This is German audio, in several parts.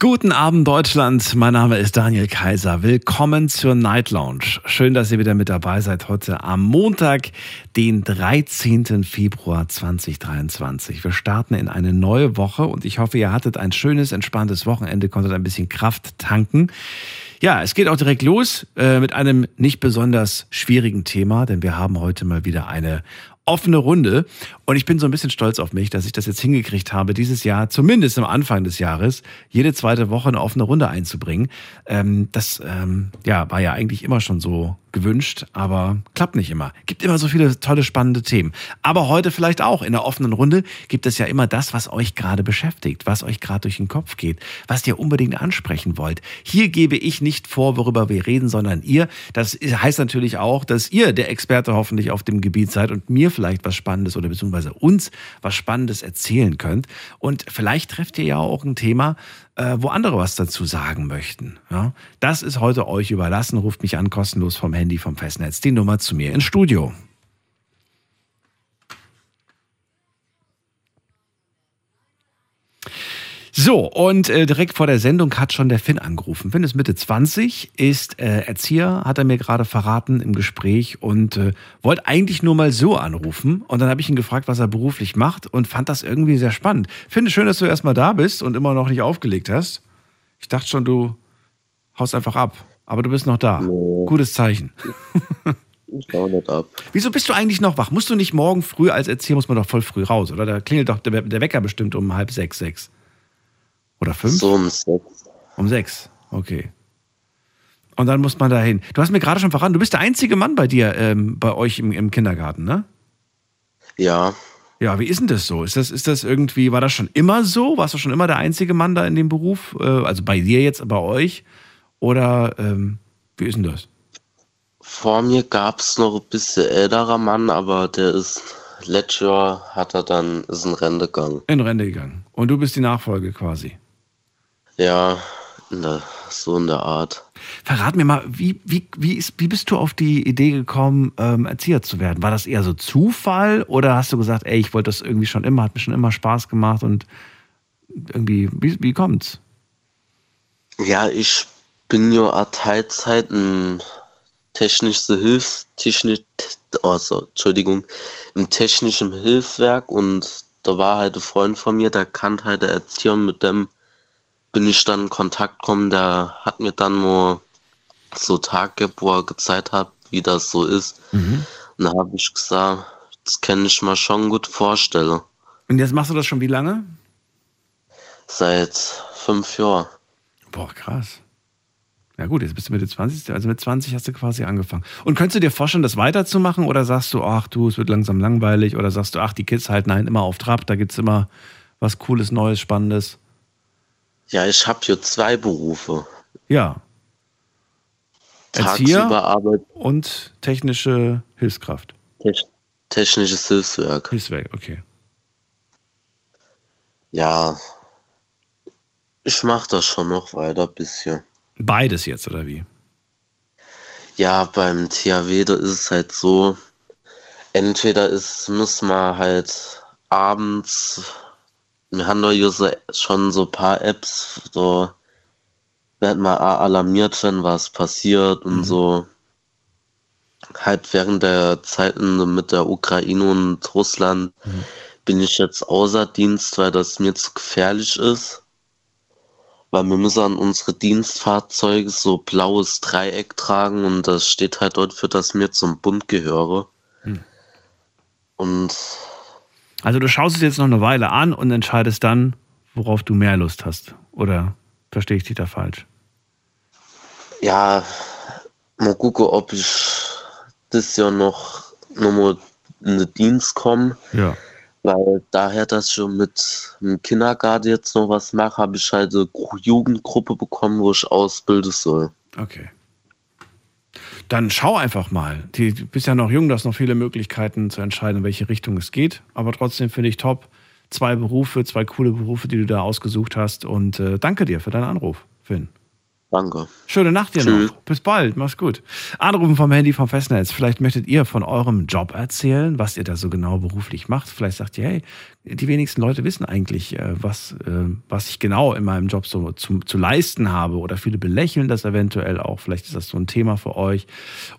Guten Abend Deutschland, mein Name ist Daniel Kaiser. Willkommen zur Night Lounge. Schön, dass ihr wieder mit dabei seid heute am Montag, den 13. Februar 2023. Wir starten in eine neue Woche und ich hoffe, ihr hattet ein schönes, entspanntes Wochenende, konntet ein bisschen Kraft tanken. Ja, es geht auch direkt los äh, mit einem nicht besonders schwierigen Thema, denn wir haben heute mal wieder eine offene Runde. Und ich bin so ein bisschen stolz auf mich, dass ich das jetzt hingekriegt habe, dieses Jahr, zumindest am Anfang des Jahres, jede zweite Woche eine offene Runde einzubringen. Ähm, das ähm, ja, war ja eigentlich immer schon so gewünscht, aber klappt nicht immer. Gibt immer so viele tolle, spannende Themen. Aber heute vielleicht auch in der offenen Runde gibt es ja immer das, was euch gerade beschäftigt, was euch gerade durch den Kopf geht, was ihr unbedingt ansprechen wollt. Hier gebe ich nicht vor, worüber wir reden, sondern ihr. Das heißt natürlich auch, dass ihr der Experte hoffentlich auf dem Gebiet seid und mir vielleicht was Spannendes oder beziehungsweise uns was Spannendes erzählen könnt. Und vielleicht trefft ihr ja auch ein Thema, äh, wo andere was dazu sagen möchten. Ja? Das ist heute euch überlassen. Ruft mich an, kostenlos vom Handy, vom Festnetz. Die Nummer zu mir ins Studio. So, und äh, direkt vor der Sendung hat schon der Finn angerufen. Finn ist Mitte 20, ist äh, Erzieher, hat er mir gerade verraten im Gespräch und äh, wollte eigentlich nur mal so anrufen. Und dann habe ich ihn gefragt, was er beruflich macht und fand das irgendwie sehr spannend. Finn, schön, dass du erstmal da bist und immer noch nicht aufgelegt hast. Ich dachte schon, du haust einfach ab. Aber du bist noch da. Nee. Gutes Zeichen. Ich hau nicht ab. Wieso bist du eigentlich noch wach? Musst du nicht morgen früh als Erzieher, muss man doch voll früh raus, oder? Da klingelt doch der, der Wecker bestimmt um halb sechs, sechs. Oder fünf? So um sechs. Um sechs, okay. Und dann muss man da hin. Du hast mir gerade schon verraten, du bist der einzige Mann bei dir, ähm, bei euch im, im, Kindergarten, ne? Ja. Ja, wie ist denn das so? Ist das, ist das irgendwie, war das schon immer so? Warst du schon immer der einzige Mann da in dem Beruf? Äh, also bei dir jetzt, bei euch? Oder ähm, wie ist denn das? Vor mir gab es noch ein bisschen älterer Mann, aber der ist letztes Jahr hat er dann ist in Rente gegangen. In Rente gegangen. Und du bist die Nachfolge quasi. Ja, in der, so in der Art. Verrat mir mal, wie, wie, wie, ist, wie bist du auf die Idee gekommen, ähm, Erzieher zu werden? War das eher so Zufall oder hast du gesagt, ey, ich wollte das irgendwie schon immer, hat mir schon immer Spaß gemacht und irgendwie, wie, wie kommt's? Ja, ich bin ja Teilzeit ein technische Hilfs, technisch, also, Entschuldigung, im technischen Hilfswerk und da war halt ein Freund von mir, der kannte halt der Erzieher mit dem bin ich dann in Kontakt gekommen, der hat mir dann nur so Tage, wo er gezeigt hat, wie das so ist. Mhm. Und da habe ich gesagt, das kann ich mir schon gut vorstellen. Und jetzt machst du das schon wie lange? Seit fünf Jahren. Boah, krass. Ja gut, jetzt bist du Mitte 20, also mit 20 hast du quasi angefangen. Und könntest du dir vorstellen, das weiterzumachen oder sagst du, ach du, es wird langsam langweilig oder sagst du, ach, die Kids halten einen immer auf Trab, da gibt es immer was Cooles, Neues, Spannendes? Ja, ich habe hier zwei Berufe. Ja. Erzieher und technische Hilfskraft. Te technisches Hilfswerk. Hilfswerk, okay. Ja, ich mache das schon noch weiter bisschen. Beides jetzt, oder wie? Ja, beim THW, da ist es halt so, entweder ist, muss man halt abends wir haben doch schon so ein paar Apps, so werden mal alarmiert, wenn was passiert und mhm. so. Halt während der Zeiten mit der Ukraine und Russland mhm. bin ich jetzt außer Dienst, weil das mir zu gefährlich ist. Weil wir müssen an unsere Dienstfahrzeuge so blaues Dreieck tragen und das steht halt dort für, dass mir zum Bund gehöre. Mhm. Und also du schaust es jetzt noch eine Weile an und entscheidest dann, worauf du mehr Lust hast. Oder verstehe ich dich da falsch? Ja, mal gucken, ob ich das Jahr noch nochmal in den Dienst komme. Ja. Weil daher, dass ich schon mit dem Kindergarten jetzt noch was mache, habe ich halt eine Jugendgruppe bekommen, wo ich ausbilden soll. Okay dann schau einfach mal. Du bist ja noch jung, du hast noch viele Möglichkeiten zu entscheiden, in welche Richtung es geht. Aber trotzdem finde ich top, zwei Berufe, zwei coole Berufe, die du da ausgesucht hast. Und äh, danke dir für deinen Anruf, Finn. Danke. Schöne Nacht dir Tschüss. noch. Bis bald. Mach's gut. Anrufen vom Handy vom Festnetz. Vielleicht möchtet ihr von eurem Job erzählen, was ihr da so genau beruflich macht. Vielleicht sagt ihr, hey, die wenigsten Leute wissen eigentlich, äh, was, äh, was ich genau in meinem Job so zu, zu leisten habe. Oder viele belächeln das eventuell auch. Vielleicht ist das so ein Thema für euch.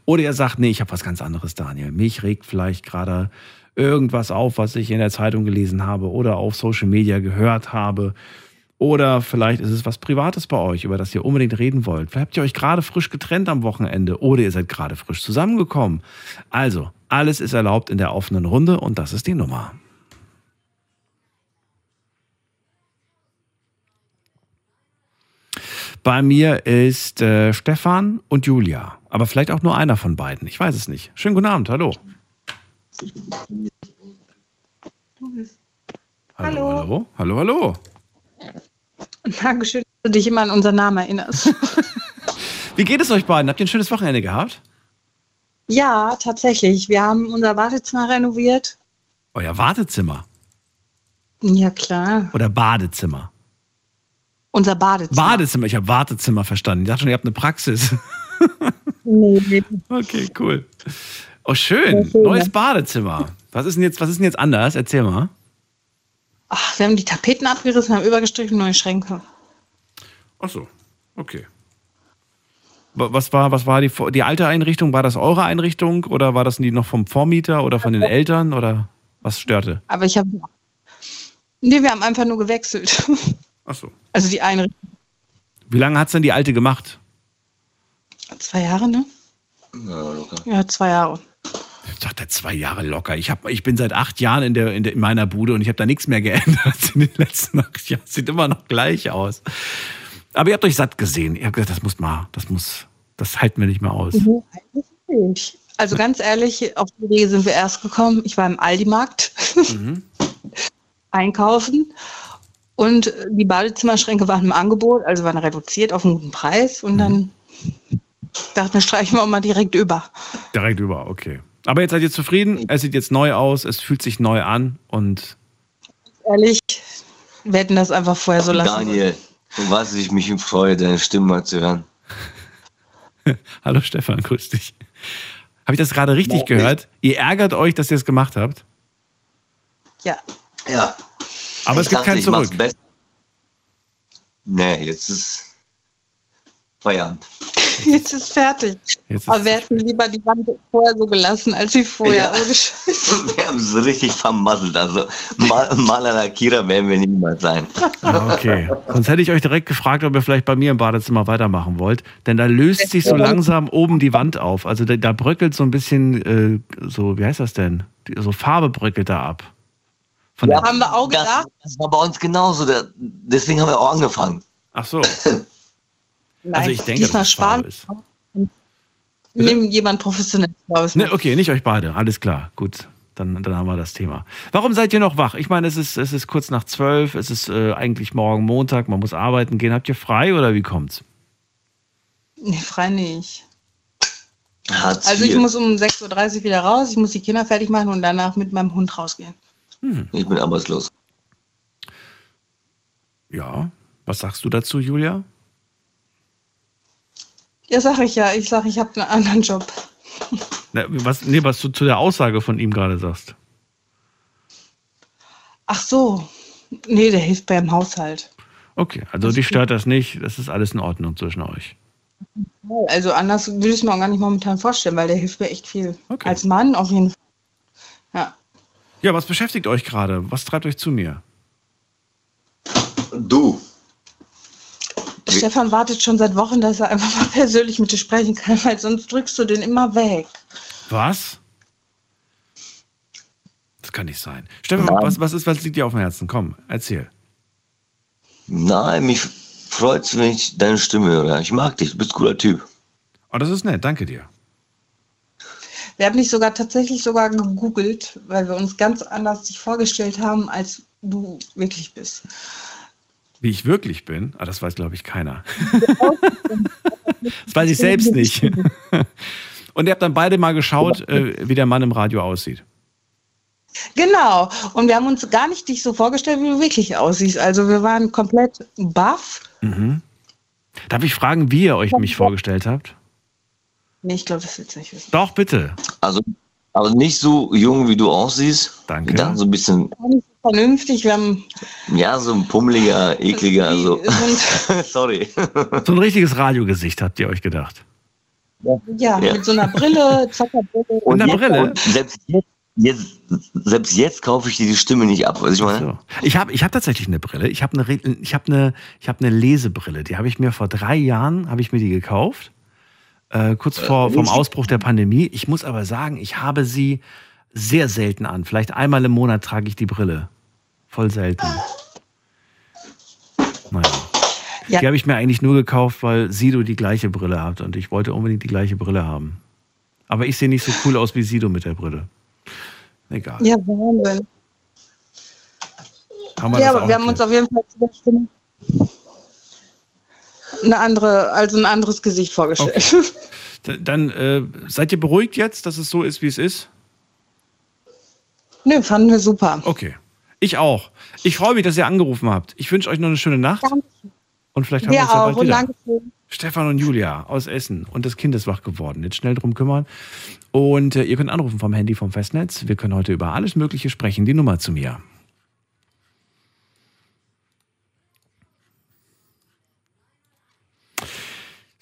Oder ihr sagt, nee, ich habe was ganz anderes, Daniel. Mich regt vielleicht gerade irgendwas auf, was ich in der Zeitung gelesen habe oder auf Social Media gehört habe. Oder vielleicht ist es was Privates bei euch, über das ihr unbedingt reden wollt. Vielleicht habt ihr euch gerade frisch getrennt am Wochenende oder ihr seid gerade frisch zusammengekommen. Also, alles ist erlaubt in der offenen Runde und das ist die Nummer. Bei mir ist äh, Stefan und Julia. Aber vielleicht auch nur einer von beiden. Ich weiß es nicht. Schönen guten Abend. Hallo. Hallo. Hallo. Hallo, hallo. Dankeschön, dass du dich immer an unseren Namen erinnerst. Wie geht es euch beiden? Habt ihr ein schönes Wochenende gehabt? ja, tatsächlich. Wir haben unser Wartezimmer renoviert. Euer Wartezimmer Ja, klar. oder Badezimmer? Unser Badezimmer. Badezimmer, ich habe Wartezimmer verstanden. Ich dachte schon, ihr habt eine Praxis. Nee, Okay, cool. Oh, schön. Neues ja. Badezimmer. Was ist denn jetzt, was ist denn jetzt anders? Erzähl mal. Ach, wir haben die Tapeten abgerissen, haben übergestrichen, neue Schränke. Ach so, okay. Wa- Was war, was war die, die alte Einrichtung? War das eure Einrichtung oder war das die noch vom Vormieter oder von den Eltern oder was störte? Aber ich habe. Nee, wir haben einfach nur gewechselt. Ach so. Also die Einrichtung. Wie lange hat's denn die alte gemacht? Zwei Jahre, ne? Ja, locker. Ja, zwei Jahre. Sagt er zwei Jahre locker. Ich, hab, ich bin seit acht Jahren in, der, in, der, in meiner Bude und ich habe da nichts mehr geändert in den letzten acht Jahren. Sieht immer noch gleich aus. Aber ihr habt euch satt gesehen. Ihr habt gesagt, das muss mal, das muss, das halten wir nicht mehr aus. Eigentlich nicht. Also ganz ehrlich, auf die Idee sind wir erst gekommen. Ich war im Aldi-Markt einkaufen und die Badezimmerschränke waren im Angebot, also waren reduziert auf einen guten Preis und dann dachten wir, streichen wir auch mal direkt über. Direkt über, okay. Aber jetzt seid ihr zufrieden, es sieht jetzt neu aus, es fühlt sich neu an und Ehrlich, wir hätten das einfach vorher so lassen. Daniel, und was ich mich freue, deine Stimme mal zu hören. hallo Stefan, grüß dich. Habe ich das gerade richtig gehört? Ihr ärgert euch, dass ihr es gemacht habt, Ja, Ja. aber es Ich gibt dachte, kein Zurück. Nee, jetzt ist Feierabend. Jetzt ist fertig. Jetzt ist, Aber wir hätten lieber die Wand vorher so gelassen, als wie vorher. Ja. Wir haben es richtig vermasselt. Also Mal Maler Lackierer werden wir niemals sein. Okay. Sonst hätte ich euch direkt gefragt, ob ihr vielleicht bei mir im Badezimmer weitermachen wollt. Denn da löst sich so langsam oben die Wand auf. Also da, da bröckelt so ein bisschen, äh, so, wie heißt das denn? Die, so Farbe bröckelt da ab. Von der, Haben wir auch Das, gedacht. das war bei uns genauso. Deswegen haben wir auch angefangen. ach so. Nein, Also ich denke, diesmal dass es Farbe sparen. ist. Nehmen jemand professionell, ich. Ne, okay, nicht euch beide. Alles klar. Gut. Dann, dann haben wir das Thema. Warum seid ihr noch wach? Ich meine, es ist, es ist kurz nach zwölf, es ist äh, eigentlich morgen Montag, man muss arbeiten gehen. Habt ihr frei oder wie kommt's? Nee, frei nicht. Hartz Also ich muss um 6.30 Uhr wieder raus, ich muss die Kinder fertig machen und danach mit meinem Hund rausgehen. ich bin arbeitslos. Ja. Was sagst du dazu, Julia? Ja, sag ich ja. Ich sag, ich habe einen anderen Job. Ne, was, nee, was du zu der Aussage von ihm gerade sagst. Ach so. Nee, der hilft beim Haushalt. Okay, also dich stört das nicht, das ist alles in Ordnung zwischen euch. Also anders würde ich es mir auch gar nicht momentan vorstellen, weil der hilft mir echt viel. Okay. Als Mann auf jeden Fall. Ja. Ja, was beschäftigt euch gerade? Was treibt euch zu mir? Du. Stefan wartet schon seit Wochen, dass er einfach mal persönlich mit dir sprechen kann, weil sonst drückst du den immer weg. Was? Das kann nicht sein. Stefan, was, was, ist, was liegt dir auf dem Herzen? Komm, erzähl. Nein, mich freut wenn ich deine Stimme höre. Ich mag dich, du bist ein cooler Typ. Oh, das ist nett, danke dir. Wir haben dich sogar tatsächlich sogar gegoogelt, weil wir uns ganz anders dich vorgestellt haben, als du wirklich bist. Wie ich wirklich bin? Ah, das weiß, glaube ich, keiner. das weiß ich selbst nicht. Und ihr habt dann beide mal geschaut, äh, wie der Mann im Radio aussieht. Genau. Und wir haben uns gar nicht dich so vorgestellt, wie du wirklich aussiehst. Also wir waren komplett baff. Mhm. Darf ich fragen, wie ihr euch mich vorgestellt habt? Nee, ich glaube, das willst du nicht wissen. Doch, bitte. Also, also nicht so jung, wie du aussiehst. Danke. Dann so ein bisschen, so vernünftig. Wir haben ja, so ein pummeliger, ekliger, also. Die sind- Sorry. So ein richtiges Radiogesicht habt ihr euch gedacht. ja, Ja. mit so einer Brille, Zockerbrille. Und eine jetzt- Brille? und selbst jetzt, jetzt, selbst jetzt kaufe ich dir die Stimme nicht ab. Was ich meine? So. Ich habe ich hab tatsächlich eine Brille. Ich habe eine, ich hab eine, ich hab eine Lesebrille. Die habe ich mir vor drei Jahren habe ich mir die gekauft. Äh, kurz vor vom Ausbruch der Pandemie. Ich muss aber sagen, ich habe sie sehr selten an. Vielleicht einmal im Monat trage ich die Brille. Voll selten. Naja. Ja. Die habe ich mir eigentlich nur gekauft, weil Sido die gleiche Brille hat und ich wollte unbedingt die gleiche Brille haben. Aber ich sehe nicht so cool aus wie Sido mit der Brille. Egal. Ja, Wahnsinn. Haben wir Ja, das aber auch wir haben uns auf jeden Fall zu der Stimme eine andere, also ein anderes Gesicht vorgestellt. D- Dann äh, seid ihr beruhigt jetzt, dass es so ist, wie es ist? Nö, fanden wir super. Okay. Ich auch. Ich freue mich, dass ihr angerufen habt. Ich wünsche euch noch eine schöne Nacht. Und vielleicht haben wir Wir uns ja auch. bald wieder. danke schön. Stefan und Julia aus Essen. Und das Kind ist wach geworden. Jetzt schnell drum kümmern. Und äh, ihr könnt anrufen vom Handy vom Festnetz. Wir können heute über alles Mögliche sprechen. Die Nummer zu mir.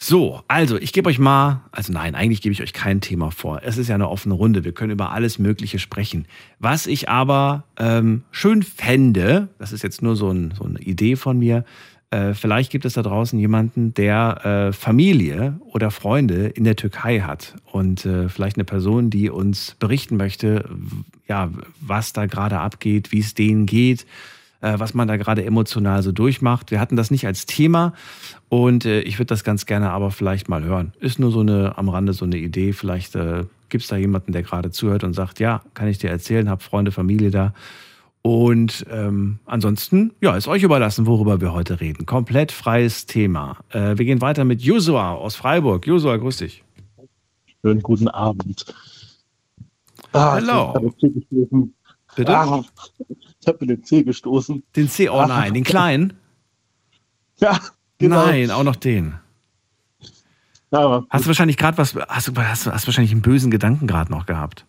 So, also ich gebe euch mal, also nein, eigentlich gebe ich euch kein Thema vor. Es ist ja eine offene Runde. Wir können über alles Mögliche sprechen. Was ich aber ähm, schön fände, das ist jetzt nur so, ein, so eine Idee von mir, äh, vielleicht gibt es da draußen jemanden, der äh, Familie oder Freunde in der Türkei hat und äh, vielleicht eine Person, die uns berichten möchte, ja, was da gerade abgeht, wie es denen geht, was man da gerade emotional so durchmacht. Wir hatten das nicht als Thema und äh, ich würde das ganz gerne aber vielleicht mal hören. Ist nur so eine am Rande so eine Idee. Vielleicht äh, gibt es da jemanden, der gerade zuhört und sagt, ja, kann ich dir erzählen, hab Freunde, Familie da. Und ähm, ansonsten, ja, ist euch überlassen, worüber wir heute reden. Komplett freies Thema. Äh, wir gehen weiter mit Josua aus Freiburg. Josua, grüß dich. Schönen guten Abend. Ah, gestoßen. Bitte? Ah, ich habe mir den Zeh gestoßen. Den C, oh nein, den kleinen? Ja, genau. Nein, auch noch den. Ja, Hast du wahrscheinlich gerade was, hast du hast, hast wahrscheinlich einen bösen Gedanken gerade noch gehabt.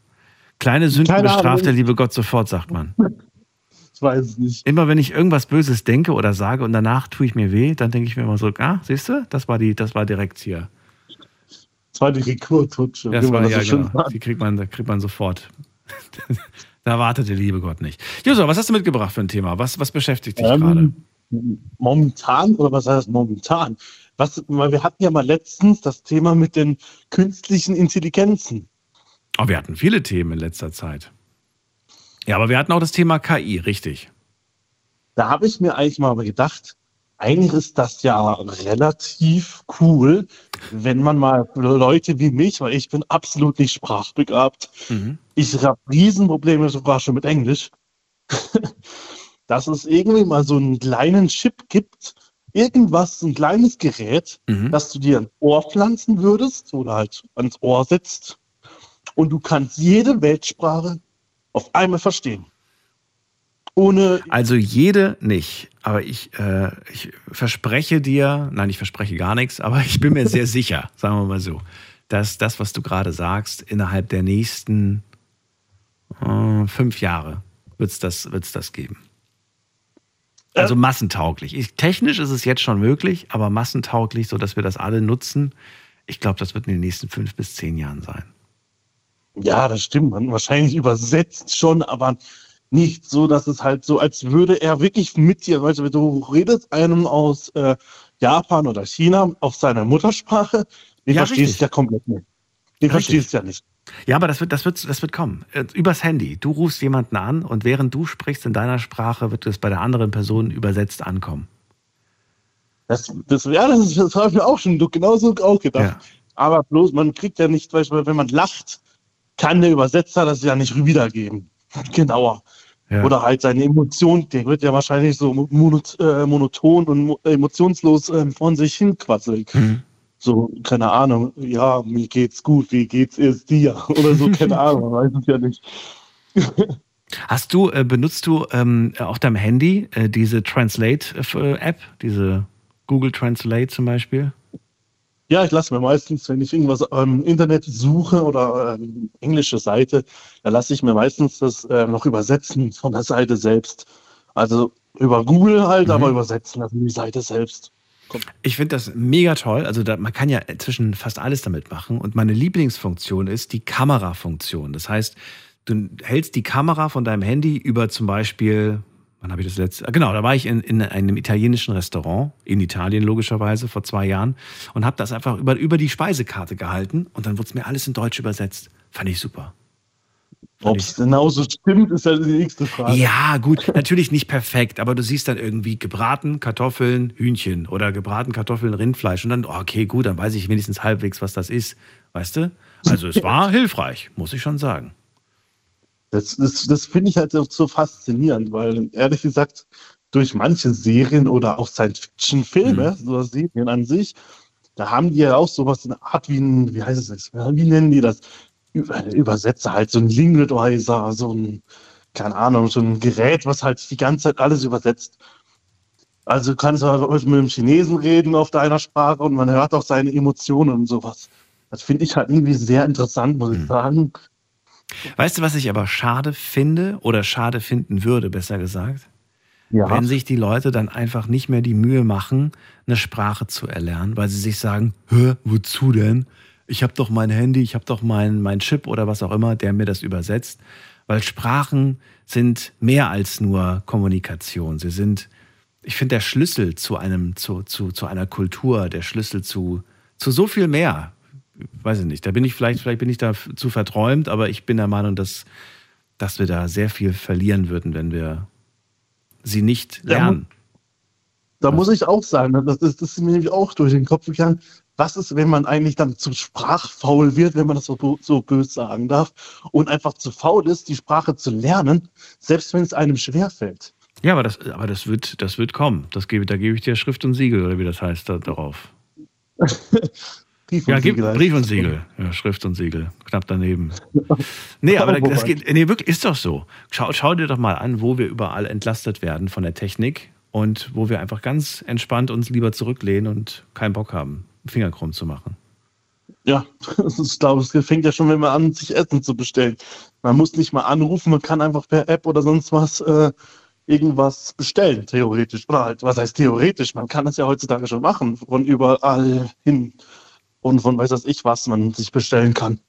Kleine Sünden Keine bestraft Ahnung. der liebe Gott sofort, sagt man. ich weiß es nicht. Immer wenn ich irgendwas Böses denke oder sage und danach tue ich mir weh, dann denke ich mir immer so, ah, siehst du, das war die, das war direkt hier. Das war die Rekurrutsche. Das war das ja genau. Die kriegt man, kriegt man sofort. da wartet der liebe Gott nicht. Joshua, was hast du mitgebracht für ein Thema? Was, was beschäftigt dich gerade? Ähm, momentan, oder was heißt momentan? Was, weil wir hatten ja mal letztens das Thema mit den künstlichen Intelligenzen. Oh, wir hatten viele Themen in letzter Zeit. Ja, aber wir hatten auch das Thema KI, richtig. Da habe ich mir eigentlich mal gedacht, eigentlich ist das ja relativ cool, wenn man mal Leute wie mich, weil ich bin absolut nicht sprachbegabt, Mhm. ich habe Riesenprobleme sogar schon mit Englisch, dass es irgendwie mal so einen kleinen Chip gibt, irgendwas, ein kleines Gerät, Mhm. dass du dir ein Ohr pflanzen würdest oder halt ans Ohr setzt und du kannst jede Weltsprache auf einmal verstehen. Ohne Also jede nicht. Aber ich, äh, ich verspreche dir, nein, ich verspreche gar nichts, aber ich bin mir sehr sicher, sagen wir mal so, dass das, was du gerade sagst, innerhalb der nächsten äh, fünf Jahre wird es das, wird's das geben. Also massentauglich. Ich, technisch ist es jetzt schon möglich, aber massentauglich, sodass wir das alle nutzen. Ich glaube, das wird in den nächsten fünf bis zehn Jahren sein. Ja, das stimmt. Man wahrscheinlich übersetzt schon, aber nicht so, dass es halt so, als würde er wirklich mit dir, weißt du, du redest einem aus äh, Japan oder China auf seiner Muttersprache, den Ja, verstehst richtig. du ja komplett nicht. Den Richtig. verstehst du ja nicht. Ja, aber das wird, das wird, das wird kommen. Äh, Übers Handy. Du rufst jemanden an und während du sprichst in deiner Sprache, wird es bei der anderen Person übersetzt ankommen. Das, das, ja, das, das habe ich mir auch schon genauso auch gedacht. Ja. Aber bloß, man kriegt ja nicht, weißt du, wenn man lacht, kann der Übersetzer das ja nicht wiedergeben. Genauer. Ja. Oder halt seine Emotion, der wird ja wahrscheinlich so monot, äh, monoton und mo- emotionslos ähm, von sich hin quasseln. Mhm. So, keine Ahnung, ja, mir geht's gut, wie geht's es dir? Oder so, keine Ahnung, man weiß es ja nicht. Hast du, äh, benutzt du ähm, auf deinem Handy äh, diese Translate-App, diese Google Translate zum Beispiel? Ja, ich lasse mir meistens, wenn ich irgendwas im Internet suche oder ähm, englische Seite, da lasse ich mir meistens das äh, noch übersetzen von der Seite selbst. Also über Google halt, Mhm. aber übersetzen lassen die Seite selbst. Ich finde das mega toll. Also da, man kann ja inzwischen fast alles damit machen. Und meine Lieblingsfunktion ist die Kamerafunktion. Das heißt, du hältst die Kamera von deinem Handy über zum Beispiel, wann habe ich das letzte? Genau, da war ich in, in einem italienischen Restaurant, in Italien logischerweise, vor zwei Jahren, und habe das einfach über, über die Speisekarte gehalten und dann wurde es mir alles in Deutsch übersetzt. Fand ich super. Ob es genauso stimmt, ist ja die nächste Frage. Ja, gut, natürlich nicht perfekt, aber du siehst dann irgendwie gebraten Kartoffeln, Hühnchen oder gebraten Kartoffeln, Rindfleisch und dann, oh, okay, gut, dann weiß ich wenigstens halbwegs, was das ist. Weißt du? Also es war hilfreich, muss ich schon sagen. Das, das, das finde ich halt so, so faszinierend, weil ehrlich gesagt, durch manche Serien oder auch Science-Fiction-Filme, Mhm. oder Serien an sich, da haben die ja auch sowas in der Art wie ein, wie heißt es jetzt, wie nennen die das? Über- Übersetzer halt, so ein Lingualizer, so ein, keine Ahnung, so ein Gerät, was halt die ganze Zeit alles übersetzt. Also du kannst halt mit dem Chinesen reden auf deiner Sprache und man hört auch seine Emotionen und sowas. Das finde ich halt irgendwie sehr interessant, muss ich Mhm. sagen. Weißt du, was ich aber schade finde oder schade finden würde, besser gesagt? Ja. Wenn sich die Leute dann einfach nicht mehr die Mühe machen, eine Sprache zu erlernen, weil sie sich sagen, Hä, wozu denn? Ich habe doch mein Handy, ich habe doch mein, mein Chip oder was auch immer, der mir das übersetzt. Weil Sprachen sind mehr als nur Kommunikation. Sie sind, ich finde, der Schlüssel zu einem, zu, zu, zu einer Kultur, der Schlüssel zu, zu so viel mehr. Weiß ich nicht. Da bin ich vielleicht, vielleicht bin ich da zu verträumt, aber ich bin der Meinung, dass, dass wir da sehr viel verlieren würden, wenn wir sie nicht lernen. Da muss ich auch sagen, ne, das ist, das ist mir nämlich auch durch den Kopf gegangen. Was ist, wenn man eigentlich dann zu sprachfaul wird, wenn man das so, so böse sagen darf, und einfach zu faul ist, die Sprache zu lernen, selbst wenn es einem schwerfällt? Ja, aber das, aber das wird, das wird kommen. Das gebe, da gebe ich dir Schrift und Siegel oder wie das heißt da, darauf. Brief Ja, und gib, Siegel Brief und. Siegel. Ja, Schrift und Siegel. Knapp daneben. Nee, aber das geht, nee, wirklich, ist doch so. Schau, schau dir doch mal an, wo wir überall entlastet werden von der Technik und wo wir einfach ganz entspannt uns lieber zurücklehnen und keinen Bock haben, Finger krumm zu machen. Ja, ist, glaube ich, es fängt ja schon, wenn man an, sich Essen zu bestellen. Man muss nicht mal anrufen, man kann einfach per App oder sonst was äh, irgendwas bestellen, theoretisch. Oder halt, was heißt theoretisch? Man kann das ja heutzutage schon machen, von überall hin und von weiß was ich was man sich bestellen kann.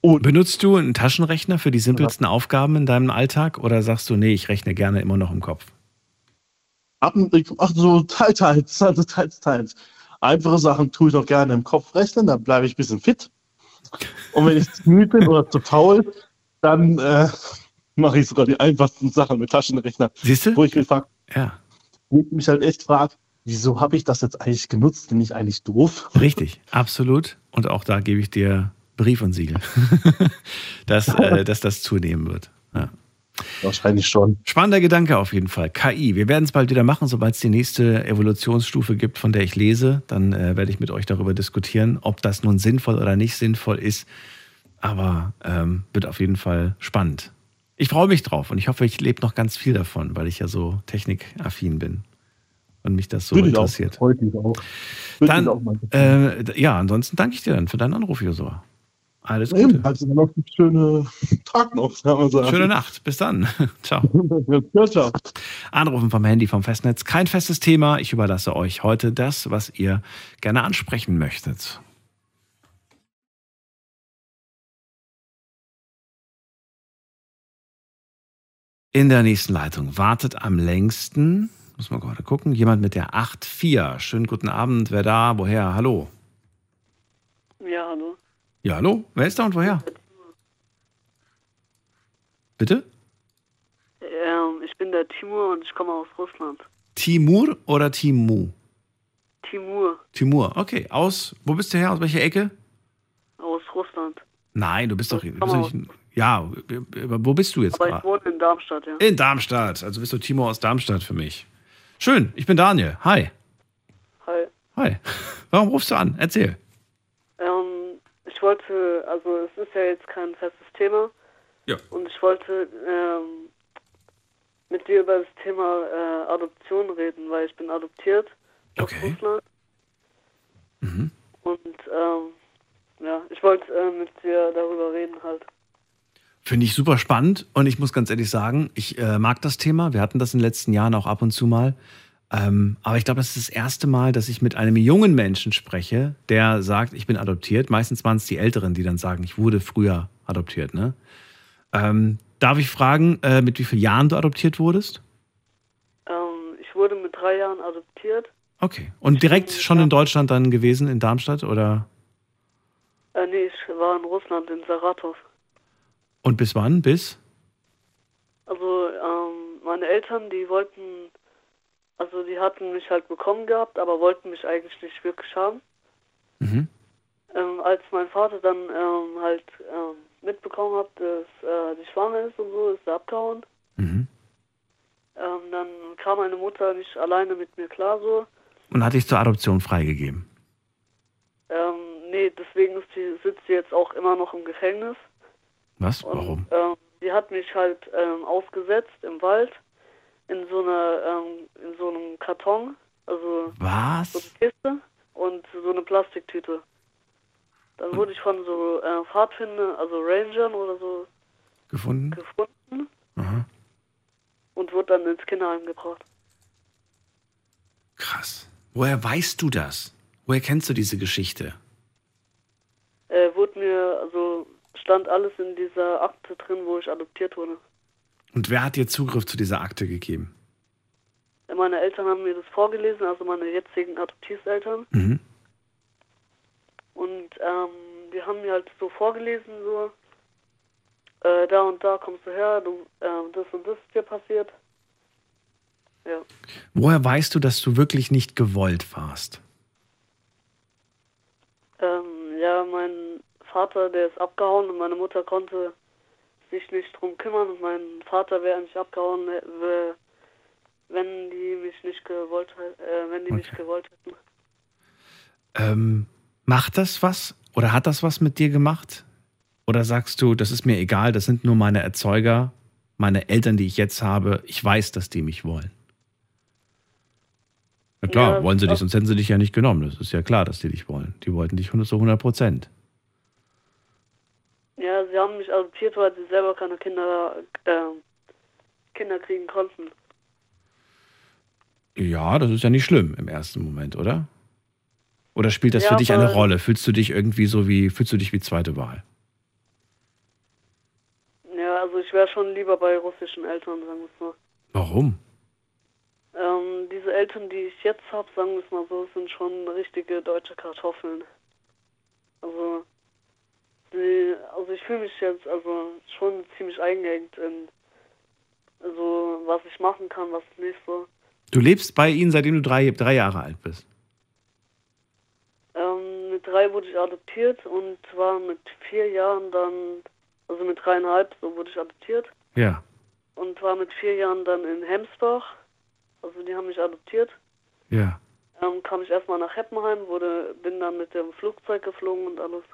Und Benutzt du einen Taschenrechner für die simpelsten Aufgaben in deinem Alltag oder sagst du, nee, ich rechne gerne immer noch im Kopf? ab ach so, teils, teils, also teils, teils. Einfache Sachen tue ich auch gerne im Kopf rechnen, dann bleibe ich ein bisschen fit. Und wenn ich zu müde bin oder zu faul, dann äh, mache ich sogar die einfachsten Sachen mit Taschenrechner. Siehst du? Wo ich mich, frag, Ja, wo ich mich halt echt frage, wieso habe ich das jetzt eigentlich genutzt? Bin ich eigentlich doof? richtig, absolut. Und auch da gebe ich dir Brief und Siegel, dass, äh, dass das zunehmen wird. Ja. Wahrscheinlich schon. Spannender Gedanke auf jeden Fall. KI. Wir werden es bald wieder machen, sobald es die nächste Evolutionsstufe gibt, von der ich lese. Dann äh, werde ich mit euch darüber diskutieren, ob das nun sinnvoll oder nicht sinnvoll ist. Aber ähm, wird auf jeden Fall spannend. Ich freue mich drauf und ich hoffe, ich lebe noch ganz viel davon, weil ich ja so technikaffin bin und mich das so Würde ich auch. interessiert. Ich auch. Würde ich auch Dann, mal. äh, ja, ansonsten danke ich dir dann für deinen Anruf, Josua. Alles Eben, Gute. also noch einen schönen Tag noch, kann man sagen. Schöne Nacht. Bis dann. Ciao. Ja, ciao. Anrufen vom Handy, vom Festnetz. Kein festes Thema. Ich überlasse euch heute das, was ihr gerne ansprechen möchtet. In der nächsten Leitung wartet am längsten, muss man gerade gucken, jemand mit der 8.4. Schönen guten Abend. Wer da? Woher? Hallo. Ja, hallo. Ja, hallo. Wer ist da und woher? Bitte? Ähm, ich bin der Timur und ich komme aus Russland. Timur oder Timu? Timur Timur, okay. Aus, wo bist du her? Aus welcher Ecke? aus Russland. Nein, du bist doch. Du bist doch nicht, ja, wo bist du jetzt Aber ich wohne in Darmstadt, ja. In Darmstadt. Also bist du Timo aus Darmstadt für mich. Schön, ich bin Daniel. Hi. Hi. Hi. Warum rufst du an? Erzähl. Ähm, ich wollte, also es ist ja jetzt kein festes Thema, Ja. Und ich wollte ähm, mit dir über das Thema äh, Adoption reden, weil ich bin adoptiert aus Okay. Russland. Mhm. Und ähm, ja, ich wollte äh, mit dir darüber reden halt. Finde ich super spannend und ich muss ganz ehrlich sagen, ich äh, mag das Thema. Wir hatten das in den letzten Jahren auch ab und zu mal. Ähm, aber ich glaube, das ist das erste Mal, dass ich mit einem jungen Menschen spreche, der sagt, ich bin adoptiert. Meistens waren es die Älteren, die dann sagen, ich wurde früher adoptiert. Ne? Ähm, darf ich fragen, äh, mit wie vielen Jahren du adoptiert wurdest? Ähm, ich wurde mit drei Jahren adoptiert. Okay. Und direkt schon in Deutschland dann gewesen, in Darmstadt? Oder? Äh, nee, ich war in Russland, in Saratow. Und bis wann? Bis? Also ähm, meine Eltern, die wollten, also die hatten mich halt bekommen gehabt, aber wollten mich eigentlich nicht wirklich haben. Mhm. Ähm, als mein Vater dann ähm, halt ähm, mitbekommen hat, dass äh, die schwanger ist und so, ist er abgehauen. Mhm. Ähm, dann kam meine Mutter nicht alleine mit mir klar so. Und hat dich zur Adoption freigegeben? Ähm, nee, deswegen ist sie, sitzt sie jetzt auch immer noch im Gefängnis. Was? Und, Warum? Ähm, sie hat mich halt ähm, ausgesetzt im Wald in so einer ähm, in so einem Karton, also so Was? eine Kiste und so eine Plastiktüte. Dann wurde ich von so äh, Pfadfindern, also Rangern oder so Gefunden? gefunden Aha. und wurde dann ins Kinderheim gebracht. Krass. Woher weißt du das? Woher kennst du diese Geschichte? Äh, wurde mir, also stand alles in dieser Akte drin, wo ich adoptiert wurde. Und wer hat dir Zugriff zu dieser Akte gegeben? Äh, Meine Eltern haben mir das vorgelesen, also meine jetzigen Adoptiveltern. Mhm. Und ähm, die haben mir halt so vorgelesen, so, äh, da und da kommst du her, du, ähm, das und das ist dir passiert. Ja. Woher weißt du, dass du wirklich nicht gewollt warst? Ähm, ja, mein Vater, der ist abgehauen und meine Mutter konnte sich nicht drum kümmern und mein Vater wäre nicht abgehauen, äh, wenn die mich nicht gewollt, äh, wenn die mich Okay. gewollt hätten. Ähm, macht das was? Oder hat das was mit dir gemacht? Oder sagst du, das ist mir egal, das sind nur meine Erzeuger, meine Eltern, die ich jetzt habe. Ich weiß, dass die mich wollen. Na klar, Ja, wollen sie dich, sonst hätten sie dich ja nicht genommen. Das ist ja klar, dass die dich wollen. Die wollten dich 100 zu 100 Prozent. Ja, sie haben mich adoptiert, weil sie selber keine Kinder, äh, Kinder kriegen konnten. Ja, das ist ja nicht schlimm im ersten Moment, oder? Oder spielt das Ja, für dich eine Rolle? Fühlst du dich irgendwie so wie, fühlst du dich wie zweite Wahl? Ja, also ich wäre schon lieber bei russischen Eltern, sagen wir es mal. Warum? Ähm, diese Eltern, die ich jetzt habe, sagen wir es mal so, sind schon richtige deutsche Kartoffeln. Also, die, also ich fühle mich jetzt also schon ziemlich eingeengt in so was ich machen kann, was nicht so. Du lebst bei ihnen, seitdem du drei, drei Jahre alt bist. Ähm, mit drei wurde ich adoptiert und zwar mit vier Jahren dann, also mit dreieinhalb, so wurde ich adoptiert Ja. und war mit vier Jahren dann in Hemsbach. Also die haben mich adoptiert. Ja. Ähm, kam ich erstmal nach Heppenheim, wurde, bin dann mit dem Flugzeug geflogen und alles.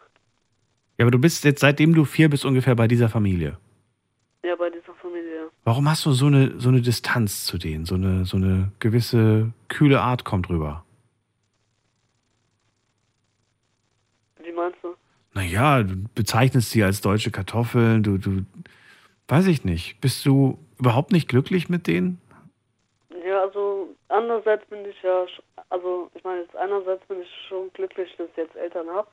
Ja, aber du bist jetzt, seitdem du vier bist, ungefähr bei dieser Familie. Ja, bei dieser Familie. ja. Warum hast du so eine, so eine Distanz zu denen? So eine, so eine gewisse kühle Art kommt rüber. Wie meinst du? Naja, du bezeichnest sie als deutsche Kartoffeln, du, du, weiß ich nicht. Bist du überhaupt nicht glücklich mit denen? Ja, also andererseits bin ich ja, sch- also ich meine jetzt einerseits bin ich schon glücklich, dass ich jetzt Eltern habe.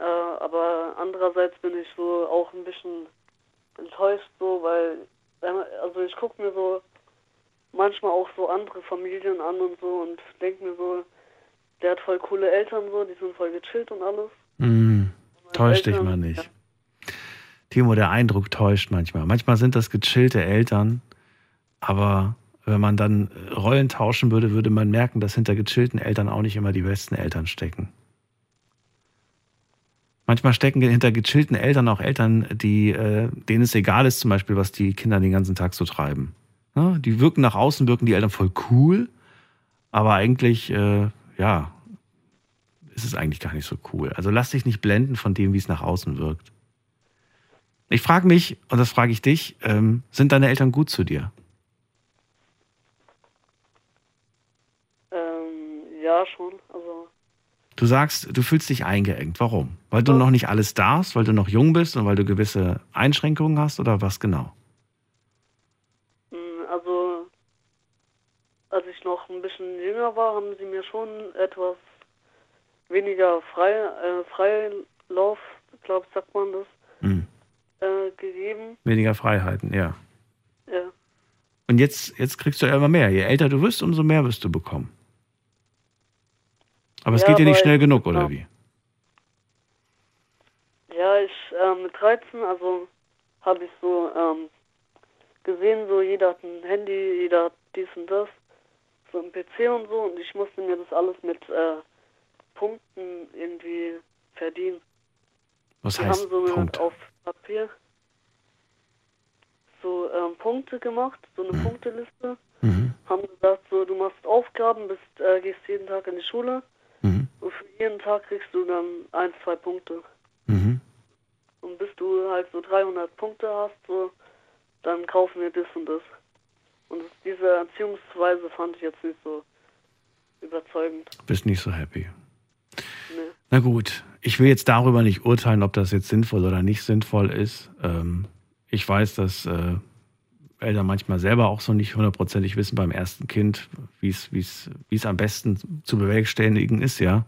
Äh, aber andererseits bin ich so auch ein bisschen enttäuscht so, weil also ich gucke mir so manchmal auch so andere Familien an und so und denke mir so, der hat voll coole Eltern so, die sind voll gechillt und alles. Hm, täusch dich mal nicht. Timo, der Eindruck täuscht manchmal. Manchmal sind das gechillte Eltern, aber wenn man dann Rollen tauschen würde, würde man merken, dass hinter gechillten Eltern auch nicht immer die besten Eltern stecken. Manchmal stecken hinter gechillten Eltern auch Eltern, die, äh, denen es egal ist, zum Beispiel, was die Kinder den ganzen Tag so treiben. Die wirken nach außen, wirken die Eltern voll cool, aber eigentlich, äh, ja, ist es eigentlich gar nicht so cool. Also lass dich nicht blenden von dem, wie es nach außen wirkt. Ich frage mich, und das frage ich dich, ähm, sind deine Eltern gut zu dir? Ähm, ja, schon. Also, Du sagst, du fühlst dich eingeengt. Warum? Weil du noch nicht alles darfst, weil du noch jung bist und weil du gewisse Einschränkungen hast oder was genau? mh, also, als ich noch ein bisschen jünger war, haben sie mir schon etwas weniger frei, äh, Freilauf, glaube ich, sagt man das, Hm. äh, gegeben. Weniger Freiheiten, ja. Ja. Und jetzt, jetzt kriegst du ja immer mehr. Je älter du wirst, umso mehr wirst du bekommen. Aber es Ja, geht dir nicht schnell genug, oder ja. wie? Ja, ich äh, mit 13, also habe ich so ähm, gesehen, so jeder hat ein Handy, jeder hat dies und das, so ein PC und so und ich musste mir das alles mit äh, Punkten irgendwie verdienen. Was Die heißt haben so Punkt? auf Papier so ähm, Punkte gemacht, so eine Punkteliste, Mhm. haben gesagt, so du machst Aufgaben, bist, äh, gehst jeden Tag in die Schule Mhm. Für jeden Tag kriegst du dann ein, zwei Punkte. Mhm. Und bis du halt so 300 Punkte hast, so, dann kaufen wir das und das. Und diese Erziehungsweise fand ich jetzt nicht so überzeugend. Bist nicht so happy. Nee. Na gut, ich will jetzt darüber nicht urteilen, ob das jetzt sinnvoll oder nicht sinnvoll ist. Ähm, ich weiß, dass äh, Eltern manchmal selber auch so nicht hundertprozentig wissen beim ersten Kind, wie es am besten zu bewerkstelligen ist, ja,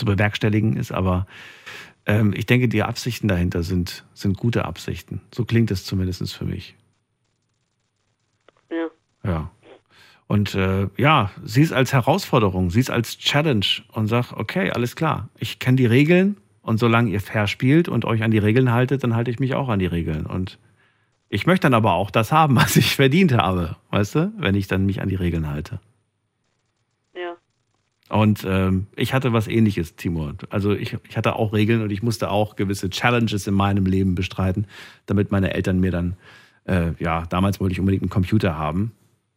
zu bewerkstelligen ist. Aber ähm, ich denke, die Absichten dahinter sind sind gute Absichten. So klingt es zumindest für mich. Ja. Ja. Und äh, ja, sieh es als Herausforderung, sieh es als Challenge und sag, okay, alles klar, ich kenne die Regeln und solange ihr fair spielt und euch an die Regeln haltet, dann halte ich mich auch an die Regeln. Und ich möchte dann aber auch das haben, was ich verdient habe, weißt du, wenn ich dann mich an die Regeln halte. Und ähm, ich hatte was ähnliches, Timur. Also ich, ich hatte auch Regeln und ich musste auch gewisse Challenges in meinem Leben bestreiten, damit meine Eltern mir dann, äh, ja, damals wollte ich unbedingt einen Computer haben.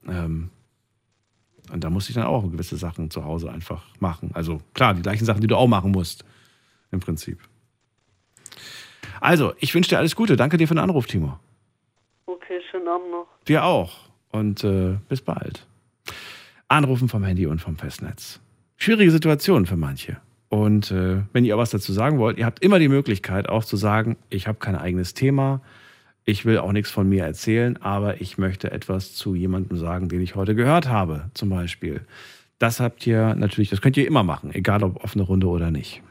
Ähm, und da musste ich dann auch gewisse Sachen zu Hause einfach machen. Also klar, die gleichen Sachen, die du auch machen musst, im Prinzip. Also, ich wünsche dir alles Gute. Danke dir für den Anruf, Timur. Okay, schönen Abend noch. Dir auch. Und äh, bis bald. Anrufen vom Handy und vom Festnetz. Schwierige Situation für manche. Und äh, wenn ihr was dazu sagen wollt, ihr habt immer die Möglichkeit auch zu sagen, ich habe kein eigenes Thema, ich will auch nichts von mir erzählen, aber ich möchte etwas zu jemandem sagen, den ich heute gehört habe, zum Beispiel. Das habt ihr natürlich, das könnt ihr immer machen, egal ob offene Runde oder nicht.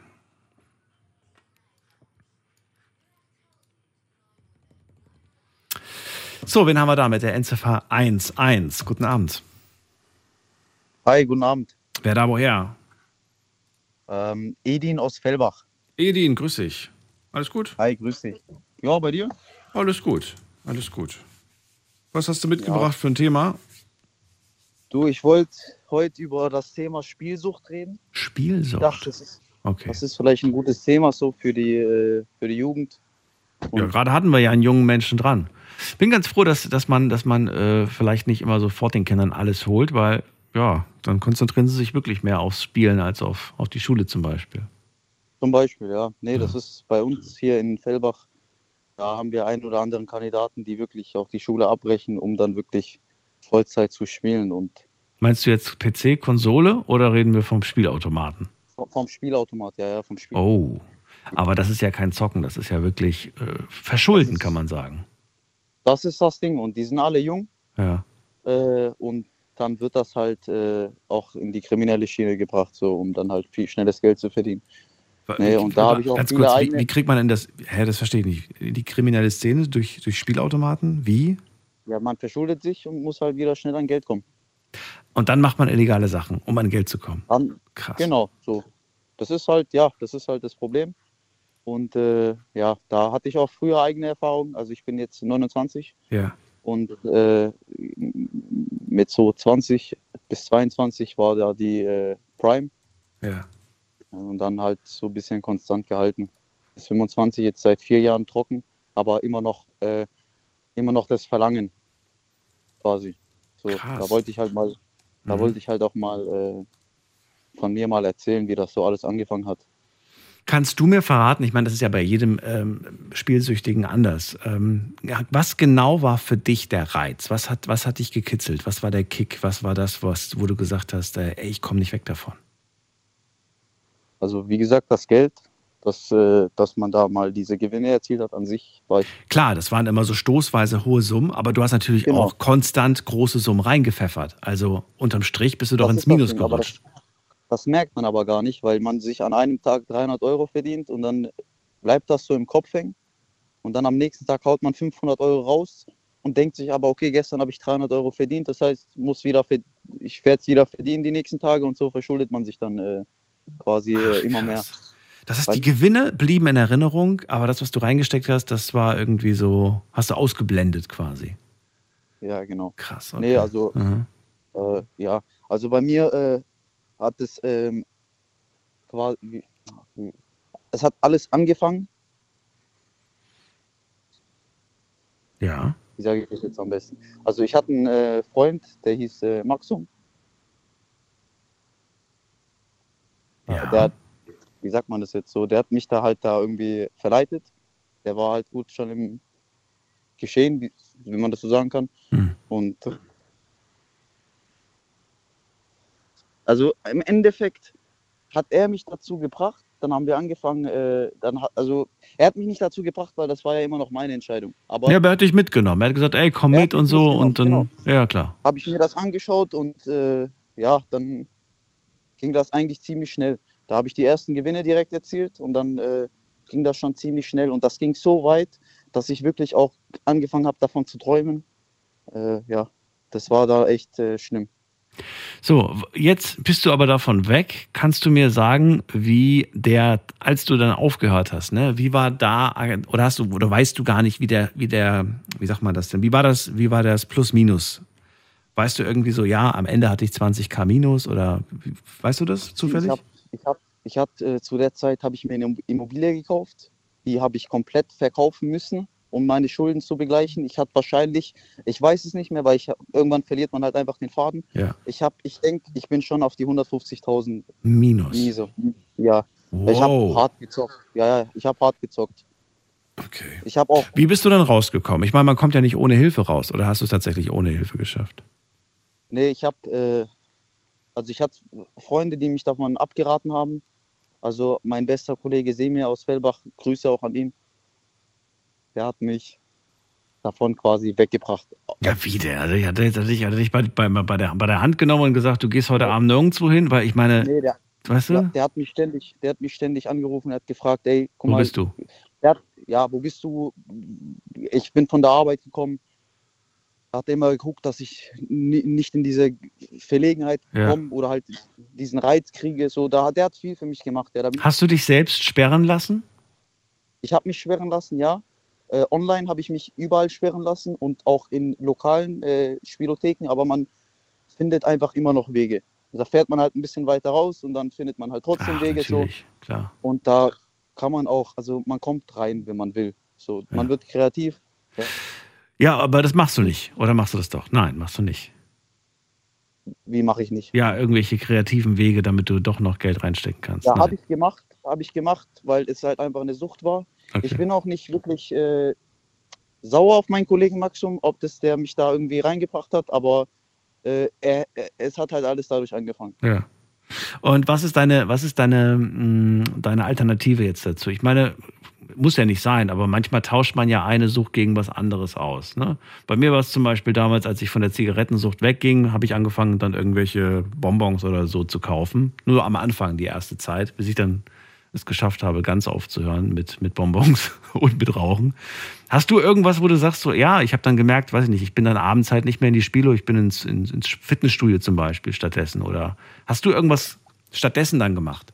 So, wen haben wir da mit der Endziffer 11? Guten Abend. Hi, guten Abend. Wer da woher? Ähm, Edin aus Fellbach. Edin, grüß dich. Alles gut? Hi, grüß dich. Ja, bei dir? Alles gut. Alles gut. Was hast du mitgebracht für ein Thema? Du, ich wollte heute über das Thema Spielsucht reden. Ich Spielsucht. dachte, das ist, Okay. das ist vielleicht ein gutes Thema so für die, äh, für die Jugend. Ja, gerade hatten wir ja einen jungen Menschen dran. Bin ganz froh, dass, dass man, dass man äh, vielleicht nicht immer sofort den Kindern alles holt, weil ja, dann konzentrieren sie sich wirklich mehr aufs Spielen als auf, auf die Schule zum Beispiel. Zum Beispiel, ja. Nee, das ist bei uns hier in Fellbach. Da haben wir einen oder anderen Kandidaten, die wirklich auch die Schule abbrechen, um dann wirklich Vollzeit zu spielen und Meinst du jetzt PC, Konsole oder reden wir vom Spielautomaten? vom- Spielautomat, ja, ja, vom Spiel. Oh, aber das ist ja kein Zocken, das ist ja wirklich äh, Verschulden, kann man sagen. Das ist das Ding. Und die sind alle jung. Ja. Äh, und dann wird das halt äh, auch in die kriminelle Schiene gebracht, so um dann halt viel schnelles Geld zu verdienen. Nee, und da habe ich auch Ganz kurz, wie, wie kriegt man denn das? Hä, das verstehe ich nicht. Die kriminelle Szene durch, durch Spielautomaten? Wie? Ja, man verschuldet sich und muss halt wieder schnell an Geld kommen. Und dann macht man illegale Sachen, um an Geld zu kommen. Dann, Krass. Genau, so. Das ist halt, ja, das ist halt das Problem. Und äh, ja, da hatte ich auch früher eigene Erfahrungen. Also ich bin jetzt 29 Ja. Und äh, mit so 20 bis 22 war da die äh, Prime Ja. und dann halt so ein bisschen konstant gehalten. Bis 25 jetzt seit vier Jahren trocken, aber immer noch, äh, immer noch das Verlangen quasi. So, Krass. da wollte ich halt mal, da Mhm. wollte ich halt auch mal äh, von mir mal erzählen, wie das so alles angefangen hat. Kannst du mir verraten, ich meine, das ist ja bei jedem ähm, Spielsüchtigen anders. Ähm, ja, was genau war für dich der Reiz? Was hat, was hat dich gekitzelt? Was war der Kick? Was war das, was, wo du gesagt hast, äh, ey, ich komme nicht weg davon? Also wie gesagt, das Geld, dass, äh, dass man da mal diese Gewinne erzielt hat an sich, war ich. Klar, das waren immer so stoßweise hohe Summen, aber du hast natürlich Genau. auch konstant große Summen reingepfeffert. Also unterm Strich bist du doch Das ins ist das Minus gerutscht. Das merkt man aber gar nicht, weil man sich an einem Tag 300 Euro verdient und dann bleibt das so im Kopf hängen. Und dann am nächsten Tag haut man 500 Euro raus und denkt sich aber, okay, gestern habe ich 300 Euro verdient, das heißt, muss wieder ich werde es wieder verdienen die nächsten Tage und so verschuldet man sich dann äh, quasi äh, immer mehr. Das heißt, die Gewinne blieben in Erinnerung, aber das, was du reingesteckt hast, das war irgendwie so, hast du ausgeblendet quasi. Ja, genau. Krass. Nee, also, Mhm. äh, ja, also bei mir äh, hat es ähm, quasi, es hat alles angefangen, Ja. wie sage ich das jetzt am besten? Also ich hatte einen äh, Freund, der hieß äh, Maxum. Ja. Der hat, wie sagt man das jetzt so, der hat mich da halt da irgendwie verleitet. Der war halt gut schon im Geschehen, wie, wie man das so sagen kann. Hm. Und also im Endeffekt hat er mich dazu gebracht. Dann haben wir angefangen, äh, dann hat, also er hat mich nicht dazu gebracht, weil das war ja immer noch meine Entscheidung. Aber Ja, aber er hat dich mitgenommen. Er hat gesagt, ey, komm mit und so und dann, genau. ja klar. habe ich mir das angeschaut und äh, ja, dann ging das eigentlich ziemlich schnell. Da habe ich die ersten Gewinne direkt erzielt und dann äh, ging das schon ziemlich schnell und das ging so weit, dass ich wirklich auch angefangen habe, davon zu träumen. Äh, ja, das war da echt äh, schlimm. So, jetzt bist du aber davon weg. Kannst du mir sagen, wie der, als du dann aufgehört hast, ne, wie war da, oder hast du, oder weißt du gar nicht, wie der, wie der, wie sagt man das denn? Wie war das, wie war das Plus-Minus? Weißt du irgendwie so, ja, am Ende hatte ich 20k Minus oder weißt du das zufällig? Ich habe, ich hab, ich hab, äh, zu der Zeit habe ich mir eine Immobilie gekauft. Die habe ich komplett verkaufen müssen, um meine Schulden zu begleichen. Ich hatte wahrscheinlich, ich weiß es nicht mehr, weil ich irgendwann verliert man halt einfach den Faden. Ja. Ich habe, ich denke, ich bin schon auf die 150.000 Minus. Miese. Ja. Ich habe Wow. hart gezockt. Ja, ja, ich habe hart gezockt. Okay. Ich habe auch, Wie bist du dann rausgekommen? Ich meine, man kommt ja nicht ohne Hilfe raus, oder hast du es tatsächlich ohne Hilfe geschafft? nee, ich habe, äh, also ich hatte Freunde, die mich davon abgeraten haben. Also mein bester Kollege Semir aus Fellbach, Grüße auch an ihn. Der hat mich davon quasi weggebracht. Ja, wie der? Also, ich hatte, hatte ich hatte dich bei, bei, bei, der, bei der Hand genommen und gesagt, du gehst heute Abend nirgendwo hin, weil ich meine, Nee, der, weißt du, der, der hat mich ständig, der hat mich ständig angerufen, er hat gefragt, ey, guck wo mal, bist du? Hat, ja, wo bist du? Ich bin von der Arbeit gekommen. Hat immer geguckt, dass ich ni- nicht in diese Verlegenheit Ja. komme oder halt diesen Reiz kriege. So, da, der hat viel für mich gemacht. Der, Hast du dich selbst sperren lassen? ich habe mich sperren lassen, ja. Äh, online habe ich mich überall sperren lassen und auch in lokalen äh, Spielotheken, aber man findet einfach immer noch Wege. Da fährt man halt ein bisschen weiter raus und dann findet man halt trotzdem Ach, Wege. So. klar. Und da kann man auch, also man kommt rein, wenn man will. So, man wird kreativ. Ja. Ja, aber das machst du nicht. Oder machst du das doch? Nein, machst du nicht. Wie mache ich nicht? Ja, irgendwelche kreativen Wege, damit du doch noch Geld reinstecken kannst. Ja, Nein. habe ich gemacht, habe ich gemacht, weil es halt einfach eine Sucht war. Okay. Ich bin auch nicht wirklich äh, sauer auf meinen Kollegen Maxim, ob das der mich da irgendwie reingebracht hat, aber äh, er, er, es hat halt alles dadurch angefangen. Ja. Und was ist deine, was ist deine, mh, deine Alternative jetzt dazu? Ich meine, muss ja nicht sein, aber manchmal tauscht man ja eine Sucht gegen was anderes aus. Ne? Bei mir war es zum Beispiel damals, als ich von der Zigarettensucht wegging, habe ich angefangen, dann irgendwelche Bonbons oder so zu kaufen. Nur am Anfang, die erste Zeit, bis ich dann es geschafft habe, ganz aufzuhören mit, mit Bonbons und mit Rauchen. Hast du irgendwas, wo du sagst, so, ja, ich habe dann gemerkt, weiß ich nicht, ich bin dann abends halt nicht mehr in die Spiele, ich bin ins, ins, ins Fitnessstudio zum Beispiel stattdessen. Oder hast du irgendwas stattdessen dann gemacht?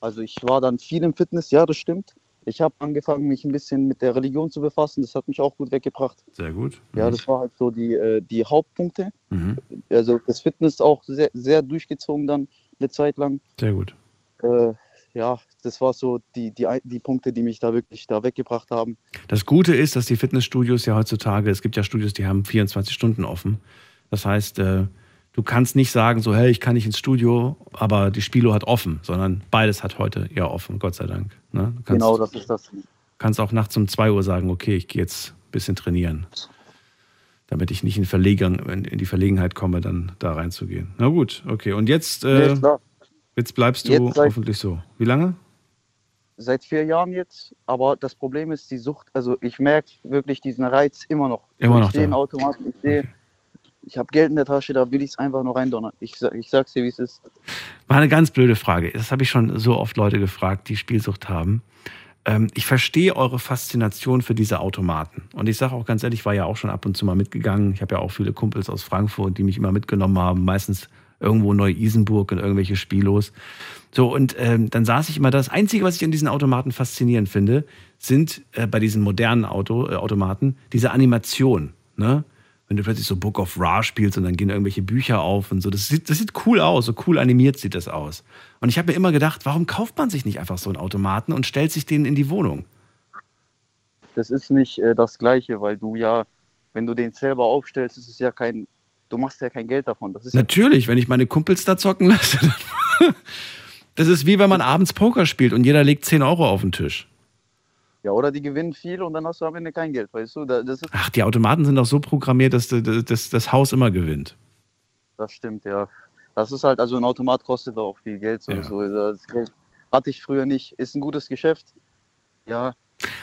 Also ich war dann viel im Fitness, ja, das stimmt. Ich habe angefangen, mich ein bisschen mit der Religion zu befassen. Das hat mich auch gut weggebracht. Sehr gut. Ja, das war halt so die, äh, die Hauptpunkte. Mhm. Also das Fitness auch sehr, sehr durchgezogen dann eine Zeit lang. Sehr gut. Äh, ja, das war so die, die, die Punkte, die mich da wirklich da weggebracht haben. Das Gute ist, dass die Fitnessstudios ja heutzutage, es gibt ja Studios, die haben 24 Stunden offen. Das heißt, äh, du kannst nicht sagen, so, hey, ich kann nicht ins Studio, aber die Spielo hat offen, sondern beides hat heute ja offen, Gott sei Dank. Ne? Kannst, Genau, das ist das. kannst auch nachts um 2 Uhr sagen, okay, ich gehe jetzt ein bisschen trainieren. Damit ich nicht in, Verlegen, in in die Verlegenheit komme, dann da reinzugehen. Na gut, okay. Und jetzt, äh, Nee, klar. Jetzt bleibst du Jetzt seit- hoffentlich so. Wie lange? Seit vier Jahren jetzt, aber das Problem ist die Sucht. Also ich merke wirklich diesen Reiz immer noch. Immer ich noch sehe da. einen Automaten, ich sehe, ich habe Geld in der Tasche, da will ich es einfach nur reindonnern. Ich, ich sag's dir, wie es ist. War eine ganz blöde Frage. Das habe ich schon so oft Leute gefragt, die Spielsucht haben. Ähm, ich verstehe eure Faszination für diese Automaten. Und ich sage auch ganz ehrlich, ich war ja auch schon ab und zu mal mitgegangen. Ich habe ja auch viele Kumpels aus Frankfurt, die mich immer mitgenommen haben, meistens irgendwo Neu-Isenburg in irgendwelche Spielos. So, und ähm, dann saß ich immer, das Einzige, was ich an diesen Automaten faszinierend finde, sind äh, bei diesen modernen Auto, äh, Automaten diese Animation. Ne? Wenn du plötzlich so Book of Ra spielst und dann gehen irgendwelche Bücher auf und so. Das sieht, das sieht cool aus, so cool animiert sieht das aus. Und ich habe mir immer gedacht, warum kauft man sich nicht einfach so einen Automaten und stellt sich den in die Wohnung? Das ist nicht äh, das Gleiche, weil du ja, wenn du den selber aufstellst, ist es ja kein, du machst ja kein Geld davon. Das ist ja, Natürlich, wenn ich meine Kumpels da zocken lasse. dann- Das ist wie wenn man abends Poker spielt und jeder legt 10 Euro auf den Tisch. ja, oder die gewinnen viel und dann hast du am Ende kein Geld, weißt du? Das, Ach, die Automaten sind doch so programmiert, dass das, das, das Haus immer gewinnt. das stimmt, ja. Das ist halt, also ein Automat kostet auch viel Geld. So, Ja. so. Das Geld hatte ich früher nicht. Ist ein gutes Geschäft. Ja,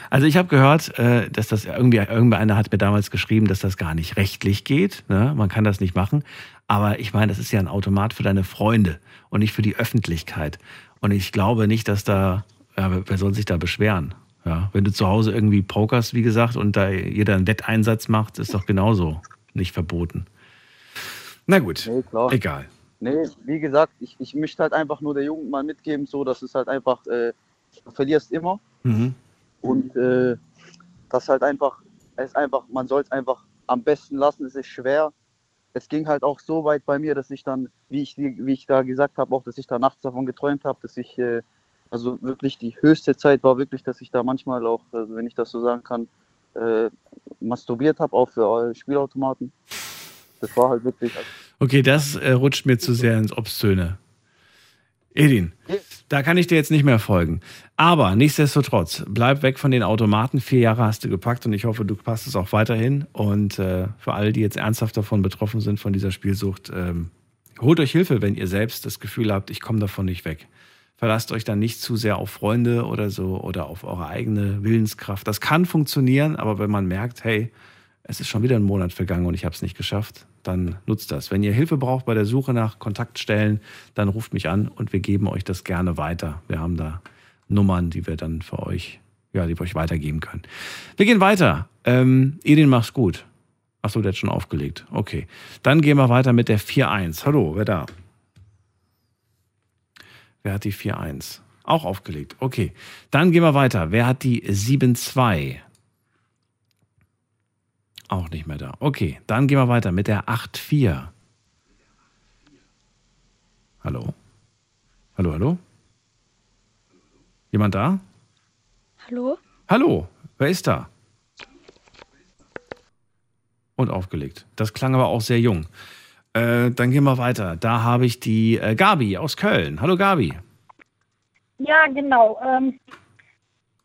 Also ich habe gehört, äh, dass das irgendwie, irgendeiner hat mir damals geschrieben, dass das gar nicht rechtlich geht. Ne? Man kann das nicht machen. Aber ich meine, das ist ja ein Automat für deine Freunde und nicht für die Öffentlichkeit. Und ich glaube nicht, dass da, ja, wer- soll sich da beschweren? Ja, wenn du zu Hause irgendwie pokerst, wie gesagt, und da jeder einen Wetteinsatz macht, ist doch genauso nicht verboten. Na gut, nee, egal. Nee, wie gesagt, ich, ich möchte halt einfach nur der Jugend mal mitgeben, so dass es halt einfach, äh, du verlierst immer Mhm. Und äh, das halt einfach, es einfach, man soll es einfach am besten lassen, es ist schwer. Es ging halt auch so weit bei mir, dass ich dann, wie ich, wie ich da gesagt habe, auch, dass ich da nachts davon geträumt habe, dass ich, äh, also wirklich die höchste Zeit war wirklich, dass ich da manchmal auch, also wenn ich das so sagen kann, äh, masturbiert habe, auch für äh, Spielautomaten. Das war halt wirklich, Okay, das äh, rutscht mir zu sehr ins Obszöne. Edin, da kann ich dir jetzt nicht mehr folgen. Aber nichtsdestotrotz, bleib weg von den Automaten. Vier Jahre hast du gepackt und ich hoffe, du passt es auch weiterhin. Und äh, für alle, die jetzt ernsthaft davon betroffen sind, von dieser Spielsucht, ähm, holt euch Hilfe, wenn ihr selbst das Gefühl habt, ich komme davon nicht weg. Verlasst euch dann nicht zu sehr auf Freunde oder so oder auf eure eigene Willenskraft. Das kann funktionieren, aber wenn man merkt, hey, es ist schon wieder ein Monat vergangen und ich habe es nicht geschafft, dann nutzt das. Wenn ihr Hilfe braucht bei der Suche nach Kontaktstellen, dann ruft mich an und wir geben euch das gerne weiter. Wir haben da Nummern, die wir dann für euch, ja, die wir euch weitergeben können. Wir gehen weiter. Ähm, Edin, mach's gut. Achso, der hat schon aufgelegt. Okay. Dann gehen wir weiter mit der 4-1. Hallo, wer da? Wer hat die 4-1? Auch aufgelegt. Okay. Dann gehen wir weiter. Wer hat die 7-2? Auch nicht mehr da. Okay, dann gehen wir weiter mit der 8-4. Hallo? Hallo, hallo? Jemand da? Hallo? Hallo, wer ist da? Und aufgelegt. Das klang aber auch sehr jung. Äh, dann gehen wir weiter. Da habe ich die äh, Gabi aus Köln. Hallo Gabi. Ja, genau. Ähm,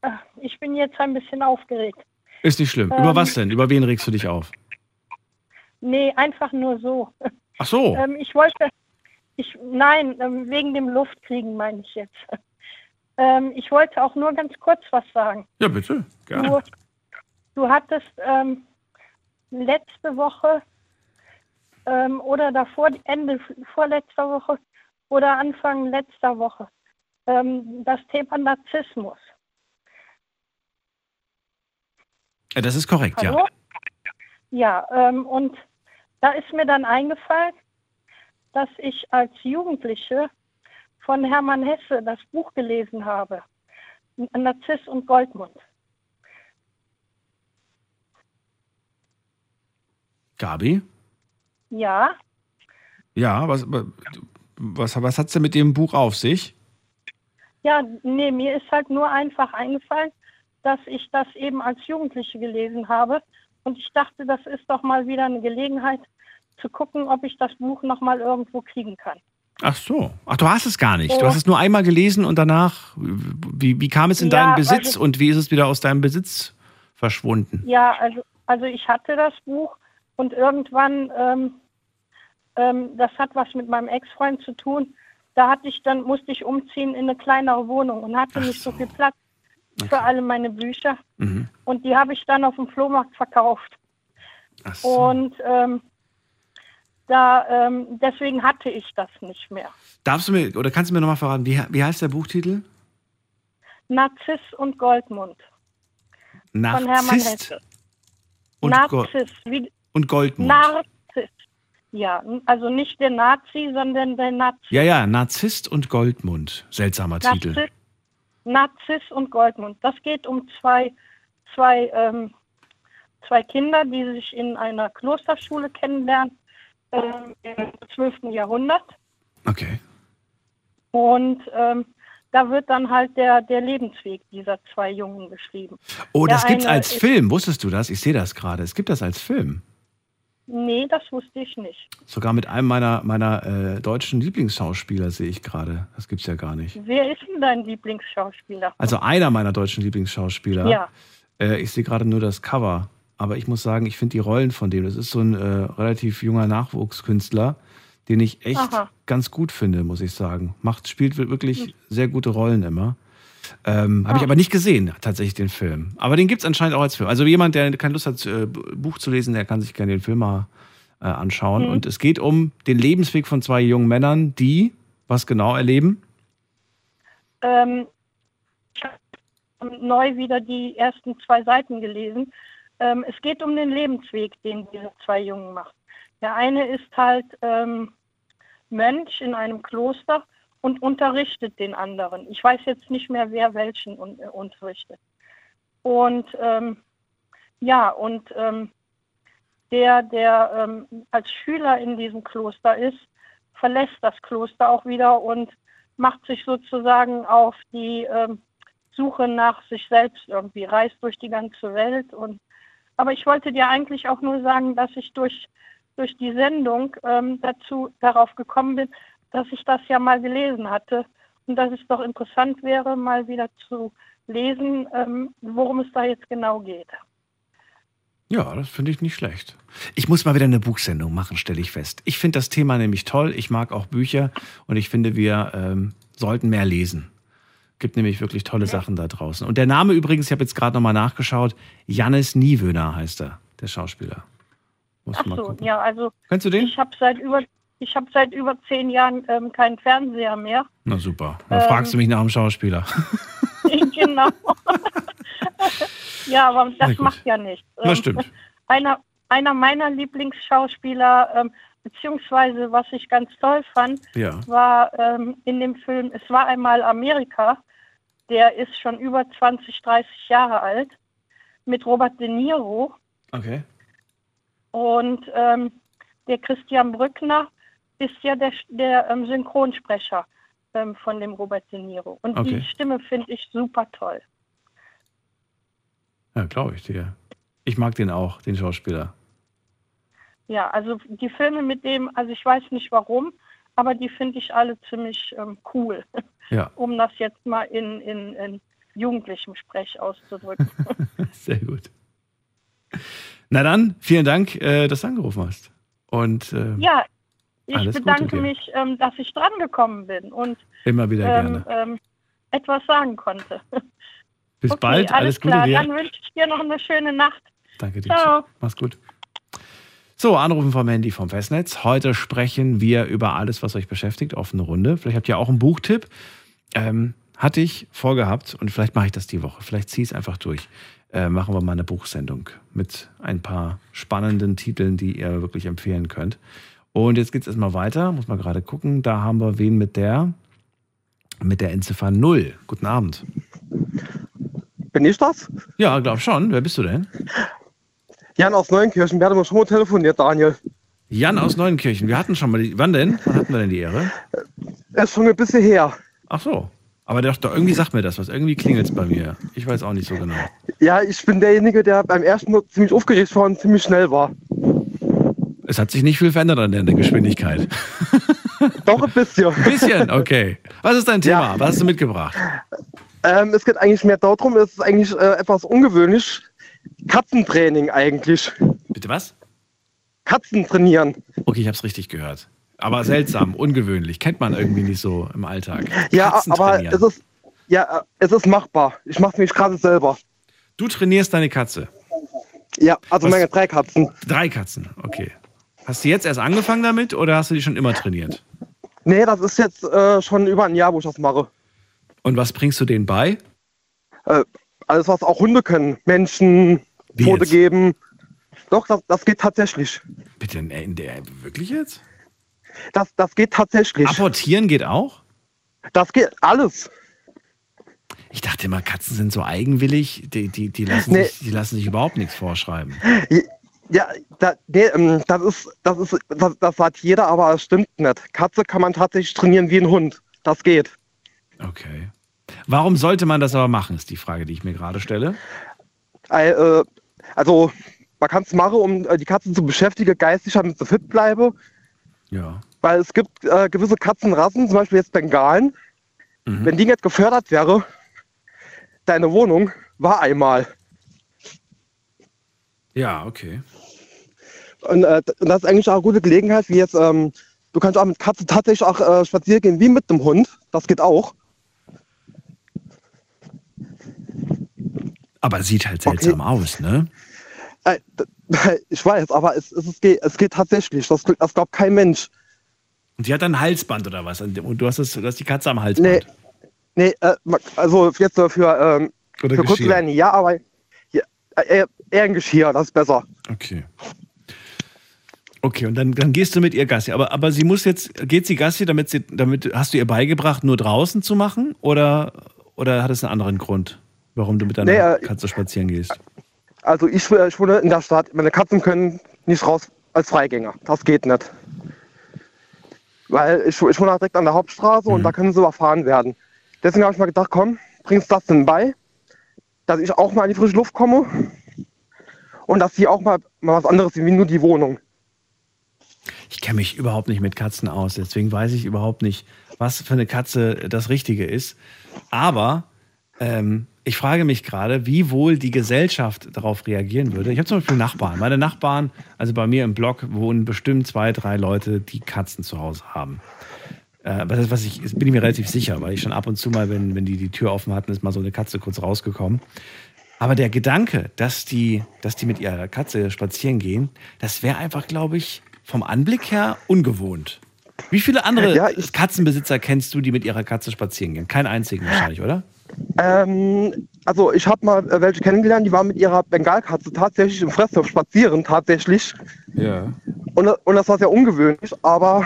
äh, ich bin jetzt ein bisschen aufgeregt. Ist nicht schlimm. Ähm. Über was denn? Über wen regst du dich auf? Nee, einfach nur so. Ach so. Ähm, ich wollte, ich, nein, ähm, wegen dem Luftkriegen meine ich jetzt. Ähm, ich wollte auch nur ganz kurz was sagen. Ja, bitte. Gerne. Du, du hattest ähm, letzte Woche ähm, oder davor, Ende vorletzter Woche oder Anfang letzter Woche ähm, das Thema Narzissmus. Äh, Das ist korrekt, ja. Hallo? Ja, ähm, und da ist mir dann eingefallen, dass ich als Jugendliche von Hermann Hesse das Buch gelesen habe, Narziss und Goldmund. Gabi? Ja, Ja, was, was, was hat es denn mit dem Buch auf sich? ja, nee, mir ist halt nur einfach eingefallen, dass ich das eben als Jugendliche gelesen habe. Und ich dachte, das ist doch mal wieder eine Gelegenheit zu gucken, ob ich das Buch nochmal irgendwo kriegen kann. Ach so. Ach, du hast es gar nicht. Du Ja. hast es nur einmal gelesen und danach, wie, wie kam es in Ja, deinen Besitz also- und wie ist es wieder aus deinem Besitz verschwunden? Ja, also, also ich hatte das Buch und irgendwann, ähm, ähm, das hat was mit meinem Ex-Freund zu tun. Da hatte ich dann, musste ich umziehen in eine kleinere Wohnung und hatte nicht so viel Platz für alle meine Bücher. Mhm. Und die habe ich dann auf dem Flohmarkt verkauft. So. Und ähm, da, ähm, deswegen hatte ich das nicht mehr. Darfst du mir, oder kannst du mir nochmal verraten, wie, wie heißt der Buchtitel? Narziss und Goldmund von Hermann Narzisst Hesse. und, Go Narziss, wie, und Goldmund. Narziss. Ja, also nicht der Nazi, sondern der Nazi. ja, ja, Narzisst und Goldmund. Seltsamer Titel. Narziss, und Goldmund. Das geht um zwei, zwei, ähm, zwei Kinder, die sich in einer Klosterschule kennenlernen ähm, im 12. Jahrhundert. Okay. Und ähm, da wird dann halt der, der Lebensweg dieser zwei Jungen beschrieben. Oh, das gibt's eine als Film. Wusstest du das? Ich sehe das gerade. Es gibt das als Film. Nee, das wusste ich nicht. Sogar mit einem meiner, meiner äh, deutschen Lieblingsschauspieler sehe ich gerade. Das gibt's ja gar nicht. Wer ist denn dein Lieblingsschauspieler? Also einer meiner deutschen Lieblingsschauspieler. Ja. Äh, ich sehe gerade nur das Cover. Aber ich muss sagen, ich finde die Rollen von dem, das ist so ein äh, relativ junger Nachwuchskünstler, den ich echt Aha. ganz gut finde, muss ich sagen. Macht, spielt wirklich Hm. sehr gute Rollen immer. Ähm, Habe ich Ah. aber nicht gesehen, tatsächlich, den Film. Aber den gibt es anscheinend auch als Film. Also jemand, der keine Lust hat, äh, Buch zu lesen, der kann sich gerne den Film mal äh, anschauen. Mhm. Und es geht um den Lebensweg von zwei jungen Männern, die was genau erleben? Ähm, ich habe neu wieder die ersten zwei Seiten gelesen. Ähm, es geht um den Lebensweg, den diese zwei Jungen machen. Der eine ist halt ähm, Mönch in einem Kloster und unterrichtet den anderen. Ich weiß jetzt nicht mehr, wer welchen un äh, unterrichtet. Und ähm, ja, und ähm, der, der ähm, als Schüler in diesem Kloster ist, verlässt das Kloster auch wieder und macht sich sozusagen auf die ähm, Suche nach sich selbst irgendwie, reist durch die ganze Welt. Und aber ich wollte dir eigentlich auch nur sagen, dass ich durch durch die Sendung ähm, dazu darauf gekommen bin, dass ich das ja mal gelesen hatte und dass es doch interessant wäre, mal wieder zu lesen, ähm, worum es da jetzt genau geht. Ja, das finde ich nicht schlecht. Ich muss mal wieder eine Buchsendung machen, stelle ich fest. Ich finde das Thema nämlich toll. Ich mag auch Bücher und ich finde, wir ähm, sollten mehr lesen. Gibt nämlich wirklich tolle Sachen da draußen. Und der Name übrigens, ich habe jetzt gerade nochmal nachgeschaut, Jannis Niewöhner heißt er, der Schauspieler. Muss Ach so, ja, also Kennst du den? ich habe seit über ich habe seit über zehn Jahren ähm, keinen Fernseher mehr. Na super. Dann Ähm, fragst du mich nach dem Schauspieler. genau. ja, aber das macht ja nichts. Na, stimmt. Einer, einer meiner Lieblingsschauspieler, ähm, beziehungsweise was ich ganz toll fand, Ja. war ähm, in dem Film Es war einmal Amerika. Der ist schon über 20, 30 Jahre alt. Mit Robert De Niro. Okay. Und ähm, der Christian Brückner ist ja der, der ähm, Synchronsprecher ähm, von dem Robert De Niro. Und Okay. die Stimme finde ich super toll. Ja, glaube ich dir. Ich mag den auch, den Schauspieler. Ja, also die Filme mit dem, also ich weiß nicht warum, aber die finde ich alle ziemlich ähm, cool, Ja, um das jetzt mal in, in, in jugendlichem Sprech auszudrücken. sehr gut. Na dann, vielen Dank, äh, dass du angerufen hast. Und äh, ja, ich Alles bedanke mich, ähm, dass ich drangekommen bin und immer wieder ähm, gerne. ähm, etwas sagen konnte. Bis Okay, bald, alles, Gute klar. dir. Dann wünsche ich dir noch eine schöne Nacht. Danke dir. Ciao. Mach's gut. So, Anrufen vom Handy vom Festnetz. Heute sprechen wir über alles, was euch beschäftigt. Offene Runde. Vielleicht habt ihr auch einen Buchtipp. Ähm, hatte ich vorgehabt und vielleicht mache ich das die Woche. Vielleicht ziehe ich es einfach durch. Äh, machen wir mal eine Buchsendung mit ein paar spannenden Titeln, die ihr wirklich empfehlen könnt. Und jetzt geht es erstmal weiter. Muss mal gerade gucken. Da haben wir wen mit der mit der Endziffer 0. Guten Abend. Bin ich das? Ja, glaub schon. Wer bist du denn? Jan aus Neunkirchen, wir hatten schon mal telefoniert, Daniel. Jan aus Neunkirchen. Wir hatten schon mal die. Wann denn? Wann hatten wir denn die Ehre? Ist schon ein bisschen her. Ach so. Aber doch, doch, irgendwie sagt mir das was. Irgendwie klingelt es bei mir. Ich weiß auch nicht so genau. Ja, ich bin derjenige, der beim ersten Mal ziemlich aufgeregt war und ziemlich schnell war. Es hat sich nicht viel verändert an der Geschwindigkeit. Doch ein bisschen. Ein bisschen, okay. Was ist dein Thema? Was hast du mitgebracht? Ähm, es geht eigentlich mehr darum, es ist eigentlich äh, etwas ungewöhnlich. Katzentraining eigentlich. Bitte was? Katzen trainieren. Okay, ich habe es richtig gehört. Aber seltsam, ungewöhnlich. Kennt man irgendwie nicht so im Alltag. Ja, Katzen aber trainieren. es ist, ja, äh, es ist machbar. Ich mache es mich gerade selber. Du trainierst deine Katze. Ja, also Was- meine drei Katzen. Drei Katzen, okay. Hast du jetzt erst angefangen damit oder hast du die schon immer trainiert? Nee, das ist jetzt äh, schon über ein Jahr, wo ich das mache. Und was bringst du denen bei? Äh, alles, was auch Hunde können. Menschen, Wie jetzt? geben. Doch, das, das geht tatsächlich. Bitte, in der, wirklich jetzt? Das, das geht tatsächlich. Apportieren geht auch? Das geht alles. Ich dachte immer, Katzen sind so eigenwillig, die, die, die, lassen, Nee. sich, die lassen sich überhaupt nichts vorschreiben. Ja, da, nee, ähm, das ist, das ist, das, das sagt jeder, aber es stimmt nicht. Katze kann man tatsächlich trainieren wie ein Hund. Das geht. Okay. Warum sollte man das aber machen, ist die Frage, die ich mir gerade stelle. Äh, also, man kann es machen, um äh, die Katze zu beschäftigen, geistig, damit sie fit bleibe. Ja. Weil es gibt äh, gewisse Katzenrassen, zum Beispiel jetzt Bengalen. Mhm. Wenn die nicht gefördert wäre, deine Wohnung war einmal. Ja, okay. Und, äh, und das ist eigentlich auch eine gute Gelegenheit, wie jetzt, ähm, du kannst auch mit Katze tatsächlich auch äh, spazieren gehen, wie mit dem Hund. Das geht auch. Aber sieht halt seltsam aus, ne? Äh, ich weiß, aber es, es, es, geht, es geht tatsächlich. Das, das glaubt kein Mensch. Und die hat ein Halsband oder was? Und du hast, das, du hast die Katze am Halsband. Nee, nee äh, also jetzt für, ähm, für. Leine, ja, aber ja, äh, eher ein Geschirr, das ist besser. Okay. Okay, und dann, dann gehst du mit ihr Gassi. Aber, aber sie muss jetzt, geht sie Gassi, damit sie, damit hast du ihr beigebracht, nur draußen zu machen? Oder, oder hat es einen anderen Grund, warum du mit deiner äh, Katze spazieren gehst? Also ich, ich wohne in der Stadt. Meine Katzen können nicht raus als Freigänger. Das geht nicht. Weil ich, ich wohne direkt an der Hauptstraße und da können sie überfahren werden. Deswegen habe ich mal gedacht, komm, bringst das denn bei, dass ich auch mal in die frische Luft komme und dass sie auch mal, mal was anderes sehen, wie nur die Wohnung. Ich kenne mich überhaupt nicht mit Katzen aus, deswegen weiß ich überhaupt nicht, was für eine Katze das Richtige ist. Aber ähm, ich frage mich gerade, wie wohl die Gesellschaft darauf reagieren würde. Ich habe zum Beispiel Nachbarn. Meine Nachbarn, also bei mir im Block, wohnen bestimmt zwei, drei Leute, die Katzen zu Hause haben. Äh, was, was ich, bin ich mir relativ sicher, weil ich schon ab und zu mal, wenn, wenn die die Tür offen hatten, ist mal so eine Katze kurz rausgekommen. Aber der Gedanke, dass die, dass die mit ihrer Katze spazieren gehen, das wäre einfach, glaube ich, vom Anblick her ungewohnt. Wie viele andere Ja, Katzenbesitzer kennst du, die mit ihrer Katze spazieren gehen? Keinen einzigen wahrscheinlich, oder? Ähm, also ich habe mal äh, welche kennengelernt, die waren mit ihrer Bengalkatze tatsächlich im Fresshof spazieren, tatsächlich. Ja. Und, und das war sehr ungewöhnlich, aber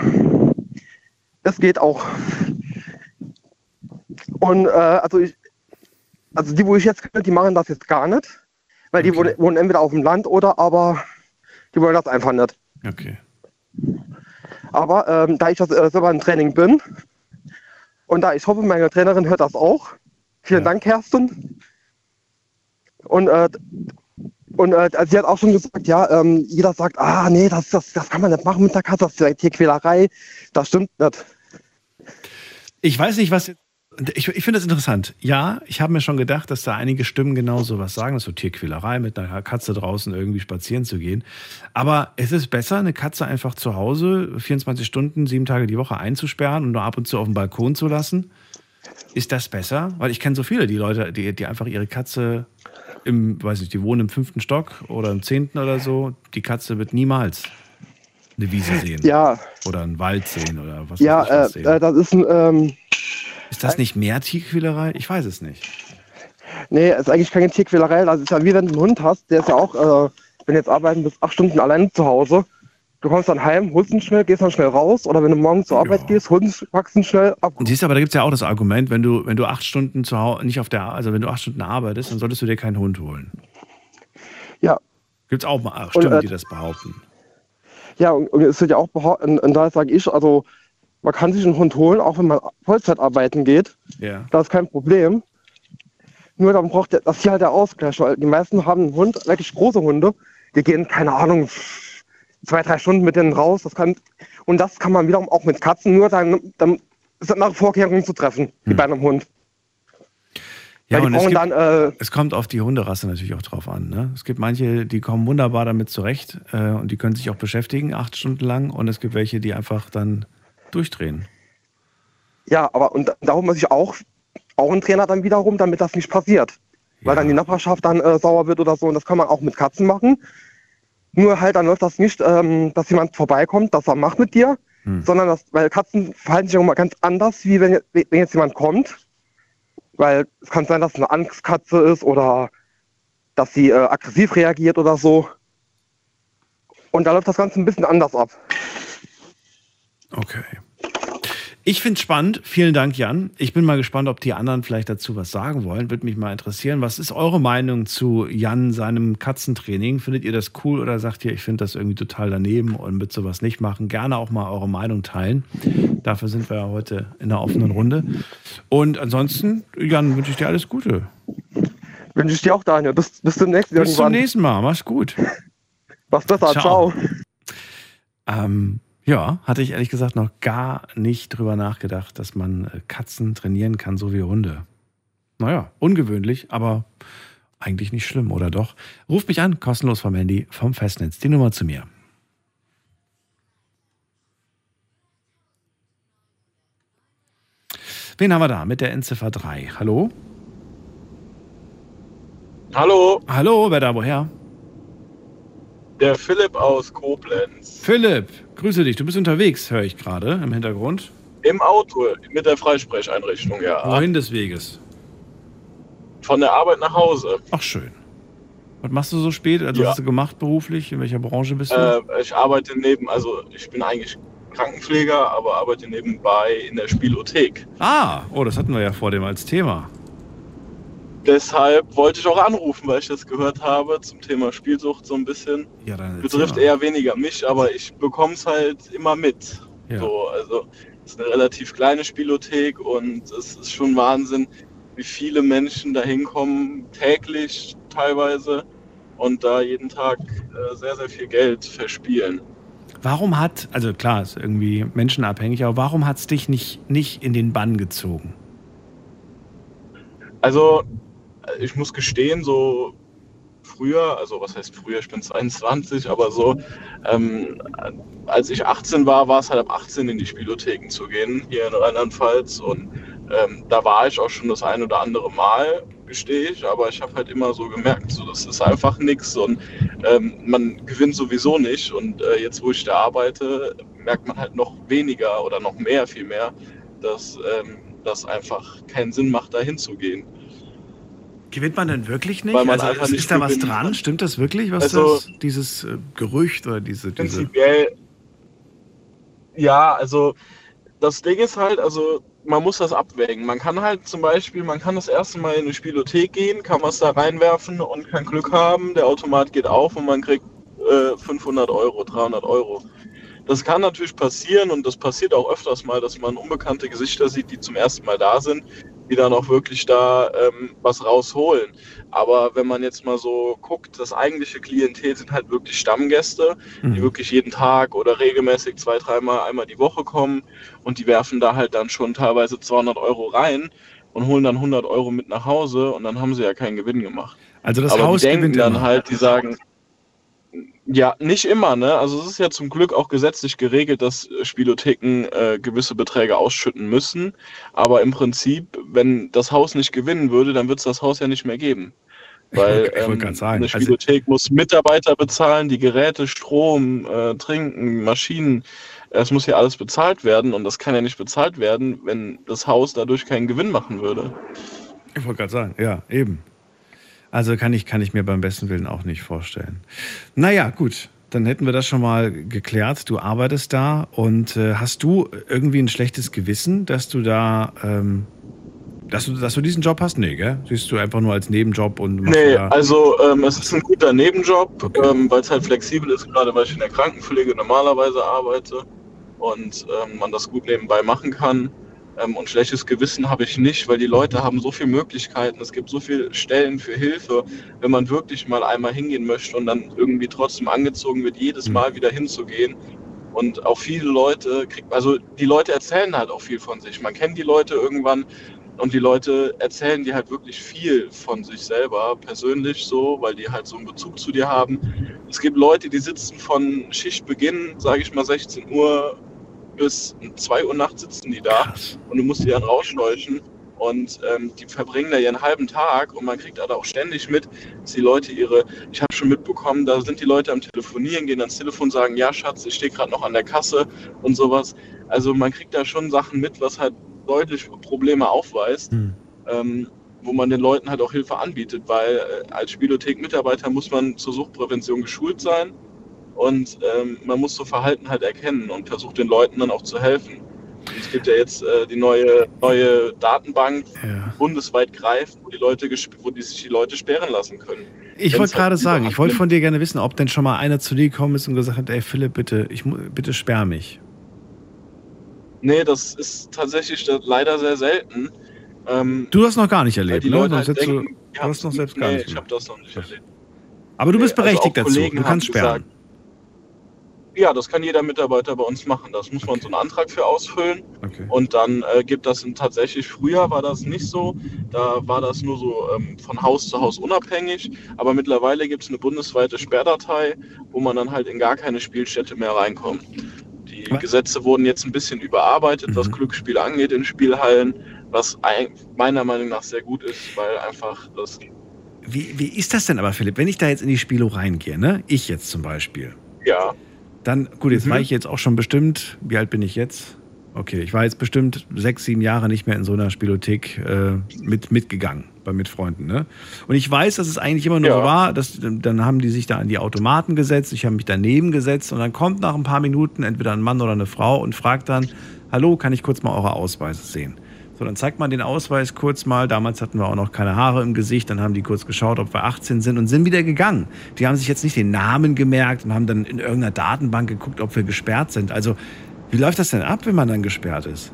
es geht auch. Und äh, also ich, also die, wo ich jetzt kenne, die machen das jetzt gar nicht, weil die wohnen, wohnen entweder auf dem Land oder aber die wollen das einfach nicht. Okay. Aber ähm, da ich das äh, selber im Training bin und da ich hoffe, meine Trainerin hört das auch. Vielen Dank, Kerstin. Und, äh, und äh, sie hat auch schon gesagt, ja, ähm, jeder sagt, ah nee, das, das, das kann man nicht machen mit der Katze, das ist Tierquälerei. Das stimmt nicht. Ich weiß nicht, was. Ich, ich finde das interessant. Ja, ich habe mir schon gedacht, dass da einige Stimmen genau so was sagen, so Tierquälerei, mit einer Katze draußen irgendwie spazieren zu gehen. Aber es ist besser, eine Katze einfach zu Hause 24 Stunden, sieben Tage die Woche einzusperren und nur ab und zu auf dem Balkon zu lassen. Ist das besser? Weil ich kenne so viele, die Leute, die, die einfach ihre Katze im, weiß nicht, die wohnen im fünften Stock oder im zehnten oder so. Die Katze wird niemals eine Wiese sehen. Ja. Oder einen Wald sehen oder was ja, äh, sehen. äh, das ist ein, ähm, Ist das nicht mehr Tierquälerei? Ich weiß es nicht. nee, ist eigentlich keine Tierquälerei. Das ist ja wie wenn du einen Hund hast, der ist ja auch, äh, wenn du jetzt arbeiten bist, acht Stunden allein zu Hause. Du kommst dann heim, holst ihn schnell, gehst dann schnell raus. Oder wenn du morgens zur Arbeit gehst, holst ihn, packst ihn schnell ab. Und siehst du, aber da gibt es ja auch das Argument, wenn du, wenn du acht Stunden zu Hause, nicht auf der, also wenn du acht Stunden arbeitest, dann solltest du dir keinen Hund holen. Ja. Gibt es auch mal Stimmen, Und, äh, die das behaupten. Ja, und, und es wird ja auch behaupten, und, und da sage ich, also man kann sich einen Hund holen, auch wenn man Vollzeit arbeiten geht. Ja. Das ist kein Problem. Nur dann braucht der, das hier halt der Ausgleich, weil die meisten haben einen Hund, wirklich große Hunde, die gehen, keine Ahnung, zwei, drei Stunden mit denen raus. Das kann, und das kann man wiederum auch mit Katzen, nur dann, dann sind nach Vorkehrungen zu treffen, wie bei einem Hund. Ja, und es, gibt, dann, äh, es kommt auf die Hunderasse natürlich auch drauf an. Ne? Es gibt manche, die kommen wunderbar damit zurecht äh, und die können sich auch beschäftigen, acht Stunden lang. Und es gibt welche, die einfach dann durchdrehen. Ja, aber und da holt man sich auch, auch einen Trainer dann wiederum, damit das nicht passiert. Weil dann die Nachbarschaft dann äh, sauer wird oder so. Und das kann man auch mit Katzen machen. Nur halt, dann läuft das nicht, ähm, dass jemand vorbeikommt, das er macht mit dir, sondern das, weil Katzen verhalten sich auch immer ganz anders, wie wenn, wenn jetzt jemand kommt. Weil es kann sein, dass es eine Angstkatze ist oder dass sie äh, aggressiv reagiert oder so. Und da läuft das Ganze ein bisschen anders ab. Okay. Ich finde es spannend. Vielen Dank, Jan. Ich bin mal gespannt, ob die anderen vielleicht dazu was sagen wollen. Würde mich mal interessieren. Was ist eure Meinung zu Jan, seinem Katzentraining? Findet ihr das cool oder sagt ihr, ich finde das irgendwie total daneben und würde sowas nicht machen? Gerne auch mal eure Meinung teilen. Dafür sind wir ja heute in der offenen Runde. Und ansonsten, Jan, wünsche ich dir alles Gute. Wünsche ich dir auch, Daniel. Bis, bis zum nächsten Bis zum irgendwann. nächsten Mal. Mach's gut. Was besser. Ciao. Ähm, ja, hatte ich ehrlich gesagt noch gar nicht drüber nachgedacht, dass man äh, Katzen trainieren kann, so wie Hunde. Naja, ungewöhnlich, aber eigentlich nicht schlimm, oder doch? Ruft mich an, kostenlos vom Handy, vom Festnetz. Die Nummer zu mir. Wen haben wir da mit der Endziffer 3? Hallo? Hallo, Hallo, wer da woher? der Philipp aus Koblenz. Philipp, grüße dich. Du bist unterwegs, höre ich gerade im Hintergrund. Im Auto mit der Freisprecheinrichtung, ja. Wohin des Weges? Von der Arbeit nach Hause. Ach, schön. Was machst du so spät? Also, Ja. was hast du gemacht beruflich? In welcher Branche bist du? Äh, ich arbeite neben, also ich bin eigentlich Krankenpfleger, aber arbeite nebenbei in der Spielothek. ah, oh, das hatten wir ja vor dem als Thema. Deshalb wollte ich auch anrufen, weil ich das gehört habe zum Thema Spielsucht so ein bisschen. Ja, dann Betrifft eher weniger mich, aber ich bekomme es halt immer mit. Ja. So, also es ist eine relativ kleine Spielothek und es ist schon Wahnsinn, wie viele Menschen da hinkommen, täglich teilweise und da jeden Tag äh, sehr, sehr viel Geld verspielen. Warum hat, also klar, ist irgendwie menschenabhängig, aber warum hat es dich nicht, nicht in den Bann gezogen? Also, ich muss gestehen, so früher, also was heißt früher, ich bin 22, aber so, ähm, als ich 18 war, war es halt ab 18 in die Spielotheken zu gehen, hier in Rheinland-Pfalz. Und ähm, da war ich auch schon das ein oder andere Mal, gestehe ich, aber ich habe halt immer so gemerkt, so, das ist einfach nichts und ähm, man gewinnt sowieso nicht. Und äh, jetzt, wo ich da arbeite, merkt man halt noch weniger oder noch mehr, viel mehr, dass ähm, das einfach keinen Sinn macht, da hinzugehen. Gewinnt man denn wirklich nicht? Weil man also, einfach ist, nicht da was dran? Stimmt das wirklich, was Also- das, dieses äh, Gerücht oder diese, diese Prinzipiell, ja, also das Ding ist halt, also man muss das abwägen. Man kann halt zum Beispiel, man kann das erste Mal in eine Spielothek gehen, kann was da reinwerfen und kann Glück haben, der Automat geht auf und man kriegt äh, 500 Euro, 300 Euro. Das kann natürlich passieren und das passiert auch öfters mal, dass man unbekannte Gesichter sieht, die zum ersten Mal da sind, die dann auch wirklich da ähm, was rausholen. Aber wenn man jetzt mal so guckt, das eigentliche Klientel sind halt wirklich Stammgäste, die wirklich jeden Tag oder regelmäßig zwei, dreimal einmal die Woche kommen und die werfen da halt dann schon teilweise 200 Euro rein und holen dann 100 Euro mit nach Hause und dann haben sie ja keinen Gewinn gemacht. Also das Aber Haus die denken gewinnt dann halt, die sagen, ja, nicht immer, ne? Also es ist ja zum Glück auch gesetzlich geregelt, dass Spielotheken äh, gewisse Beträge ausschütten müssen. Aber im Prinzip, wenn das Haus nicht gewinnen würde, dann wird es das Haus ja nicht mehr geben. Weil ähm, eine also- Spielothek muss Mitarbeiter bezahlen, die Geräte, Strom, äh, Trinken, Maschinen. Es muss ja alles bezahlt werden und das kann ja nicht bezahlt werden, wenn das Haus dadurch keinen Gewinn machen würde. Ich wollte gerade sagen, ja, eben. Also kann ich, kann ich mir beim besten Willen auch nicht vorstellen. Naja, gut. Dann hätten wir das schon mal geklärt. Du arbeitest da und äh, hast du irgendwie ein schlechtes Gewissen, dass du da, ähm, dass, du, dass du diesen Job hast? Nee, gell? Siehst du einfach nur als Nebenjob und machst Nee, also ähm, es ist ein guter Nebenjob, ähm, weil es halt flexibel ist, gerade weil ich in der Krankenpflege normalerweise arbeite und ähm, man das gut nebenbei machen kann. Ähm, und schlechtes Gewissen habe ich nicht, weil die Leute haben so viele Möglichkeiten. Es gibt so viele Stellen für Hilfe, wenn man wirklich mal einmal hingehen möchte und dann irgendwie trotzdem angezogen wird, jedes Mal wieder hinzugehen. Und auch viele Leute, kriegt, also die Leute erzählen halt auch viel von sich. Man kennt die Leute irgendwann und die Leute erzählen dir halt wirklich viel von sich selber, persönlich so, weil die halt so einen Bezug zu dir haben. Es gibt Leute, die sitzen von Schichtbeginn, sage ich mal 16 Uhr, bis 2 Uhr nachts sitzen die da und du musst die dann rausscheuchen. Und ähm, die verbringen da ihren halben Tag und man kriegt aber auch ständig mit, dass die Leute ihre, ich habe schon mitbekommen, da sind die Leute am Telefonieren, gehen ans Telefon, sagen, ja Schatz, ich stehe gerade noch an der Kasse und sowas. Also man kriegt da schon Sachen mit, was halt deutlich Probleme aufweist, ähm, wo man den Leuten halt auch Hilfe anbietet, weil äh, als Spielothek-Mitarbeiter muss man zur Suchtprävention geschult sein und ähm, man muss so Verhalten halt erkennen und versucht den Leuten dann auch zu helfen. Und es gibt ja jetzt äh, die neue, neue Datenbank, bundesweit greift, wo die Leute wo die sich die Leute sperren lassen können. Ich wollte gerade halt sagen, ich wollte von dir gerne wissen, ob denn schon mal einer zu dir gekommen ist und gesagt hat, ey Philipp, bitte, ich, bitte sperr mich. Nee, das ist tatsächlich leider sehr selten. Ähm, Du hast noch gar nicht erlebt, die ne? Leute halt du, du hast noch selbst gar nee, nicht ich habe das noch nicht erlebt. Aber du bist Nee, also berechtigt auch dazu, du kannst sperren. gesagt, Ja, das kann jeder Mitarbeiter bei uns machen. Das muss man so einen Antrag für ausfüllen. Okay. Und dann äh, gibt das in, tatsächlich, früher war das nicht so. Da war das nur so ähm, von Haus zu Haus unabhängig. Aber mittlerweile gibt es eine bundesweite Sperrdatei, wo man dann halt in gar keine Spielstätte mehr reinkommt. Die Gesetze wurden jetzt ein bisschen überarbeitet, Mhm. was Glücksspiele angeht in Spielhallen, was ein, meiner Meinung nach sehr gut ist, weil einfach das Wie, wie ist das denn aber, Philipp, wenn ich da jetzt in die Spielo reingehe, ne? Ich jetzt zum Beispiel. ja Dann, gut, jetzt Mhm. war ich jetzt auch schon bestimmt, wie alt bin ich jetzt? Okay, ich war jetzt bestimmt sechs, sieben Jahre nicht mehr in so einer Spielothek äh, mit, mitgegangen, bei mit Freunden. Ne? Und ich weiß, dass es eigentlich immer nur Ja. so war, dass, dann haben die sich da an die Automaten gesetzt, ich habe mich daneben gesetzt und dann kommt nach ein paar Minuten entweder ein Mann oder eine Frau und fragt dann, hallo, kann ich kurz mal eure Ausweise sehen? So, dann zeigt man den Ausweis kurz mal. Damals hatten wir auch noch keine Haare im Gesicht. Dann haben die kurz geschaut, ob wir 18 sind und sind wieder gegangen. Die haben sich jetzt nicht den Namen gemerkt und haben dann in irgendeiner Datenbank geguckt, ob wir gesperrt sind. Also, wie läuft das denn ab, wenn man dann gesperrt ist?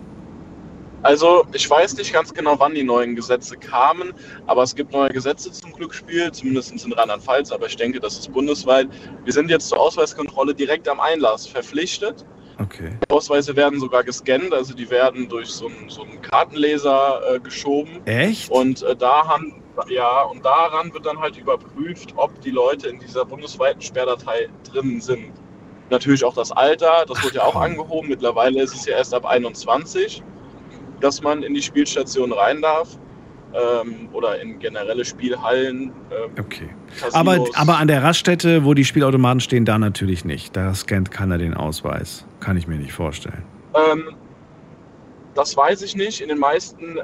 Also ich weiß nicht ganz genau, wann die neuen Gesetze kamen, aber es gibt neue Gesetze zum Glücksspiel, zumindest in Rheinland-Pfalz, aber ich denke, das ist bundesweit. Wir sind jetzt zur Ausweiskontrolle direkt am Einlass verpflichtet. Okay. Die Ausweise werden sogar gescannt, also die werden durch so einen, so einen Kartenleser äh, geschoben. Echt? Und äh, da haben, ja, und daran wird dann halt überprüft, ob die Leute in dieser bundesweiten Sperrdatei drin sind. Natürlich auch das Alter, das wird ja auch angehoben. Mittlerweile ist es ja erst ab 21, dass man in die Spielstation rein darf. Ähm, oder in generelle Spielhallen. Ähm, okay. Casinos. Aber, aber an der Raststätte, wo die Spielautomaten stehen, da natürlich nicht. Da scannt keiner den Ausweis. Kann ich mir nicht vorstellen. Ähm, das weiß ich nicht. In den meisten äh,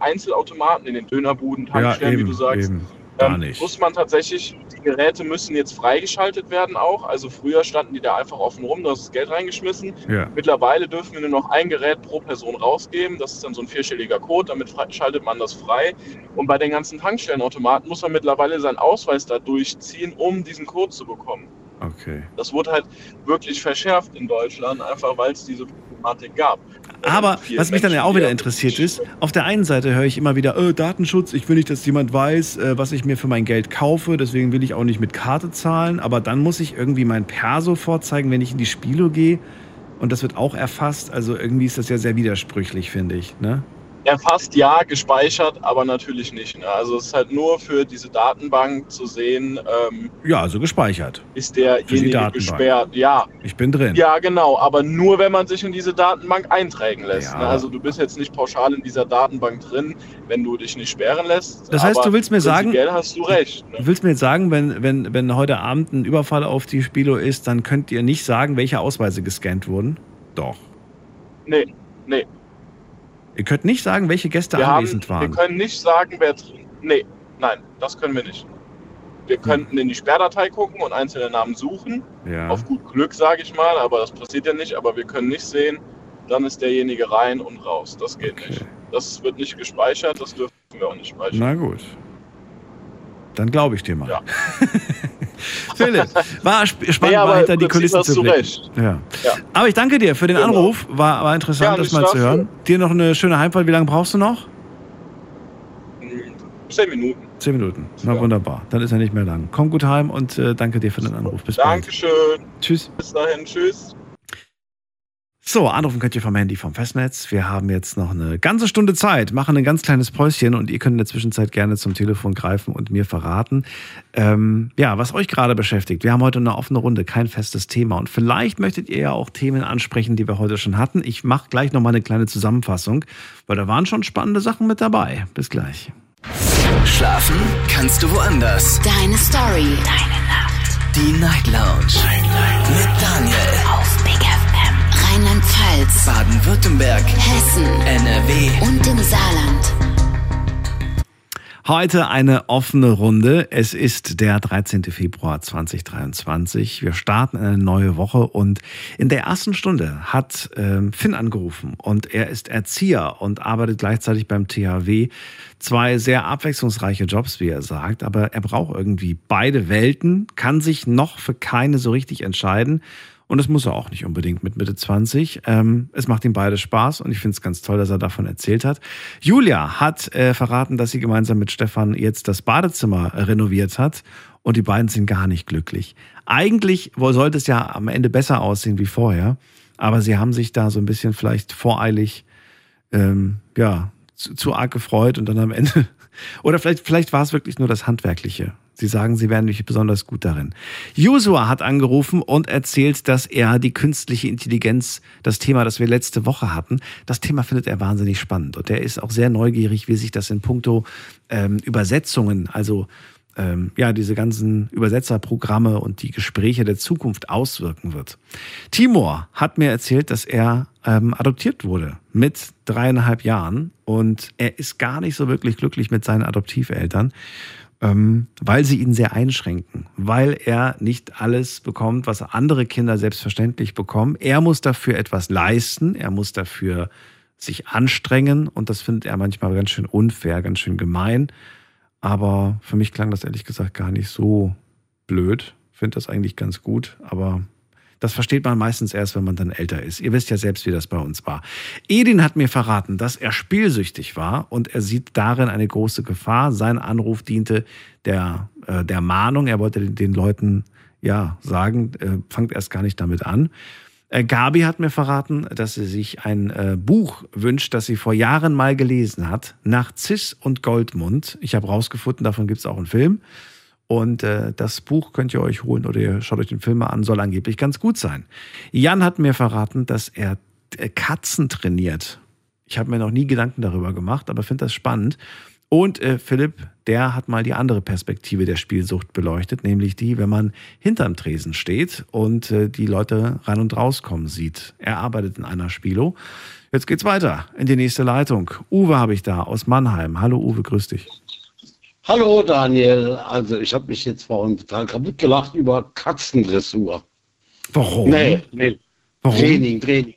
Einzelautomaten, in den Dönerbuden, Tankstellen, wie du sagst, eben. Gar ähm, nicht. muss man tatsächlich, die Geräte müssen jetzt freigeschaltet werden auch. Also früher standen die da einfach offen rum, du hast das Geld reingeschmissen. Ja. Mittlerweile dürfen wir nur noch ein Gerät pro Person rausgeben. Das ist dann so ein vierstelliger Code, damit schaltet man das frei. Und bei den ganzen Tankstellenautomaten muss man mittlerweile seinen Ausweis da durchziehen, um diesen Code zu bekommen. Okay. Das wurde halt wirklich verschärft in Deutschland, einfach weil es diese Problematik gab. Aber vielen was mich dann ja auch wieder interessiert ist, auf der einen Seite höre ich immer wieder, äh, Datenschutz, ich will nicht, dass jemand weiß, äh, was ich mir für mein Geld kaufe, deswegen will ich auch nicht mit Karte zahlen, aber dann muss ich irgendwie mein Perso vorzeigen, wenn ich in die Spielo gehe und das wird auch erfasst, also irgendwie ist das ja sehr widersprüchlich, finde ich, ne? Erfasst ja, gespeichert, aber natürlich nicht. Ne? Also es ist halt nur für diese Datenbank zu sehen, ähm, Ja, also gespeichert. ist derjenige Datenbank. gesperrt. Ja, Ich bin drin. ja, genau, aber nur wenn man sich in diese Datenbank eintragen lässt. Ja. Ne? Also du bist jetzt nicht pauschal in dieser Datenbank drin, wenn du dich nicht sperren lässt. Das heißt, du willst mir sagen- hast du recht. Ne? Du willst mir jetzt sagen, wenn, wenn, wenn heute Abend ein Überfall auf die Spielo ist, dann könnt ihr nicht sagen, welche Ausweise gescannt wurden? Doch. Nee, nee. Ihr könnt nicht sagen, welche Gäste Wir, haben, anwesend wir waren. können nicht sagen, wer drin. Nee, nein, das können wir nicht. Wir Hm. könnten in die Sperrdatei gucken und einzelne Namen suchen. Ja. Auf gut Glück, sage ich mal, aber das passiert ja nicht. Aber wir können nicht sehen, dann ist derjenige rein und raus. Das geht nicht. Das wird nicht gespeichert, das dürfen wir auch nicht speichern. Na gut. Dann glaube ich dir mal. Philipp, war sp spannend, Ja, mal hinter die Kulissen zu blicken. Ja. Ja. Aber ich danke dir für den Genau. Anruf. War, war interessant, Ja, das mal zu hören. Dir noch eine schöne Heimfahrt. Wie lange brauchst du noch? Zehn Minuten. Zehn Minuten. Na wunderbar. Dann ist er nicht mehr lang. Komm gut heim und äh, danke dir für den Anruf. Bis bald. Dankeschön. Tschüss. Bis dahin. Tschüss. So, anrufen könnt ihr vom Handy vom Festnetz. Wir haben jetzt noch eine ganze Stunde Zeit, machen ein ganz kleines Päuschen und ihr könnt in der Zwischenzeit gerne zum Telefon greifen und mir verraten, ähm, ja, was euch gerade beschäftigt. Wir haben heute eine offene Runde, kein festes Thema und vielleicht möchtet ihr ja auch Themen ansprechen, die wir heute schon hatten. Ich mache gleich noch mal eine kleine Zusammenfassung, weil da waren schon spannende Sachen mit dabei. Bis gleich. Schlafen kannst du woanders. Deine Story. Deine Nacht. Die Night Lounge. Mit Daniel. Rheinland-Pfalz. Baden-Württemberg. Hessen. NRW. Und im Saarland. Heute eine offene Runde. Es ist der 13. Februar 2023. Wir starten eine neue Woche und in der ersten Stunde hat ähm, Finn angerufen und er ist Erzieher und arbeitet gleichzeitig beim THW. Zwei sehr abwechslungsreiche Jobs, wie er sagt, aber er braucht irgendwie beide Welten, kann sich noch für keine so richtig entscheiden. Und das muss er auch nicht unbedingt mit Mitte 20. Ähm, es macht ihm beide Spaß und ich finde es ganz toll, dass er davon erzählt hat. Julia hat äh, verraten, dass sie gemeinsam mit Stefan jetzt das Badezimmer renoviert hat und die beiden sind gar nicht glücklich. Eigentlich sollte es ja am Ende besser aussehen wie vorher, aber sie haben sich da so ein bisschen vielleicht voreilig ähm, ja, zu, zu arg gefreut und dann am Ende. Oder vielleicht, vielleicht war es wirklich nur das Handwerkliche. Sie sagen, sie wären nicht besonders gut darin. Joshua hat angerufen und erzählt, dass er die künstliche Intelligenz, das Thema, das wir letzte Woche hatten, das Thema findet er wahnsinnig spannend. Und er ist auch sehr neugierig, wie sich das in puncto ähm, Übersetzungen, also ähm, ja, diese ganzen Übersetzerprogramme und die Gespräche der Zukunft auswirken wird. Timur hat mir erzählt, dass er ähm, adoptiert wurde mit dreieinhalb Jahren und er ist gar nicht so wirklich glücklich mit seinen Adoptiveltern, ähm, weil sie ihn sehr einschränken, weil er nicht alles bekommt, was andere Kinder selbstverständlich bekommen. Er muss dafür etwas leisten, er muss dafür sich anstrengen und das findet er manchmal ganz schön unfair, ganz schön gemein. Aber für mich klang das ehrlich gesagt gar nicht so blöd. Finde das eigentlich ganz gut, aber das versteht man meistens erst, wenn man dann älter ist. Ihr wisst ja selbst, wie das bei uns war. Edin hat mir verraten, dass er spielsüchtig war und er sieht darin eine große Gefahr. Sein Anruf diente der, äh, der Mahnung. Er wollte den, den Leuten ja sagen, äh, fangt erst gar nicht damit an. Äh, Gabi hat mir verraten, dass sie sich ein äh, Buch wünscht, das sie vor Jahren mal gelesen hat. Narziss und Goldmund. Ich habe rausgefunden, davon gibt es auch einen Film. Und äh, das Buch könnt ihr euch holen oder ihr schaut euch den Film mal an, soll angeblich ganz gut sein. Jan hat mir verraten, dass er äh, Katzen trainiert. Ich habe mir noch nie Gedanken darüber gemacht, aber finde das spannend. Und äh, Philipp, der hat mal die andere Perspektive der Spielsucht beleuchtet, nämlich die, wenn man hinterm Tresen steht und äh, die Leute rein und rauskommen sieht. Er arbeitet in einer Spielo. Jetzt geht's weiter in die nächste Leitung. Uwe habe ich da aus Mannheim. Hallo Uwe, grüß dich. Hallo Daniel, also ich habe mich jetzt vorhin total kaputt gelacht über Katzendressur. Warum? Nee, nee. Warum? Training, Training.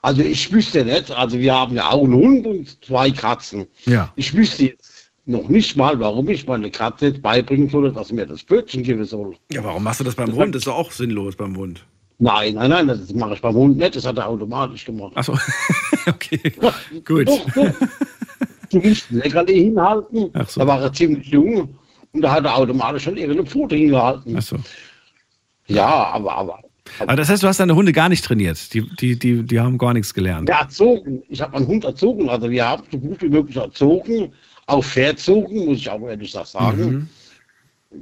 Also ich wüsste nicht, also wir haben ja auch einen Hund und zwei Katzen. Ja. Ich wüsste jetzt noch nicht mal, warum ich meine Katze jetzt beibringen soll, dass sie mir das Bötchen geben soll. Ja, warum machst du das beim Hund? Das ist doch auch sinnlos beim Hund. Nein, nein, nein, das mache ich beim Hund nicht, das hat er automatisch gemacht. Achso, okay, gut. Doch, doch. Ein Leckerli hinhalten, so. da war er ziemlich jung und da hat er automatisch schon irgendeine Pfote hingehalten. Achso. Ja, aber, aber. Aber das heißt, du hast deine Hunde gar nicht trainiert. Die, die, die, die haben gar nichts gelernt. Ja, erzogen. Ich habe meinen Hund erzogen. Also wir haben so gut wie möglich erzogen, auch verzogen, muss ich auch ehrlich sagen. Mhm.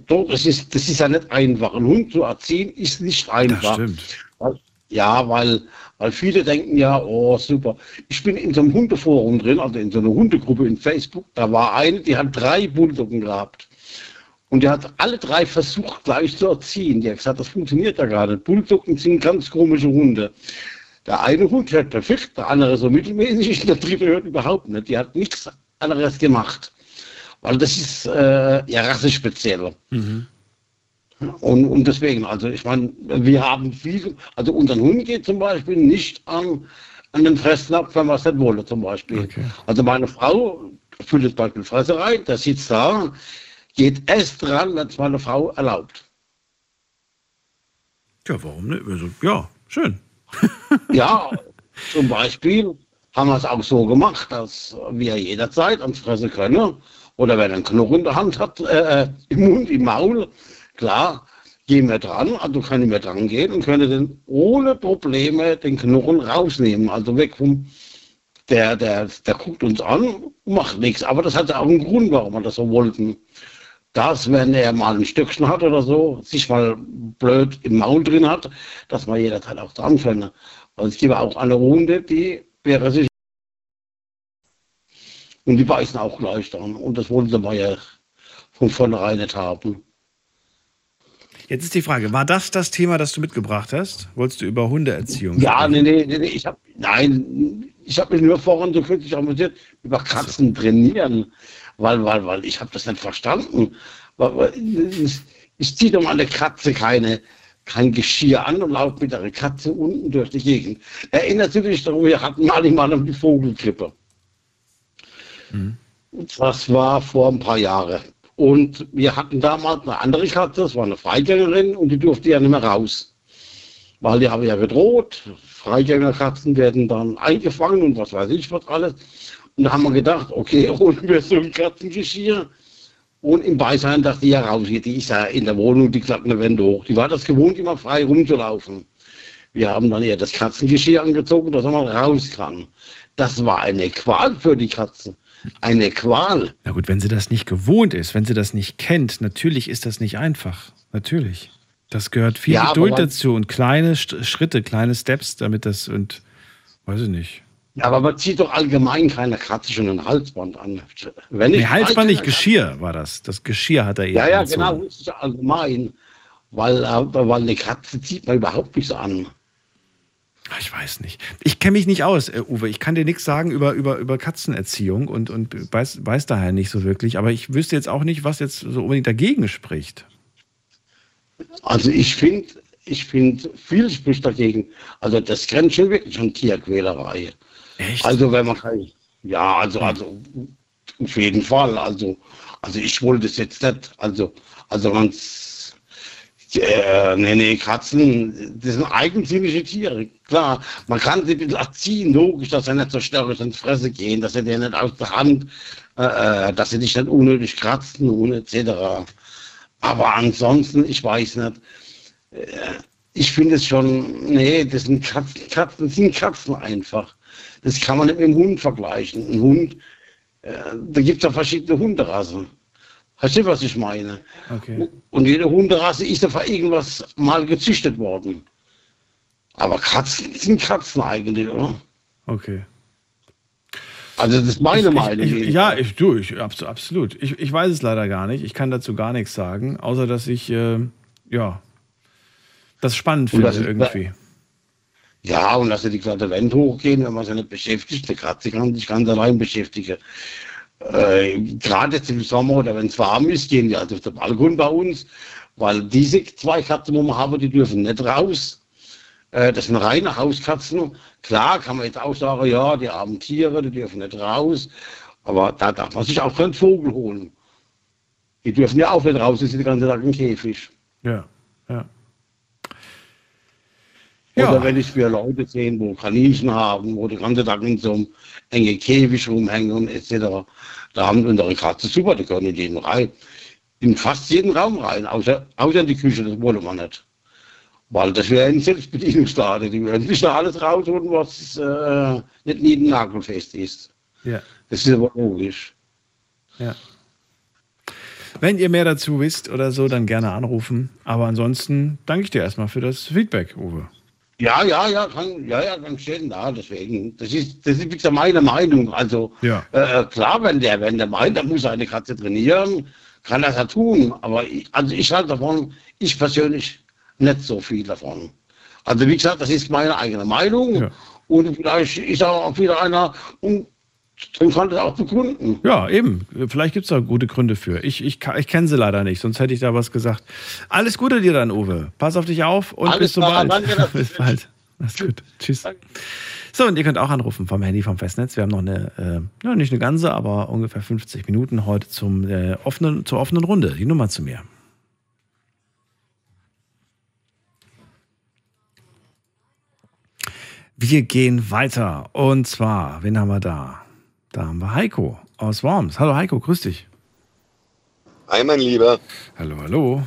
Doch, das ist, das ist ja nicht einfach. Ein Hund zu erziehen ist nicht einfach. stimmt. Weil- Ja, weil, weil viele denken ja, oh super. Ich bin in so einem Hundeforum drin, also in so einer Hundegruppe in Facebook. Da war eine, die hat drei Bulldoggen gehabt. Und die hat alle drei versucht gleich zu erziehen. Die hat gesagt, das funktioniert ja gar nicht. Bulldoggen sind ganz komische Hunde. Der eine Hund hört perfekt, der andere so mittelmäßig, der dritte hört überhaupt nicht. Die hat nichts anderes gemacht. Weil das ist äh, ja rassespeziell. Mhm. Und, und deswegen, also ich meine, wir haben viel, also unseren Hund geht zum Beispiel nicht an, an den Fressnapf, wenn wir es nicht wollen zum Beispiel. Also meine Frau füllt zum Beispiel Fresse rein, der sitzt da, geht erst dran, wenn es meine Frau erlaubt. Ja, warum nicht? Also, ja, schön. ja, zum Beispiel haben wir es auch so gemacht, dass wir jederzeit ans Fressen können. Oder wenn er einen Knochen in der Hand hat, äh, im Mund, im Maul, klar, gehen wir dran, also können wir dran gehen und können dann ohne Probleme den Knochen rausnehmen, also weg vom, der, der, der guckt uns an, macht nichts, aber das hat auch einen Grund, warum wir das so wollten. Dass, wenn er mal ein Stückchen hat oder so, sich mal blöd im Maul drin hat, dass man jederzeit auch dran können. Und es gibt auch eine Runde, die wäre sich und die beißen auch gleich dann. Und das wollten wir ja von vornherein nicht haben. Jetzt ist die Frage, war das das Thema, das du mitgebracht hast? Wolltest du über Hundeerziehung Ja, nee, nee, nee, nee, ich habe, nein, ich habe mich nur vorhin so kürzlich amüsiert, über Katzen trainieren, weil, weil, weil ich habe das nicht verstanden. Ich, ich ziehe doch mal eine Katze keine, kein Geschirr an und laufe mit der Katze unten durch die Gegend. Erinnert sich mich daran, wir hatten mal mal um die Vogelgrippe. Mhm. Das war vor ein paar Jahren. Und wir hatten damals eine andere Katze, das war eine Freigängerin und die durfte ja nicht mehr raus. Weil die haben ja gedroht, Freigängerkatzen werden dann eingefangen und was weiß ich was alles. Und da haben wir gedacht, okay, holen wir so ein Katzengeschirr. Und im Beisein, dass die ja rausgeht, die ist ja in der Wohnung, die klappt eine Wände hoch. Die war das gewohnt, immer frei rumzulaufen. Wir haben dann ihr das Katzengeschirr angezogen, dass mal raus kann. Das war eine Qual für die Katzen eine Qual. Na gut, wenn sie das nicht gewohnt ist, wenn sie das nicht kennt, natürlich ist das nicht einfach. Natürlich. Das gehört viel Ja, Geduld dazu und kleine Schritte, kleine Steps, damit das und weiß ich nicht. Ja, aber man zieht doch allgemein keine Katze schon ein Halsband an. Wenn ich Nee, Halsband nicht, Freigänger- Geschirr war das. Das Geschirr hat er eben Ja, ja, angezogen. genau, das ist allgemein. Weil, äh, weil eine Katze zieht man überhaupt nicht so an. Ich weiß nicht. Ich kenne mich nicht aus, äh, Uwe. Ich kann dir nichts sagen über, über, über Katzenerziehung und, und weiß, weiß daher nicht so wirklich. Aber ich wüsste jetzt auch nicht, was jetzt so unbedingt dagegen spricht. Also ich finde, ich finde, viel spricht dagegen. Also das grenzt schon wirklich an Tierquälerei. Echt? Also wenn man kann, ja, also, also auf jeden Fall. Also, also ich wollte es jetzt nicht. Also, also man, äh, nee, nee, Katzen, das sind eigensinnige Tiere. Klar, man kann sie ein bisschen erziehen, logisch, dass sie nicht so störrisch ins Fresse gehen, dass sie dir nicht aus der Hand, äh, äh, dass sie dich nicht unnötig kratzen und etc. Aber ansonsten, ich weiß nicht. Äh, Ich finde es schon, nee, das sind Katzen, Katzen sind Katzen einfach. Das kann man nicht mit dem Hund vergleichen. Ein Hund, äh, da gibt es ja verschiedene Hunderassen. Verstehst du, was ich meine? Okay. Und jede Hunderasse ist für irgendwas mal gezüchtet worden. Aber Katzen sind Katzen eigentlich, oder? Okay. Also das ist meine ich, Meinung. Ich, ich, ja, ich, du, ich, abs- absolut. Ich, ich weiß es leider gar nicht. Ich kann dazu gar nichts sagen, außer dass ich, äh, ja, das spannend finde das irgendwie. Ja, und dass sie die glatte Wände hochgehen, wenn man sie nicht beschäftigt. Die Katze kann sich ganz allein beschäftigen. Äh, Gerade jetzt im Sommer oder wenn es warm ist, gehen die also auf den Balkon bei uns, weil diese zwei Katzen, die wir haben, die dürfen nicht raus. Äh, das sind reine Hauskatzen. Klar kann man jetzt auch sagen, ja, die armen Tiere, die dürfen nicht raus. Aber da darf man sich auch keinen Vogel holen. Die dürfen ja auch nicht raus, die sind den ganzen Tag im Käfig. Ja, ja. Oder wenn ich für Leute sehe, wo Kaninchen haben, wo die ganze Tag in so einem engen Käfig rumhängen und etc. Da haben unsere Katzen super, die können in jeden rein. In fast jeden Raum rein, außer, außer in die Küche, das wollen wir nicht. Weil das wäre ein Selbstbedienungsladen. Die würden sich da alles rausholen, was äh, nicht nieden nagelfest ist. Ja. Das ist aber logisch. Ja. Wenn ihr mehr dazu wisst oder so, dann gerne anrufen. Aber ansonsten danke ich dir erstmal für das Feedback, Uwe. Ja, ja, ja, kann, ja, ja, kann stehen da, deswegen. Das ist, das ist wie gesagt meine Meinung. Also, Ja. äh, klar, wenn der, wenn der meint, er muss eine Katze trainieren, kann er das ja tun. Aber ich, also ich halte davon, ich persönlich nicht so viel davon. Also, wie gesagt, das ist meine eigene Meinung. Und vielleicht ist auch wieder einer und dann kann das auch begründen. Ja, eben. Vielleicht gibt es da gute Gründe für. Ich, ich, ich kenne sie leider nicht, sonst hätte ich da was gesagt. Alles Gute dir dann, Uwe. Pass auf dich auf und Alles bis klar, bald. danke, bis bald. Alles gut. Tschüss. So, und ihr könnt auch anrufen vom Handy vom Festnetz. Wir haben noch eine, äh, ja, nicht eine ganze, aber ungefähr 50 Minuten heute zum, äh, offenen, zur offenen Runde. Die Nummer zu mir. Wir gehen weiter. Und zwar, wen haben wir da? Da haben wir Heiko aus Worms. Hallo Heiko, grüß dich. Hi, mein Lieber. Hallo, hallo.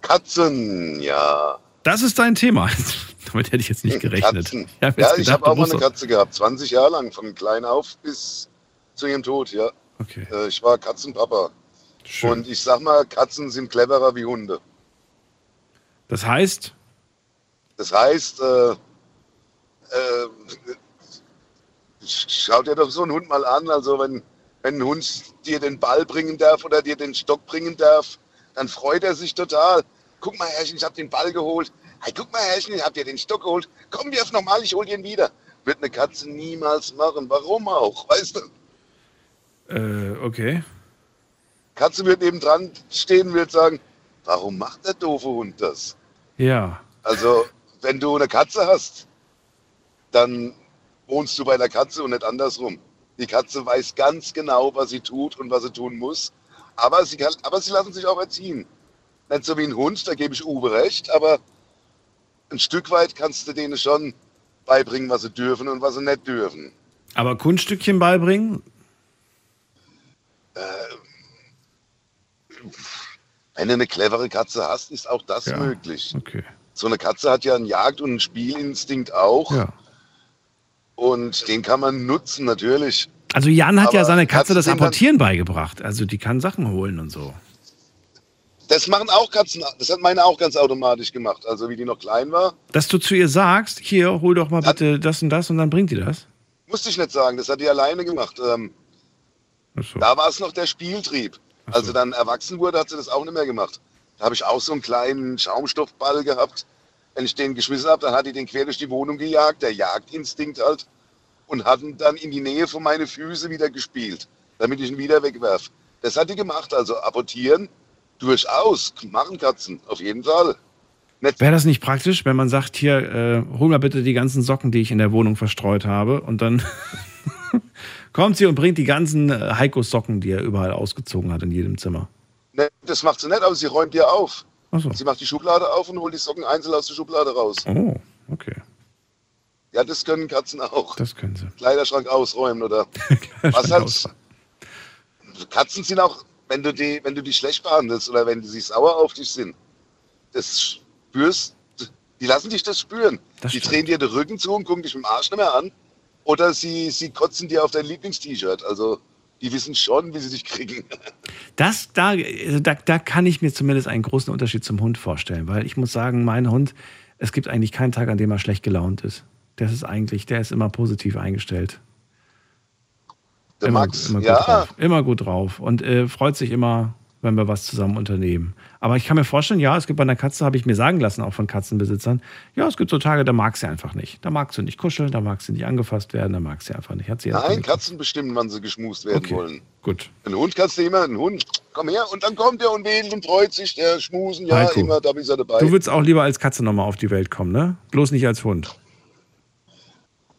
Katzen, ja. Das ist dein Thema. Damit hätte ich jetzt nicht gerechnet. Katzen. Ich hab Ja, ich habe auch mal eine Katze gehabt, 20 Jahre lang, von klein auf bis zu ihrem Tod, ja. Okay. Äh, ich war Katzenpapa. Und ich sag mal, Katzen sind cleverer wie Hunde. Das heißt, Das heißt, äh, äh, schau dir doch so einen Hund mal an. Also wenn, wenn ein Hund dir den Ball bringen darf oder dir den Stock bringen darf, dann freut er sich total. Guck mal, Herrchen, ich habe den Ball geholt. Hey, guck mal, Herrchen, ich habe dir den Stock geholt. Komm, wirf nochmal, ich hol ihn wieder. Wird eine Katze niemals machen. Warum auch? Weißt du? äh, okay. Katze wird neben dran stehen und wird sagen, warum macht der doofe Hund das? Ja. Also, wenn du eine Katze hast, dann wohnst du bei der Katze und nicht andersrum. Die Katze weiß ganz genau, was sie tut und was sie tun muss. Aber sie, kann, aber sie lassen sich auch erziehen. Nicht so wie ein Hund, da gebe ich Uwe recht, aber ein Stück weit kannst du denen schon beibringen, was sie dürfen und was sie nicht dürfen. Aber Kunststückchen beibringen? Wenn du eine clevere Katze hast, ist auch das möglich. Okay. So eine Katze hat ja einen Jagd- und einen Spielinstinkt auch. Ja. Und den kann man nutzen, natürlich. Also Jan hat ja Aber seine Katze Katzen das Apportieren beigebracht. Also die kann Sachen holen und so. Das machen auch Katzen. Das hat meine auch ganz automatisch gemacht. Also wie die noch klein war, Dass du zu ihr sagst, hier, hol doch mal bitte das und das und dann bringt die das. musste ich nicht sagen. Das hat die alleine gemacht. Ähm, Da war es noch der Spieltrieb. Als sie dann erwachsen wurde, hat sie das auch nicht mehr gemacht. Da habe ich auch so einen kleinen Schaumstoffball gehabt. Wenn ich den geschmissen habe, dann hat die den quer durch die Wohnung gejagt, der Jagdinstinkt halt, und hat ihn dann in die Nähe von meinen Füßen wieder gespielt, damit ich ihn wieder wegwerf. Das hat die gemacht, also apportieren durchaus, machen Katzen, auf jeden Fall. Wäre das nicht praktisch, wenn man sagt, hier, äh, hol mal bitte die ganzen Socken, die ich in der Wohnung verstreut habe und dann kommt sie und bringt die ganzen äh, Heiko-Socken, die er überall ausgezogen hat in jedem Zimmer. Ne, das macht sie nicht, aber sie räumt dir auf. So. Sie macht die Schublade auf und holt die Socken einzeln aus der Schublade raus. Oh, okay. Ja, das können Katzen auch. Das können sie. Kleiderschrank ausräumen oder was halt. Katzen sind auch, wenn du die, wenn du die schlecht behandelst oder wenn sie sauer auf dich sind, das spürst, die lassen dich das spüren. die drehen dir den Rücken zu und gucken dich mit dem Arsch nicht mehr an. Oder sie, sie kotzen dir auf dein Lieblingst-T-Shirt. Also die wissen schon, wie sie dich kriegen. Das, da, also da, da kann ich mir zumindest einen großen Unterschied zum Hund vorstellen, weil ich muss sagen, mein Hund, es gibt eigentlich keinen Tag, an dem er schlecht gelaunt ist. Das ist eigentlich, der ist immer positiv eingestellt. Der immer, Max, immer gut ja. drauf. Immer gut drauf und äh, freut sich immer, wenn wir was zusammen unternehmen. Aber ich kann mir vorstellen, ja, es gibt bei einer Katze, habe ich mir sagen lassen, auch von Katzenbesitzern, ja, es gibt so Tage, da mag sie einfach nicht. Da mag sie nicht kuscheln, da mag sie nicht angefasst werden, da mag sie einfach nicht. Hat sie Nein, Katzen bestimmen, wann sie geschmust werden Okay. wollen. Gut. Ein Hund kannst du immer, ein Hund, komm her und dann kommt er und wedelt und freut sich, der schmusen, ja, Heiko, immer, da ist er dabei. Du würdest auch lieber als Katze nochmal auf die Welt kommen, ne? Bloß nicht als Hund.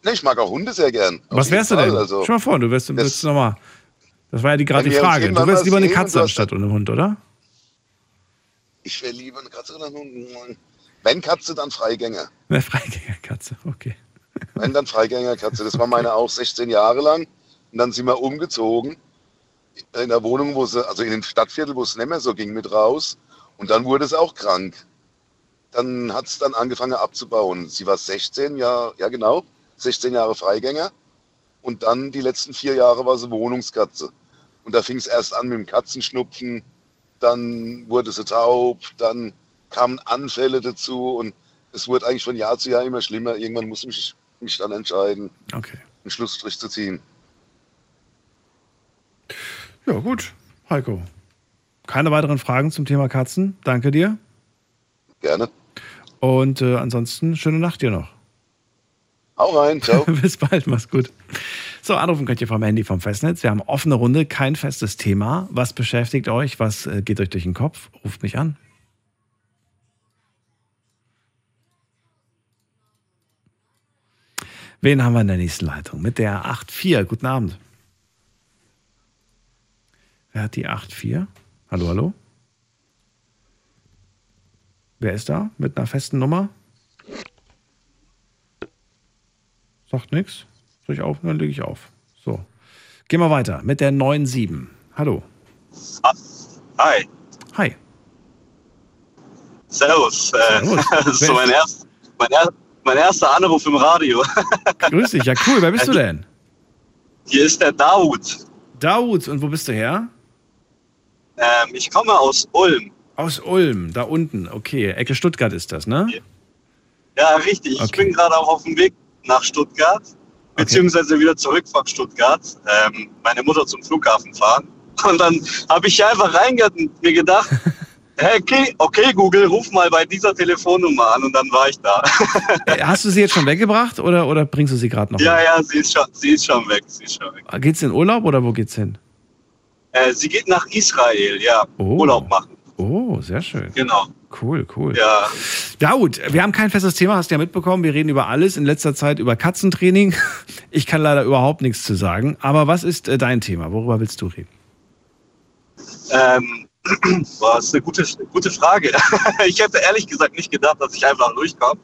Ne, ich mag auch Hunde sehr gern. Was wärst du denn? Also, Stell mal vor, du wärst, wärst nochmal. Das war ja die, gerade die Frage. Du wärst lieber eine und Katze du anstatt einen Hund, oder? Ich wäre lieber eine Katze oder ein Hund. Wenn Katze, dann Freigänger. Eine Freigängerkatze, okay. Wenn dann Freigängerkatze. Das war meine auch 16 Jahre lang. Und dann sind wir umgezogen. In der Wohnung, wo sie, also in dem Stadtviertel, wo es nicht mehr so ging, mit raus. Und dann wurde es auch krank. Dann hat es dann angefangen abzubauen. Sie war 16, ja, ja genau, 16 Jahre Freigänger. Und dann die letzten vier Jahre war sie Wohnungskatze. Und da fing es erst an mit dem Katzenschnupfen, dann wurde sie taub, dann kamen Anfälle dazu und es wurde eigentlich von Jahr zu Jahr immer schlimmer. Irgendwann musste ich mich dann entscheiden, Okay. einen Schlussstrich zu ziehen. Ja, gut. Heiko. Keine weiteren Fragen zum Thema Katzen. Danke dir. Gerne. Und äh, ansonsten schöne Nacht dir noch. Hau rein, ciao. Bis bald, mach's gut. So, anrufen könnt ihr vom Handy vom Festnetz. Wir haben offene Runde, kein festes Thema. Was beschäftigt euch? Was äh, geht euch durch den Kopf? Ruft mich an. Wen haben wir in der nächsten Leitung? Mit der 8.4. Guten Abend. Wer hat die 8.4? Hallo, hallo? Wer ist da mit einer festen Nummer? Sagt nichts. Soll ich auf? Dann lege ich auf. So. Gehen wir weiter mit der 9.7. Hallo. Hi. Hi. Servus. Äh, Servus. das ist Wer so mein, erst, mein, er, mein erster Anruf im Radio. Grüß dich. Ja, cool. Wer bist du denn? Hier ist der Daoud. Daoud. Und wo bist du her? Ähm, ich komme aus Ulm. Aus Ulm, da unten. Okay, Ecke Stuttgart ist das, ne? Ja, richtig. Ich Okay. bin gerade auch auf dem Weg nach Stuttgart, beziehungsweise wieder zurück von Stuttgart. Ähm, meine Mutter zum Flughafen fahren. Und dann habe ich hier einfach reingehört und mir gedacht, hey, okay, okay, Google, ruf mal bei dieser Telefonnummer an. Und dann war ich da. Äh, Hast du sie jetzt schon weggebracht oder, oder bringst du sie gerade noch? ja, ja, sie ist, schon, sie ist schon weg. Sie ist schon weg. weg? Geht's in Urlaub oder wo geht's hin? Äh, sie geht nach Israel, ja. Urlaub machen. Oh, sehr schön. Genau. Cool, cool. Ja. Daud, wir haben kein festes Thema, hast du ja mitbekommen. Wir reden über alles. In letzter Zeit über Katzentraining. Ich kann leider überhaupt nichts zu sagen. Aber was ist äh, dein Thema? Worüber willst du reden? Ähm, boah, das ist eine gute, gute Frage. ich hätte ehrlich gesagt nicht gedacht, dass ich einfach durchkomme.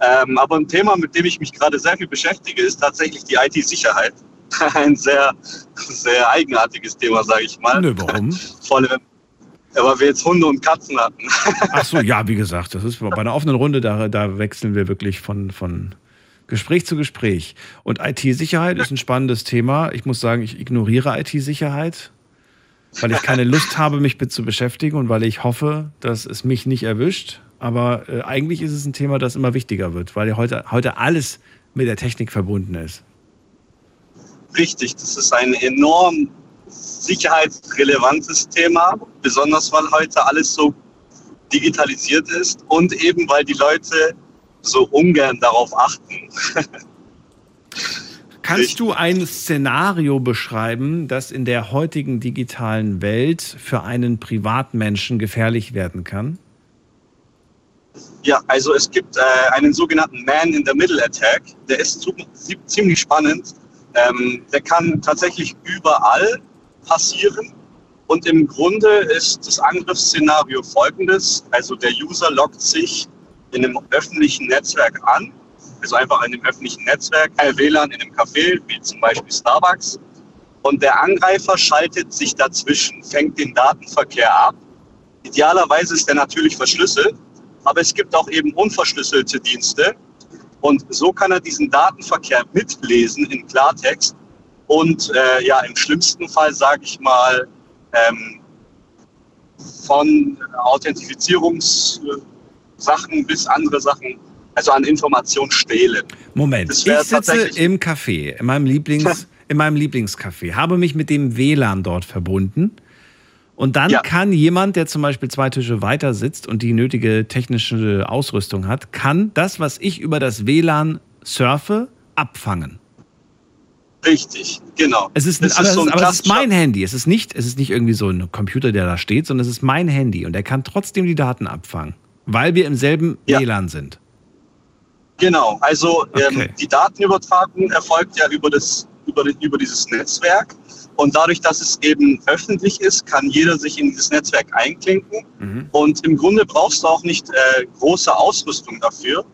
Ähm, aber ein Thema, mit dem ich mich gerade sehr viel beschäftige, ist tatsächlich die IT-Sicherheit. Ein sehr, sehr eigenartiges Thema, sage ich mal. Nö, warum? Vor allem, weil wir jetzt Hunde und Katzen hatten. Ach so, ja, wie gesagt, das ist bei einer offenen Runde, da, da wechseln wir wirklich von, von Gespräch zu Gespräch. Und IT-Sicherheit ist ein spannendes Thema. Ich muss sagen, ich ignoriere IT-Sicherheit, weil ich keine Lust habe, mich mit zu beschäftigen und weil ich hoffe, dass es mich nicht erwischt. Aber äh, eigentlich ist es ein Thema, das immer wichtiger wird, weil ja heute, heute alles mit der Technik verbunden ist. Richtig, das ist ein enorm sicherheitsrelevantes Thema, besonders weil heute alles so digitalisiert ist und eben weil die Leute so ungern darauf achten. Kannst du ein Szenario beschreiben, das in der heutigen digitalen Welt für einen Privatmenschen gefährlich werden kann? Ja, also es gibt äh, einen sogenannten Man-in-the-Middle-Attack. Der ist ziemlich spannend. Ähm, der kann tatsächlich überall passieren. Und im Grunde ist das Angriffsszenario folgendes. Also der User loggt sich in einem öffentlichen Netzwerk an. Also einfach in einem öffentlichen Netzwerk, WLAN in einem Café, wie zum Beispiel Starbucks. Und der Angreifer schaltet sich dazwischen, fängt den Datenverkehr ab. Idealerweise ist der natürlich verschlüsselt, aber es gibt auch eben unverschlüsselte Dienste. Und so kann er diesen Datenverkehr mitlesen in Klartext und äh, ja, im schlimmsten Fall, sage ich mal, ähm, von Authentifizierungssachen bis andere Sachen, also an Informationen stehlen. Moment, ich sitze im Café, in meinem, Lieblings, in meinem Lieblingscafé, habe mich mit dem WLAN dort verbunden. Und dann kann jemand, der zum Beispiel zwei Tische weiter sitzt und die nötige technische Ausrüstung hat, kann das, was ich über das WLAN surfe, abfangen. Richtig, genau. Es ist, aber, es so ist, ein aber es ist mein Handy. Es ist, nicht, es ist nicht irgendwie so ein Computer, der da steht, sondern es ist mein Handy. Und er kann trotzdem die Daten abfangen, weil wir im selben WLAN sind. Genau, also Okay. ähm, die Datenübertragung erfolgt ja über, das, über, über dieses Netzwerk. Und dadurch, dass es eben öffentlich ist, kann jeder sich in dieses Netzwerk einklinken. Mhm. Und im Grunde brauchst du auch nicht äh, große Ausrüstung dafür.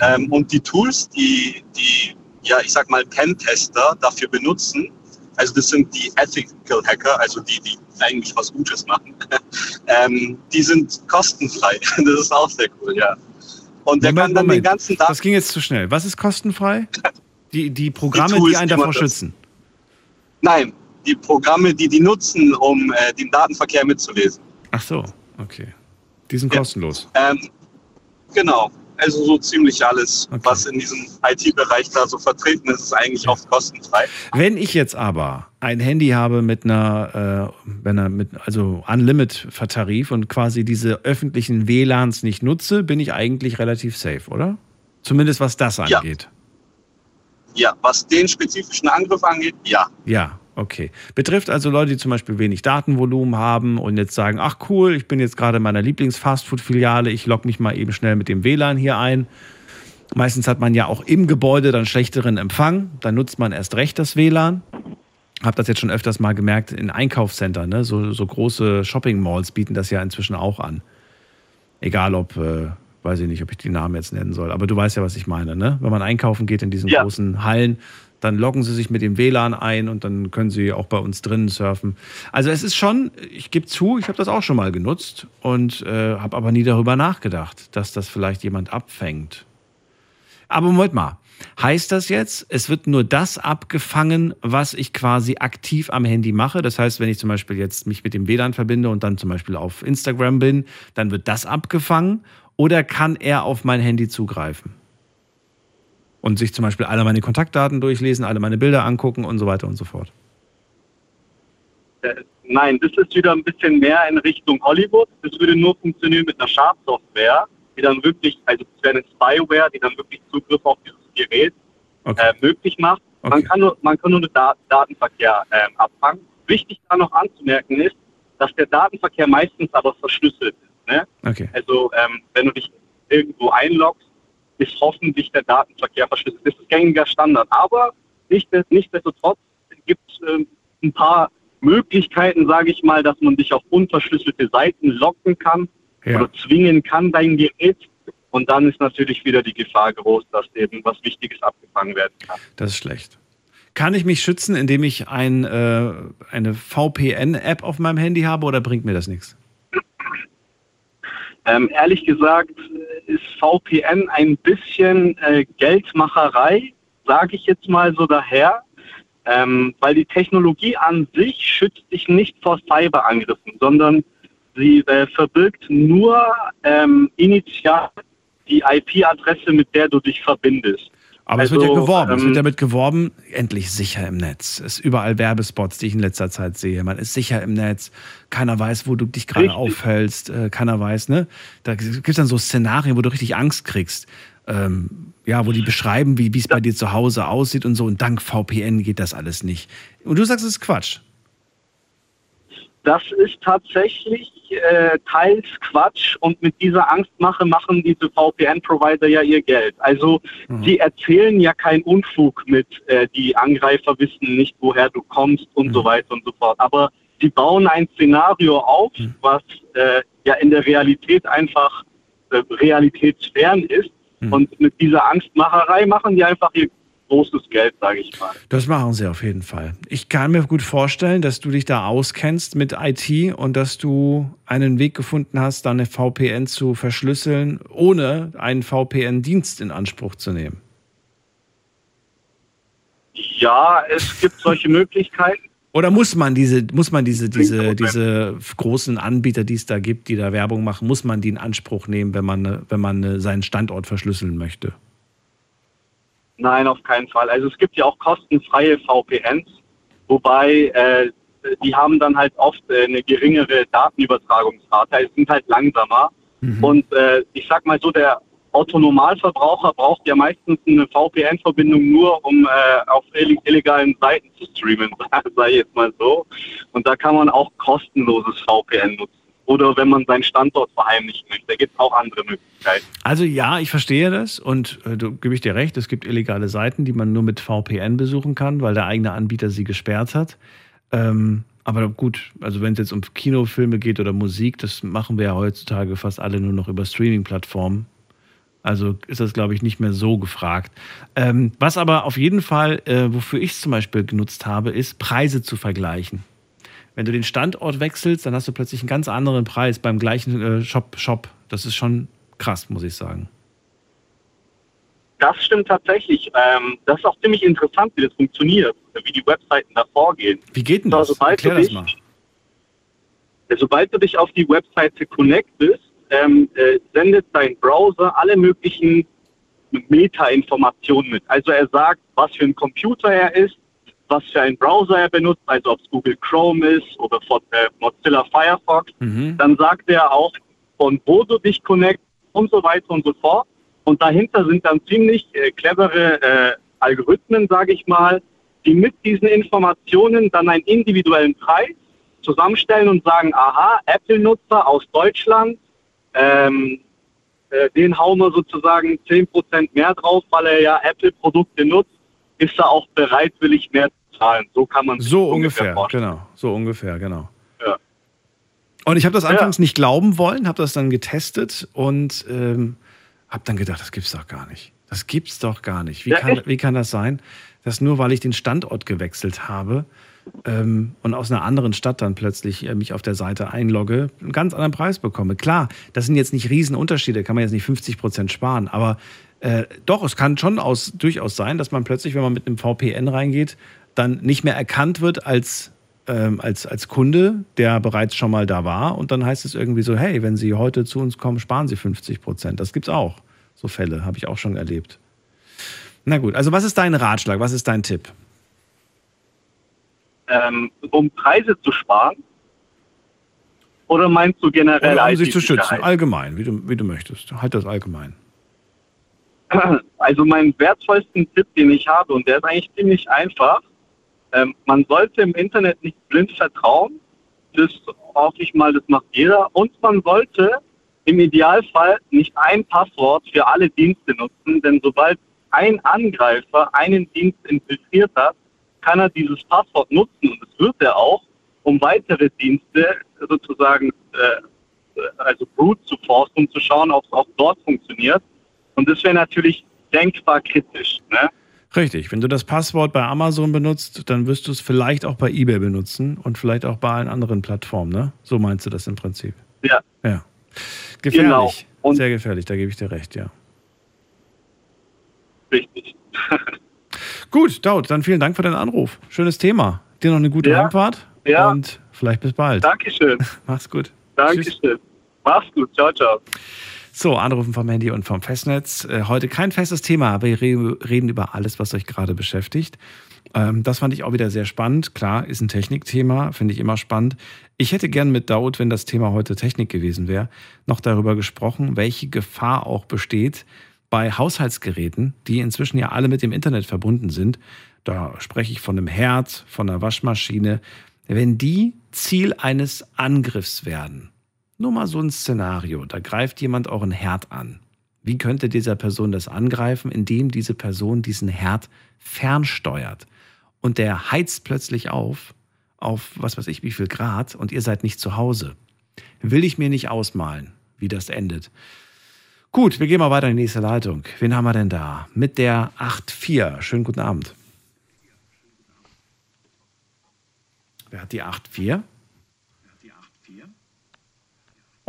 Ähm, und die Tools, die, die, ja, ich sag mal, Pentester dafür benutzen, also das sind die Ethical Hacker, also die, die eigentlich was Gutes machen, ähm, die sind kostenfrei. Das ist auch sehr cool, ja. Und der kann dann den ganzen Daten Das ging jetzt zu schnell. Was ist kostenfrei? Die, die Programme, die, Tools, einen die davor schützen. Nein, die Programme, die die nutzen, um äh, den Datenverkehr mitzulesen. Ach so, okay. Die sind kostenlos. Ähm, genau. Also so ziemlich alles, was in diesem IT-Bereich da so vertreten ist, ist eigentlich oft kostenfrei. Wenn ich jetzt aber ein Handy habe mit einer, äh, wenn er mit, also Unlimit-Tarif und quasi diese öffentlichen WLANs nicht nutze, bin ich eigentlich relativ safe, oder? Zumindest was das Ja. angeht. Ja, was den spezifischen Angriff angeht, ja. Ja, okay. Betrifft also Leute, die zum Beispiel wenig Datenvolumen haben und jetzt sagen, ach cool, ich bin jetzt gerade in meiner Lieblings-Fastfood-Filiale, ich logge mich mal eben schnell mit dem WLAN hier ein Meistens hat man ja auch im Gebäude dann schlechteren Empfang. Dann nutzt man erst recht das WLAN. Hab das jetzt schon öfters mal gemerkt in Einkaufscentern. Ne? So, so große Shopping-Malls bieten das ja inzwischen auch an. Egal ob, äh, weiß ich nicht, ob ich die Namen jetzt nennen soll. Aber du weißt ja, was ich meine. Ne? Wenn man einkaufen geht in diesen Ja. großen Hallen, dann loggen sie sich mit dem WLAN ein und dann können sie auch bei uns drinnen surfen. Also es ist schon, ich gebe zu, ich habe das auch schon mal genutzt und äh, habe aber nie darüber nachgedacht, dass das vielleicht jemand abfängt. Aber Moment mal. Heißt das jetzt, es wird nur das abgefangen, was ich quasi aktiv am Handy mache? Das heißt, wenn ich zum Beispiel jetzt mich mit dem WLAN verbinde und dann zum Beispiel auf Instagram bin, dann wird das abgefangen? Oder kann er auf mein Handy zugreifen? Und sich zum Beispiel alle meine Kontaktdaten durchlesen, alle meine Bilder angucken und so weiter und so fort. Äh, nein, das ist wieder ein bisschen mehr in Richtung Hollywood. Das würde nur funktionieren mit einer Schadsoftware, die dann wirklich, also das wäre eine Spyware, die dann wirklich Zugriff auf dieses Gerät äh, möglich macht. Man kann nur, man kann nur den Dat Datenverkehr ähm, abfangen. Wichtig da noch anzumerken ist, dass der Datenverkehr meistens aber verschlüsselt ist. Ne? Okay. Also ähm, wenn du dich irgendwo einloggst, ist hoffentlich der Datenverkehr verschlüsselt. Das ist gängiger Standard. Aber nicht, nichtsdestotrotz gibt es ähm, ein paar Möglichkeiten, sage ich mal, dass man dich auf unverschlüsselte Seiten locken kann Ja. oder zwingen kann, dein Gerät. Und dann ist natürlich wieder die Gefahr groß, dass eben was Wichtiges abgefangen werden kann. Das ist schlecht. Kann ich mich schützen, indem ich ein, äh, eine VPN-App auf meinem Handy habe oder bringt mir das nichts? Ähm, ehrlich gesagt ist VPN ein bisschen äh, Geldmacherei, sage ich jetzt mal so daher, ähm, weil die Technologie an sich schützt dich nicht vor Cyberangriffen, sondern sie äh, verbirgt nur ähm, initial die IP-Adresse, mit der du dich verbindest. Aber es wird ja Also, geworben. es ähm, wird damit geworben, endlich sicher im Netz. Es ist überall Werbespots, die ich in letzter Zeit sehe. Man ist sicher im Netz. Keiner weiß, wo du dich gerade aufhältst. Äh, keiner weiß, ne? Da gibt es dann so Szenarien, wo du richtig Angst kriegst. Ähm, ja, wo die beschreiben, wie es bei dir zu Hause aussieht und so. Und dank VPN geht das alles nicht. Und du sagst, es ist Quatsch. Das ist tatsächlich äh, teils Quatsch und mit dieser Angstmache machen diese VPN-Provider ja ihr Geld. Also sie erzählen ja keinen Unfug mit, äh, die Angreifer wissen nicht, woher du kommst und so weiter und so fort. Aber sie bauen ein Szenario auf, was äh, ja in der Realität einfach äh, realitätsfern ist. Und mit dieser Angstmacherei machen die einfach ihr großes Geld, sage ich mal. Das machen sie auf jeden Fall. Ich kann mir gut vorstellen, dass du dich da auskennst mit IT und dass du einen Weg gefunden hast, deine VPN zu verschlüsseln, ohne einen VPN-Dienst in Anspruch zu nehmen. Ja, es gibt solche Möglichkeiten. Oder muss man diese, muss man diese, diese, diese großen Anbieter, die es da gibt, die da Werbung machen, muss man die in Anspruch nehmen, wenn man, wenn man seinen Standort verschlüsseln möchte? Nein, auf keinen Fall. Also es gibt ja auch kostenfreie VPNs, wobei äh, die haben dann halt oft äh, eine geringere Datenübertragungsrate, es sind halt langsamer. Und äh, ich sag mal so, der Autonomalverbraucher braucht ja meistens eine VPN-Verbindung nur, um äh, auf ill- illegalen Seiten zu streamen, sage ich jetzt mal so. Und da kann man auch kostenloses VPN nutzen. Oder wenn man seinen Standort verheimlichen möchte, da gibt es auch andere Möglichkeiten. Also ja, ich verstehe das und äh, du gebe ich dir recht, es gibt illegale Seiten, die man nur mit VPN besuchen kann, weil der eigene Anbieter sie gesperrt hat. Ähm, aber gut, also wenn es jetzt um Kinofilme geht oder Musik, das machen wir ja heutzutage fast alle nur noch über Streaming-Plattformen. Also ist das, glaube ich, nicht mehr so gefragt. Ähm, was aber auf jeden Fall, äh, wofür ich es zum Beispiel genutzt habe, ist Preise zu vergleichen. Wenn du den Standort wechselst, dann hast du plötzlich einen ganz anderen Preis beim gleichen äh, Shop, Shop. Das ist schon krass, muss ich sagen. Das stimmt tatsächlich. Ähm, das ist auch ziemlich interessant, wie das funktioniert, wie die Webseiten da vorgehen. Wie geht denn das? sobald, Erklär du das dich, mal. sobald du dich auf die Webseite connectest, ähm, äh, sendet dein Browser alle möglichen Meta-Informationen mit. Also er sagt, was für ein Computer er ist, was für einen Browser er benutzt, also ob es Google Chrome ist oder äh, Mozilla Firefox. Dann sagt er auch, von wo du dich connect und so weiter und so fort. Und dahinter sind dann ziemlich äh, clevere äh, Algorithmen, sage ich mal, die mit diesen Informationen dann einen individuellen Preis zusammenstellen und sagen, aha, Apple-Nutzer aus Deutschland, ähm, äh, den hauen wir sozusagen 10% mehr drauf, weil er ja Apple-Produkte nutzt, ist er auch bereitwillig mehr zu zahlen. So kann man So ungefähr, vorstellen. genau. So ungefähr, genau. Ja. Und ich habe das Ja. anfangs nicht glauben wollen, habe das dann getestet und ähm, habe dann gedacht, das gibt's doch gar nicht. Das gibt's doch gar nicht. Wie, Ja, kann, wie kann das sein, dass nur weil ich den Standort gewechselt habe ähm, und aus einer anderen Stadt dann plötzlich äh, mich auf der Seite einlogge, einen ganz anderen Preis bekomme? Klar, das sind jetzt nicht Riesenunterschiede, kann man jetzt nicht 50 Prozent sparen, aber äh, doch, es kann schon aus, durchaus sein, dass man plötzlich, wenn man mit einem VPN reingeht, dann nicht mehr erkannt wird als ähm, als, als Kunde, der bereits schon mal da war. Und dann heißt es irgendwie so, hey, wenn Sie heute zu uns kommen, sparen Sie 50 Prozent. Das gibt's auch. So Fälle habe ich auch schon erlebt. Na gut, also was ist dein Ratschlag? Was ist dein Tipp? Ähm, um Preise zu sparen? Oder meinst du generell Oder um sich zu schützen, allgemein, wie du, wie du möchtest. Halt das allgemein. Also meinen wertvollsten Tipp, den ich habe, und der ist eigentlich ziemlich einfach. Ähm, man sollte im Internet nicht blind vertrauen. Das hoffe ich mal, das macht jeder. Und man sollte im Idealfall nicht ein Passwort für alle Dienste nutzen, denn sobald ein Angreifer einen Dienst infiltriert hat, kann er dieses Passwort nutzen und das wird er auch, um weitere Dienste sozusagen, äh, also brute zu forcen, um zu schauen, ob es auch dort funktioniert. Und das wäre natürlich denkbar kritisch. Ne? Richtig, wenn du das Passwort bei Amazon benutzt, dann wirst du es vielleicht auch bei eBay benutzen und vielleicht auch bei allen anderen Plattformen, ne? So meinst du das im Prinzip. Ja. Ja. Gefährlich. Genau. Sehr gefährlich, da gebe ich dir recht, ja. Richtig. Gut, Daud, dann vielen Dank für deinen Anruf. Schönes Thema. Dir noch eine gute Ja. Heimfahrt Ja. und vielleicht bis bald. Dankeschön. Mach's gut. Dankeschön. Mach's gut. Ciao, ciao. So, anrufen vom Handy und vom Festnetz. Äh, heute kein festes Thema, aber wir re- reden über alles, was euch gerade beschäftigt. Ähm, das fand ich auch wieder sehr spannend. Klar, ist ein Technikthema, finde ich immer spannend. Ich hätte gern mit Daud, wenn das Thema heute Technik gewesen wäre, noch darüber gesprochen, welche Gefahr auch besteht bei Haushaltsgeräten, die inzwischen ja alle mit dem Internet verbunden sind. Da spreche ich von einem Herd, von einer Waschmaschine. Wenn die Ziel eines Angriffs werden, nur mal so ein Szenario. Da greift jemand euren Herd an. Wie könnte dieser Person das angreifen, indem diese Person diesen Herd fernsteuert? Und der heizt plötzlich auf, auf was weiß ich wie viel Grad, und ihr seid nicht zu Hause. Will ich mir nicht ausmalen, wie das endet. Gut, wir gehen mal weiter in die nächste Leitung. Wen haben wir denn da? Mit der 8.4. Schönen guten Abend. Wer hat die 8.4?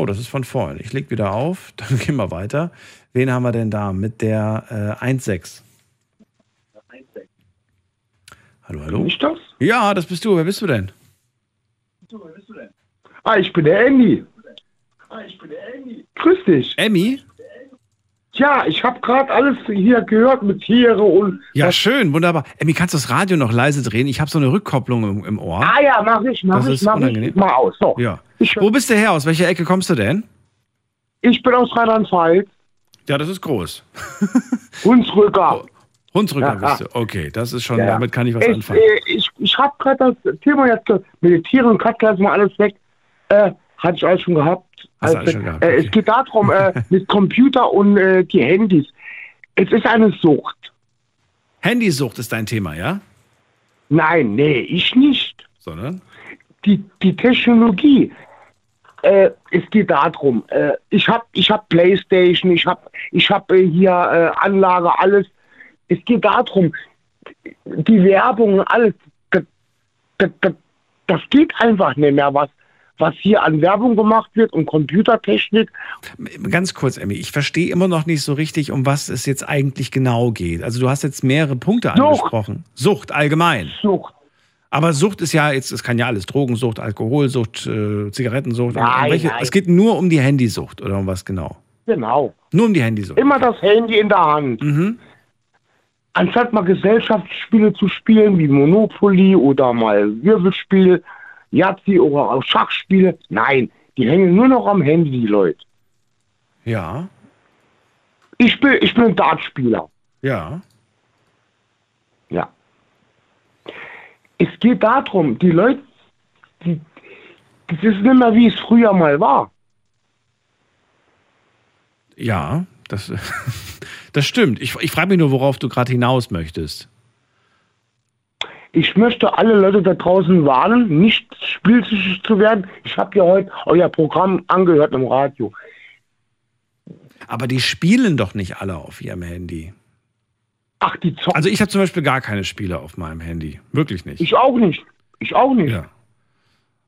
Oh, das ist von vorhin. Ich leg wieder auf, dann gehen wir weiter. Wen haben wir denn da mit der äh, 1.6? Hallo, hallo. Bin ich das? Ja, das bist du. Wer bist du denn? Ah, ich bin der Andy. Grüß dich. Emmy? Ja, ich habe gerade alles hier gehört mit Tiere und. Ja, schön, wunderbar. Emmy, kannst du das Radio noch leise drehen? Ich habe so eine Rückkopplung im, im Ohr. Ah ja, mach ich, mach Das ich, mach unangenehm. ich. Mal aus. So. Ja. Wo bist du her? Aus welcher Ecke kommst du denn? Ich bin aus Rheinland-Pfalz. Ja, das ist groß. Hunsrücker. Hunsrücker Ja, bist du. Okay, das ist schon, Ja, damit kann ich was ich, anfangen. äh, Ich, ich habe gerade das Thema jetzt mit den Tieren und Katzen lassen wir alles weg. Äh, hatte ich alles schon gehabt. Also, alles schon gehabt, äh, okay. Es geht darum, äh, mit Computer und äh, die Handys. Es ist eine Sucht. Handysucht ist dein Thema, ja? Nein, nee, ich nicht. Sondern? Die, die Technologie. Äh, es geht darum, äh, ich habe ich hab Playstation, ich habe ich hab, äh, hier Anlage, alles. Es geht darum, die Werbung, alles, das, das, das, das geht einfach nicht mehr, was, was hier an Werbung gemacht wird und Computertechnik. Ganz kurz, Emmy, ich verstehe immer noch nicht so richtig, um was es jetzt eigentlich genau geht. Also du hast jetzt mehrere Punkte Sucht. angesprochen. Sucht allgemein. Sucht. Aber Sucht ist ja jetzt, es kann ja alles, Drogensucht, Alkoholsucht, äh, Zigarettensucht. Nein, welche, nein. Es geht nur um die Handysucht oder um was genau? Genau. Nur um die Handysucht. Immer das Handy in der Hand. Mhm. Anstatt mal Gesellschaftsspiele zu spielen, wie Monopoly oder mal Wirbelspiel, Yahtzee oder auch Schachspiele, nein, die hängen nur noch am Handy, die Leute. Ja. Ich bin, ich bin ein Dartspieler. Ja. Ja. Es geht darum, die Leute, die, das ist nicht mehr wie es früher mal war. Ja, das, das stimmt. Ich, ich frage mich nur, worauf du gerade hinaus möchtest. Ich möchte alle Leute da draußen warnen, nicht spielsüchtig zu werden. Ich habe ja heute euer Programm angehört im Radio. Aber die spielen doch nicht alle auf ihrem Handy. Ach, die zocken. Also ich habe zum Beispiel gar keine Spiele auf meinem Handy. Wirklich nicht. Ich auch nicht. Ich auch nicht. Ja.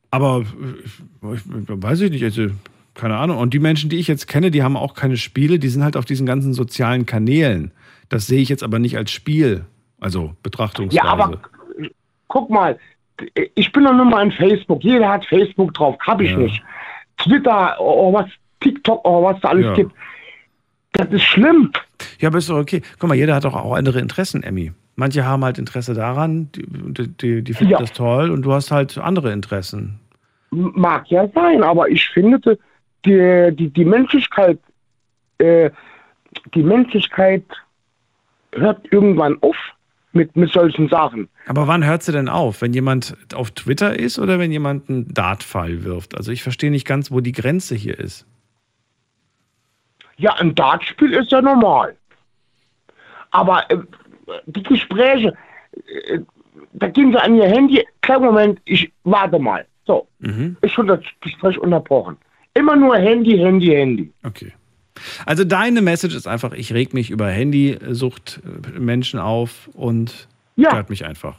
Aber äh, ich, weiß ich nicht, also keine Ahnung. Und die Menschen, die ich jetzt kenne, die haben auch keine Spiele, die sind halt auf diesen ganzen sozialen Kanälen. Das sehe ich jetzt aber nicht als Spiel, also Betrachtungsweise. Ja, aber guck mal, ich bin doch nur mal in Facebook. Jeder hat Facebook drauf. Hab ich Ja. nicht. Twitter, oh, was, TikTok, oh, was da alles Ja. gibt. Das ist schlimm. Ja, aber ist doch okay. Guck mal, jeder hat doch auch andere Interessen, Emmy. Manche haben halt Interesse daran, die, die, die finden Ja. das toll und du hast halt andere Interessen. Mag ja sein, aber ich finde, die, die, die Menschlichkeit, äh, die Menschlichkeit hört irgendwann auf mit, mit solchen Sachen. Aber wann hört sie denn auf? Wenn jemand auf Twitter ist oder wenn jemand einen Dartpfeil wirft? Also ich verstehe nicht ganz, wo die Grenze hier ist. Ja, ein Dartspiel ist ja normal. Aber äh, die Gespräche, äh, da gehen sie an ihr Handy. Kleinen Moment, ich warte mal. So, Mhm. ist schon das Gespräch unterbrochen. Immer nur Handy, Handy, Handy. Okay. Also deine Message ist einfach, ich reg mich über Handysucht Menschen auf und stört mich einfach.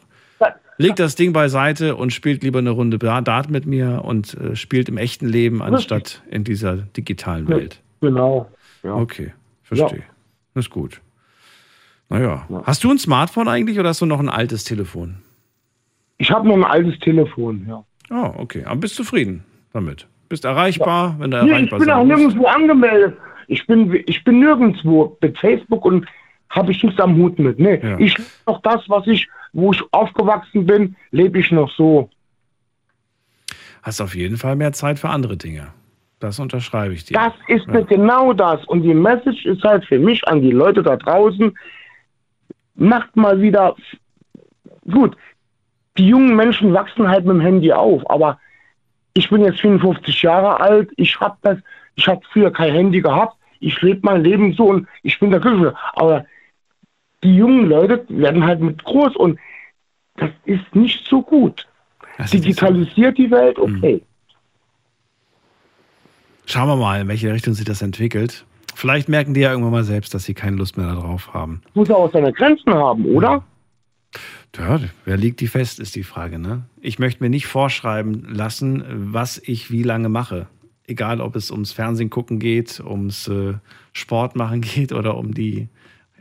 Legt das Ding beiseite und spielt lieber eine Runde Dart mit mir und äh, spielt im echten Leben anstatt in dieser digitalen Welt. Genau. Okay, verstehe. Das ist gut. Naja. Hast du ein Smartphone eigentlich oder hast du noch ein altes Telefon? Ich habe noch ein altes Telefon, ja. Oh, okay. Aber bist zufrieden damit? Bist erreichbar, wenn du Nee, ich erreichbar bin auch nirgendwo angemeldet. Ich bin, ich bin nirgendwo mit Facebook und habe ich nichts am Hut mit. Nee, Ja. ich lebe noch das, was ich, wo ich aufgewachsen bin, lebe ich noch so. Hast auf jeden Fall mehr Zeit für andere Dinge. Das unterschreibe ich dir. Das ist Ja. genau das. Und die Message ist halt für mich an die Leute da draußen, macht mal wieder, gut, die jungen Menschen wachsen halt mit dem Handy auf, aber ich bin jetzt 55 Jahre alt, ich hab das, ich habe früher kein Handy gehabt, ich lebe mein Leben so und ich bin der Glückliche. Aber die jungen Leute werden halt mit groß und das ist nicht so gut. Digitalisiert die Welt, okay. Schauen wir mal, in welche Richtung sich das entwickelt. Vielleicht merken die ja irgendwann mal selbst, dass sie keine Lust mehr darauf haben. Muss auch seine Grenzen haben, oder? Ja, wer liegt die fest, ist die Frage. Ne? Ich möchte mir nicht vorschreiben lassen, was ich wie lange mache. Egal, ob es ums Fernsehen gucken geht, ums äh, Sport machen geht oder um die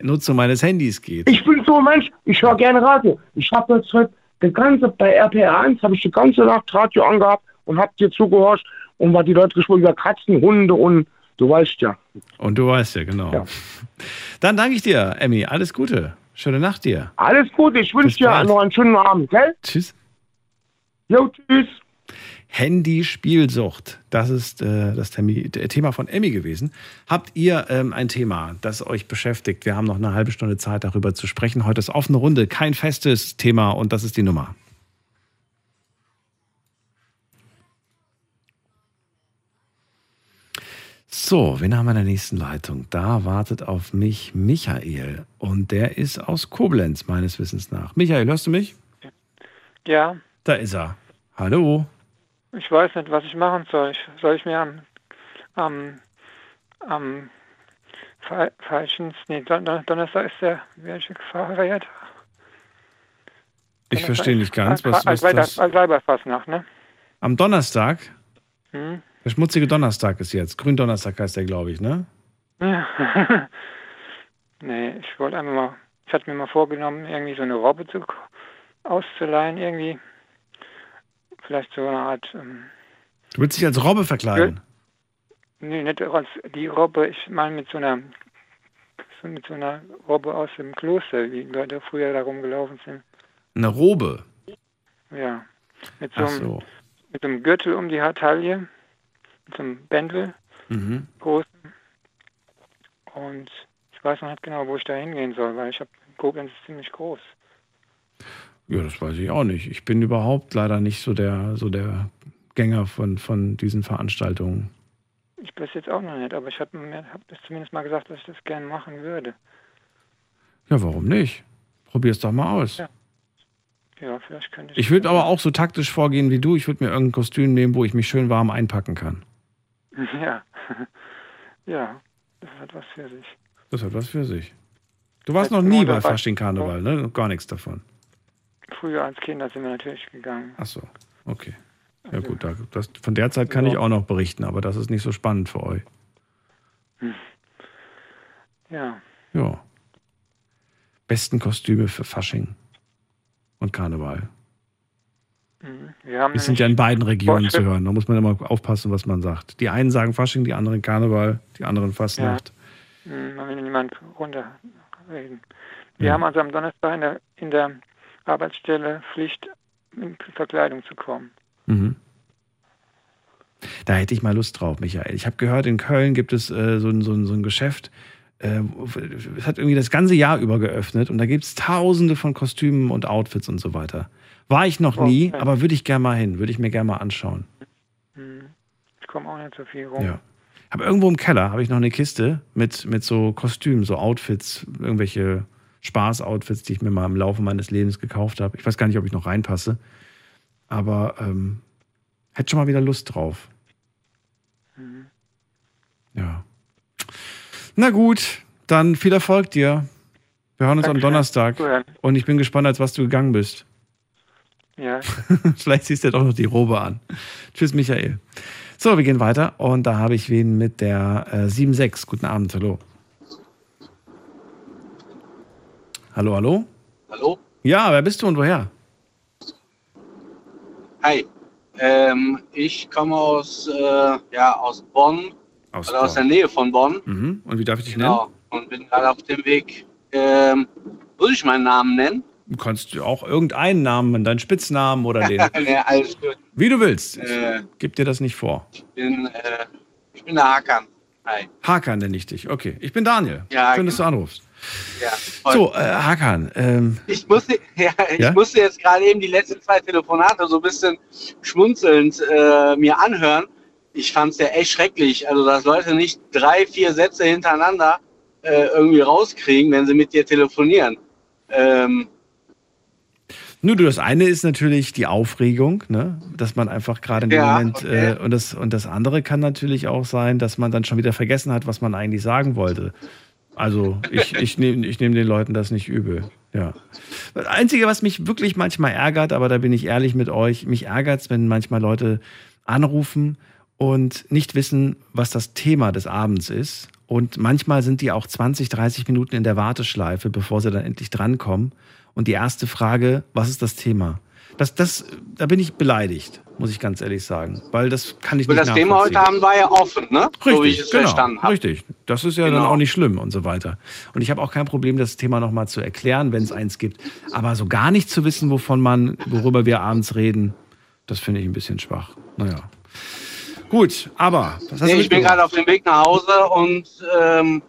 Nutzung meines Handys geht. Ich bin so ein Mensch, ich höre gerne Radio. Ich habe jetzt heute die ganze, bei RPR1 habe ich die ganze Nacht Radio angehabt und habe dir zugehorcht und war die Leute gesprochen über Katzen, Hunde und du weißt ja. Und du weißt ja, genau. Dann danke ich dir, Emmy. Alles Gute. Schöne Nacht dir. Alles Gute, ich wünsche dir noch einen schönen Abend, gell? Tschüss. Jo, tschüss. Handyspielsucht. Das ist äh, das äh, Thema von Emmy gewesen. Habt ihr ähm, ein Thema, das euch beschäftigt? Wir haben noch eine halbe Stunde Zeit, darüber zu sprechen. Heute ist offene Runde, kein festes Thema und das ist die Nummer. So, wen haben wir in der nächsten Leitung? Da wartet auf mich Michael und der ist aus Koblenz, meines Wissens nach. Michael, hörst du mich? Ja, Da ist er. Hallo. Ich weiß nicht, was ich machen soll. Ich, soll ich mir am, am, am Fe- falschen, nee, Don Don Donnerstag ist der, welche Feiertag? Ich verstehe nicht ganz, was, was das... Weiberfastnacht, ne? Am Donnerstag? Hm? Der schmutzige Donnerstag ist jetzt. Gründonnerstag heißt der, glaube ich, ne? Ja. nee, ich wollte einfach mal, ich hatte mir mal vorgenommen, irgendwie so eine Robbe zu, auszuleihen, irgendwie. Vielleicht so eine Art, ähm, Du willst dich als Robbe verkleiden. nee, nicht als die Robbe, ich meine mit so einer, so mit so einer Robbe aus dem Kloster, wie Leute früher da rumgelaufen sind. Eine Robe. Ja. Mit so, Ach einem, so. mit so einem Gürtel um die Taille, mit so einem Bändel, Mhm. großen. Und ich weiß noch nicht genau, wo ich da hingehen soll, weil ich habe Koblenz ist ziemlich groß. Ja, das weiß ich auch nicht. Ich bin überhaupt leider nicht so der, so der Gänger von, von diesen Veranstaltungen. ich bis jetzt auch noch nicht, aber ich habe hab das zumindest mal gesagt, dass ich das gerne machen würde. Ja, warum nicht? Probier's doch mal aus. Ja. Ja, vielleicht könnte ich. Ich würde aber auch so taktisch vorgehen wie du. Ich würde mir irgendein Kostüm nehmen, wo ich mich schön warm einpacken kann. Ja. ja, das hat was für sich. Das hat was für sich. Du warst noch nie bei Fasching Karneval, ne? Gar nichts davon. Früher als Kinder sind wir natürlich gegangen. Ach so, okay. Ja gut, da, das, von der Zeit kann ich auch noch berichten, aber das ist nicht so spannend für euch. Hm. Ja, Ja. Besten Kostüme für Fasching und Karneval. mhm. wir haben Wir sind ja in beiden Regionen zu Vorschrift- hören. Da muss man immer aufpassen, was man sagt. Die einen sagen Fasching, die anderen Karneval, die anderen Fastnacht. Hm, Man will niemand runterreden. Wir Ja. haben also am Donnerstag in der, in der Arbeitsstelle Pflicht, in Verkleidung zu kommen. Mhm. Da hätte ich mal Lust drauf, Michael. Ich habe gehört, in Köln gibt es äh, so, ein, so, ein, so ein Geschäft. Äh, es hat irgendwie das ganze Jahr über geöffnet und da gibt es tausende von Kostümen und Outfits und so weiter. War ich noch nie, Okay. aber würde ich gerne mal hin, würde ich mir gerne mal anschauen. Hm. Ich komme auch nicht so viel rum. Ja. Aber irgendwo im Keller habe ich noch eine Kiste mit, mit so Kostümen, so Outfits, irgendwelche Spaß-Outfits, die ich mir mal im Laufe meines Lebens gekauft habe. Ich weiß gar nicht, ob ich noch reinpasse. Aber ähm, hätte schon mal wieder Lust drauf. Mhm. Ja. Na gut, dann viel Erfolg dir. Wir hören uns am Dankeschön. Donnerstag. Gut. Und ich bin gespannt, als was du gegangen bist. Ja, Vielleicht ziehst du ja doch noch die Robe an. Tschüss, Michael. So, wir gehen weiter. Und da habe ich wen mit der äh, 7.6. Guten Abend, hallo. Hallo, hallo? Hallo? Ja, wer bist du und woher? Hi. Ähm, ich komme aus, äh, ja, aus Bonn, Aus oder aus der Bonn. Nähe von Bonn. Mhm. Und wie darf ich dich Genau. Und bin gerade auf dem Weg. Ähm, würde ich meinen Namen nennen? nennen? Du kannst auch irgendeinen Namen, deinen Spitznamen oder den. nee, alles gut. Wie du willst. Äh, Gib dir das nicht vor. ich bin, äh, ich bin der Hakan. Hi. Hakan nenne ich dich. Okay. Ich bin Daniel. Ja, Schön, dass du anrufst. Ja, So, äh, Hakan. Ähm, Ich musste, ja, ich Ja? musste jetzt gerade eben die letzten zwei Telefonate so ein bisschen schmunzelnd äh, mir anhören. Ich fand es ja echt schrecklich. Also, dass Leute nicht drei, vier Sätze hintereinander äh, irgendwie rauskriegen, wenn sie mit dir telefonieren. Ähm, Nur das eine ist natürlich die Aufregung, ne? dass man einfach gerade in dem Ja, Moment okay. äh, und das und das andere kann natürlich auch sein, dass man dann schon wieder vergessen hat, was man eigentlich sagen wollte. Also ich, ich nehme ich nehm den Leuten das nicht übel. Ja. Das Einzige, was mich wirklich manchmal ärgert, aber da bin ich ehrlich mit euch, mich ärgert es, wenn manchmal Leute anrufen und nicht wissen, was das Thema des Abends ist. Und manchmal sind die auch 20, 30 Minuten in der Warteschleife, bevor sie dann endlich drankommen. Und die erste Frage, was ist das Thema? Das, das, da bin ich beleidigt, muss ich ganz ehrlich sagen. Weil das kann ich und nicht das Thema heute. Abend war ja offen, ne? so wie ich Richtig, es genau, verstanden habe. richtig. Das ist ja dann Genau. auch nicht schlimm und so weiter. Und ich habe auch kein Problem, das Thema nochmal zu erklären, wenn es eins gibt. Aber so gar nicht zu wissen, wovon man, worüber wir abends reden, das finde ich ein bisschen schwach. Naja. Gut, aber Nee, ich bin gerade auf dem Weg nach Hause und ähm,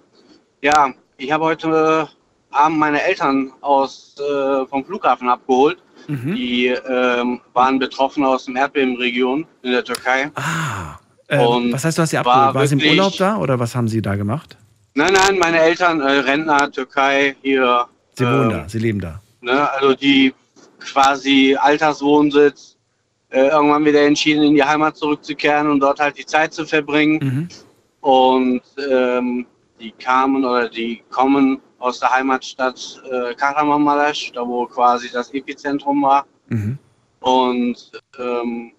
ja, ich habe heute Abend meine Eltern aus, äh, vom Flughafen abgeholt. Mhm. Die ähm, waren betroffen aus dem Erdbebenregion in der Türkei. Äh, und was heißt, du hast sie war abgeholt? War sie im Urlaub da oder was haben sie da gemacht? Nein, nein, meine Eltern, äh, Rentner, Türkei, hier. Sie wohnen ähm, da, sie leben da. Ne, also die quasi Alterswohnsitz, äh, irgendwann wieder entschieden, in die Heimat zurückzukehren und dort halt die Zeit zu verbringen. Mhm. Und ähm, die kamen oder die kommen aus der Heimatstadt äh, Kahramanmaraş, da wo quasi das Epizentrum war. Mhm. Und ähm,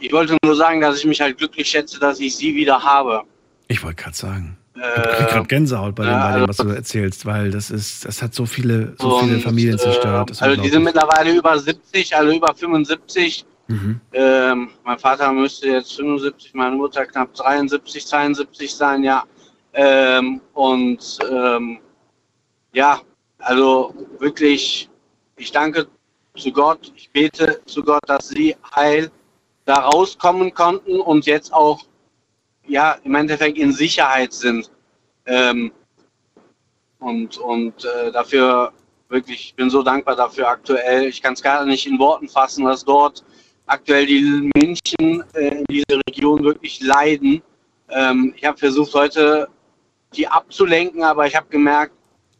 ich wollte nur sagen, dass ich mich halt glücklich schätze, dass ich sie wieder habe. Ich wollte gerade sagen. Ich Äh, krieg gerade Gänsehaut bei dem, ja, bei dem, was also- du erzählst, weil das ist, das hat so viele, so viele und, Familien zerstört. Das ist Äh, also die sind mittlerweile über 70, also über 75. Mhm. Ähm, mein Vater müsste jetzt 75, meine Mutter knapp 73, 72 sein, ja. Ähm, und ähm, ja, also wirklich, ich danke zu Gott, ich bete zu Gott, dass sie heil da rauskommen konnten und jetzt auch ja im Endeffekt in Sicherheit sind. Ähm, und und äh, dafür wirklich, ich bin so dankbar dafür aktuell. Ich kann es gar nicht in Worten fassen, was dort aktuell die Menschen äh, in dieser Region wirklich leiden. Ähm, ich habe versucht, heute die abzulenken, aber ich habe gemerkt,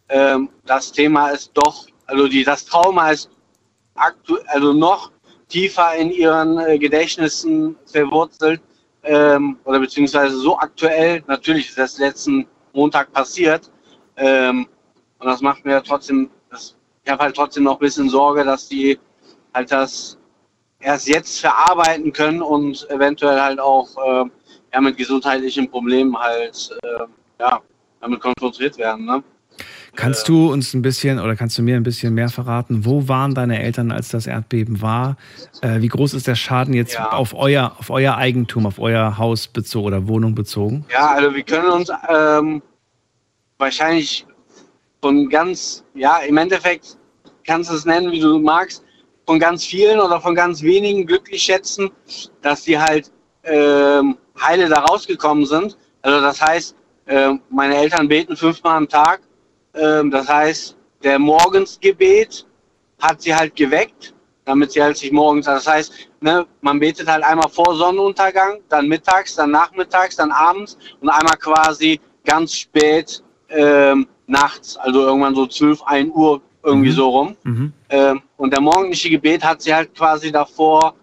ähm, das Thema ist doch, also die, das Trauma ist aktu also noch tiefer in ihren äh, Gedächtnissen verwurzelt ähm, oder beziehungsweise so aktuell. Natürlich ist das letzten Montag passiert ähm, und das macht mir trotzdem, das, ich habe halt trotzdem noch ein bisschen Sorge, dass die halt das erst jetzt verarbeiten können und eventuell halt auch äh, ja, mit gesundheitlichen Problemen halt äh, ja, damit konfrontiert werden. Ne? Kannst du uns ein bisschen oder kannst du mir ein bisschen mehr verraten? Wo waren deine Eltern, als das Erdbeben war? Äh, wie groß ist der Schaden jetzt Ja. auf, euer, auf euer Eigentum, auf euer Haus bezogen oder Wohnung bezogen? Ja, also wir können uns ähm, wahrscheinlich von ganz, ja, im Endeffekt kannst du es nennen, wie du magst, von ganz vielen oder von ganz wenigen glücklich schätzen, dass die halt ähm, heile da rausgekommen sind. Also das heißt, ähm, meine Eltern beten fünfmal am Tag. Ähm, das heißt, der Morgensgebet hat sie halt geweckt, damit sie halt sich morgens, das heißt, ne, man betet halt einmal vor Sonnenuntergang, dann mittags, dann nachmittags, dann abends und einmal quasi ganz spät ähm, nachts, also irgendwann so 12, 1 Uhr irgendwie so rum. Ähm, und der morgendliche Gebet hat sie halt quasi davor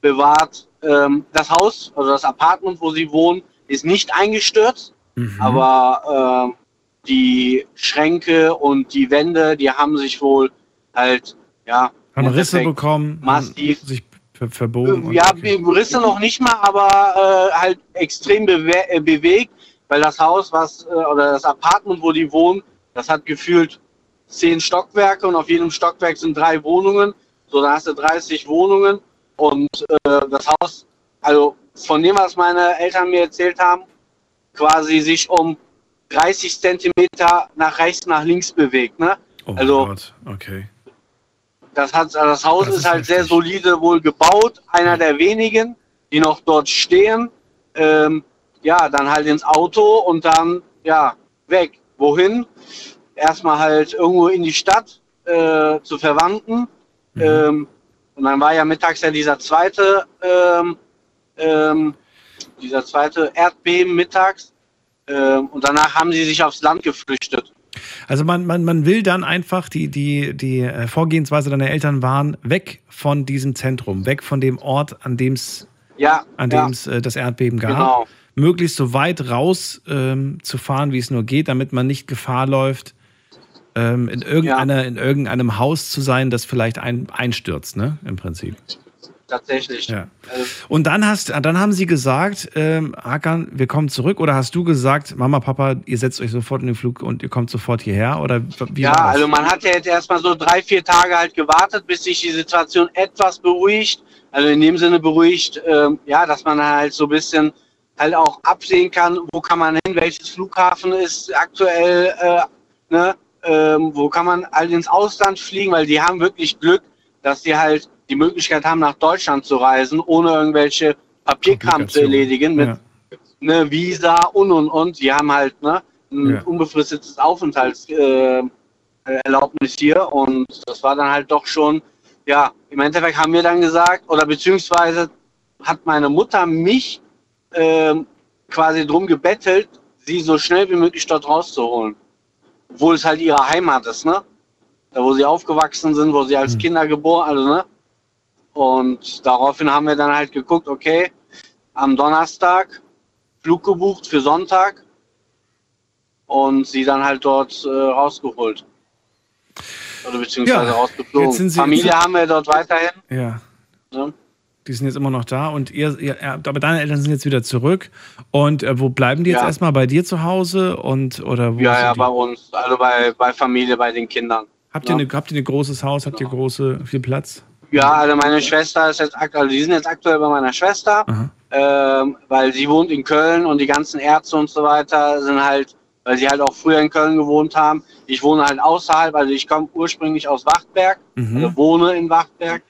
bewahrt. Ähm, das Haus, also das Apartment, wo sie wohnen, ist nicht eingestürzt, aber ähm, die Schränke und die Wände, die haben sich wohl halt, ja, Haben Risse bekommen, massiv sich ver verbogen? ja, Risse noch nicht mal, aber äh, halt extrem bewe äh, bewegt, weil das Haus, was äh, oder das Apartment, wo die wohnen, das hat gefühlt zehn Stockwerke und auf jedem Stockwerk sind drei Wohnungen. So, da hast du 30 Wohnungen und äh, das Haus, also von dem, was meine Eltern mir erzählt haben, quasi sich um 30 Zentimeter nach rechts, nach links bewegt. Ne? Oh also Gott, okay. das, hat, also das Haus Das ist, ist halt sehr solide wohl gebaut, einer der wenigen, die noch dort stehen. Ähm, ja, dann halt ins Auto und dann, ja, weg. Wohin? Erstmal halt irgendwo in die Stadt äh, zu Verwandten. Ähm, und dann war ja mittags ja dieser zweite, ähm, ähm, dieser zweite Erdbeben mittags. Ähm, und danach haben sie sich aufs Land geflüchtet. Also man, man, man will dann einfach, die, die, die äh, Vorgehensweise deiner Eltern waren, weg von diesem Zentrum, weg von dem Ort, an dem es Ja, an ja. dem es äh, das Erdbeben gab. Genau. Möglichst so weit raus ähm, zu fahren, wie es nur geht, damit man nicht Gefahr läuft, ähm, in, irgendeiner, in irgendeinem Haus zu sein, das vielleicht ein, einstürzt, ne? Im Prinzip. Tatsächlich. Ja. Also, Und dann hast, dann haben sie gesagt, ähm, Hakan, wir kommen zurück. Oder hast du gesagt, Mama, Papa, ihr setzt euch sofort in den Flug und ihr kommt sofort hierher? Oder ja, also man hat ja jetzt erstmal so drei, vier Tage halt gewartet, bis sich die Situation etwas beruhigt. Also in dem Sinne beruhigt, ähm, ja, dass man halt so ein bisschen halt auch absehen kann, wo kann man hin, welches Flughafen ist aktuell, äh, ne, ähm, wo kann man halt ins Ausland fliegen, weil die haben wirklich Glück, dass die halt die Möglichkeit haben, nach Deutschland zu reisen, ohne irgendwelche Papierkram zu erledigen mit Ja. ne, Visa und und und. Die haben halt ne, ein Ja. unbefristetes Aufenthaltserlaubnis äh, hier und das war dann halt doch schon, ja, im Endeffekt haben wir dann gesagt, oder beziehungsweise hat meine Mutter mich ähm, quasi drum gebettelt, sie so schnell wie möglich dort rauszuholen. Obwohl es halt ihre Heimat ist, ne? Da wo sie aufgewachsen sind, wo sie als Kinder geboren, also ne? Und daraufhin haben wir dann halt geguckt, okay, am Donnerstag Flug gebucht für Sonntag und sie dann halt dort äh, rausgeholt. Oder beziehungsweise Ja, rausgeflogen. jetzt sind sie- Familie haben wir dort weiterhin. Ja. Ne? Die sind jetzt immer noch da und ihr, ihr ja, aber deine Eltern sind jetzt wieder zurück. Und äh, wo bleiben die jetzt Ja. erstmal bei dir zu Hause? Und oder wo Ja, ja, die? bei uns, also bei, bei Familie, bei den Kindern. Habt ihr, Ja. eine, habt ihr ein großes Haus? Habt ihr große, viel Platz? Ja, also meine Schwester ist jetzt aktuell, also die sind jetzt aktuell bei meiner Schwester, ähm, weil sie wohnt in Köln und die ganzen Ärzte und so weiter sind halt, weil sie halt auch früher in Köln gewohnt haben. Ich wohne halt außerhalb, also ich komme ursprünglich aus Wachtberg, Mhm. also wohne in Wachtberg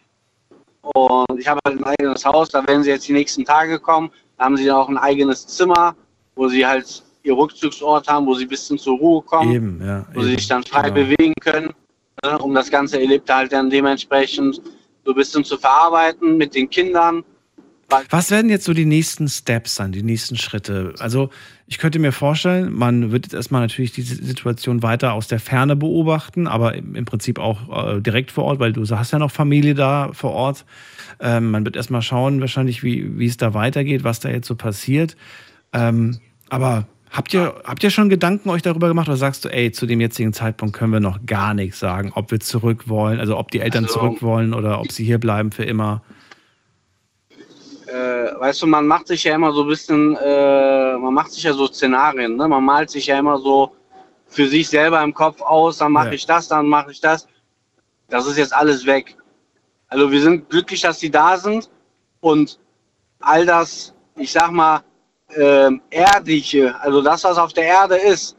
und ich habe halt ein eigenes Haus, da werden sie jetzt die nächsten Tage kommen, da haben sie auch ein eigenes Zimmer, wo sie halt ihr Rückzugsort haben, wo sie ein bisschen zur Ruhe kommen Eben, ja. wo sie eben. sich dann frei Genau. bewegen können, ne, um das ganze Erlebte halt dann dementsprechend so ein bisschen zu verarbeiten mit den Kindern. Was werden jetzt so die nächsten Steps sein, die nächsten Schritte? Also ich könnte mir vorstellen, man wird jetzt erstmal natürlich diese Situation weiter aus der Ferne beobachten, aber im im Prinzip auch äh, direkt vor Ort, weil du hast ja noch Familie da vor Ort. Ähm, man wird erstmal schauen, wahrscheinlich, wie, wie es da weitergeht, was da jetzt so passiert. Ähm, aber habt ihr, habt ihr schon Gedanken euch darüber gemacht oder sagst du, ey, zu dem jetzigen Zeitpunkt können wir noch gar nichts sagen, ob wir zurück wollen, also ob die Eltern Also- zurück wollen oder ob sie hier bleiben für immer? äh, weißt du, man macht sich ja immer so ein bisschen, äh, man macht sich ja so Szenarien, ne? Man malt sich ja immer so für sich selber im Kopf aus, dann mache Ja. ich das, dann mache ich das. Das ist jetzt alles weg. Also wir sind glücklich, dass die da sind und all das, ich sag mal, ähm, erdliche, also das, was auf der Erde ist,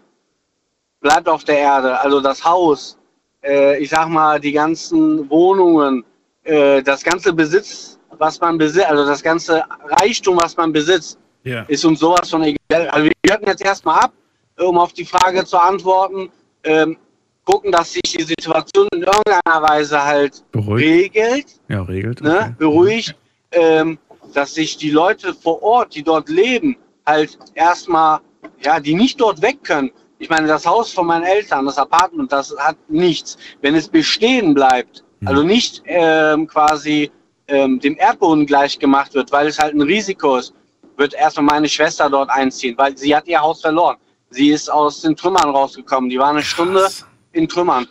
bleibt auf der Erde. Also das Haus, äh, ich sag mal, die ganzen Wohnungen, äh, das ganze Besitz, was man besitzt, also das ganze Reichtum, was man besitzt, Ja. ist uns sowas von egal. Also wir hörten jetzt erstmal ab, um auf die Frage zu antworten, ähm, gucken, dass sich die Situation in irgendeiner Weise halt Beruhigt. regelt, Ja, regelt. ne, beruhigt, ähm, dass sich die Leute vor Ort, die dort leben, halt erstmal, ja, die nicht dort weg können. Ich meine, das Haus von meinen Eltern, das Apartment, das hat nichts. Wenn es bestehen bleibt, also nicht ähm, quasi ähm, dem Erdboden gleich gemacht wird, weil es halt ein Risiko ist, wird erstmal meine Schwester dort einziehen, weil sie hat ihr Haus verloren. Sie ist aus den Trümmern rausgekommen. Die war eine Stunde in Trümmern.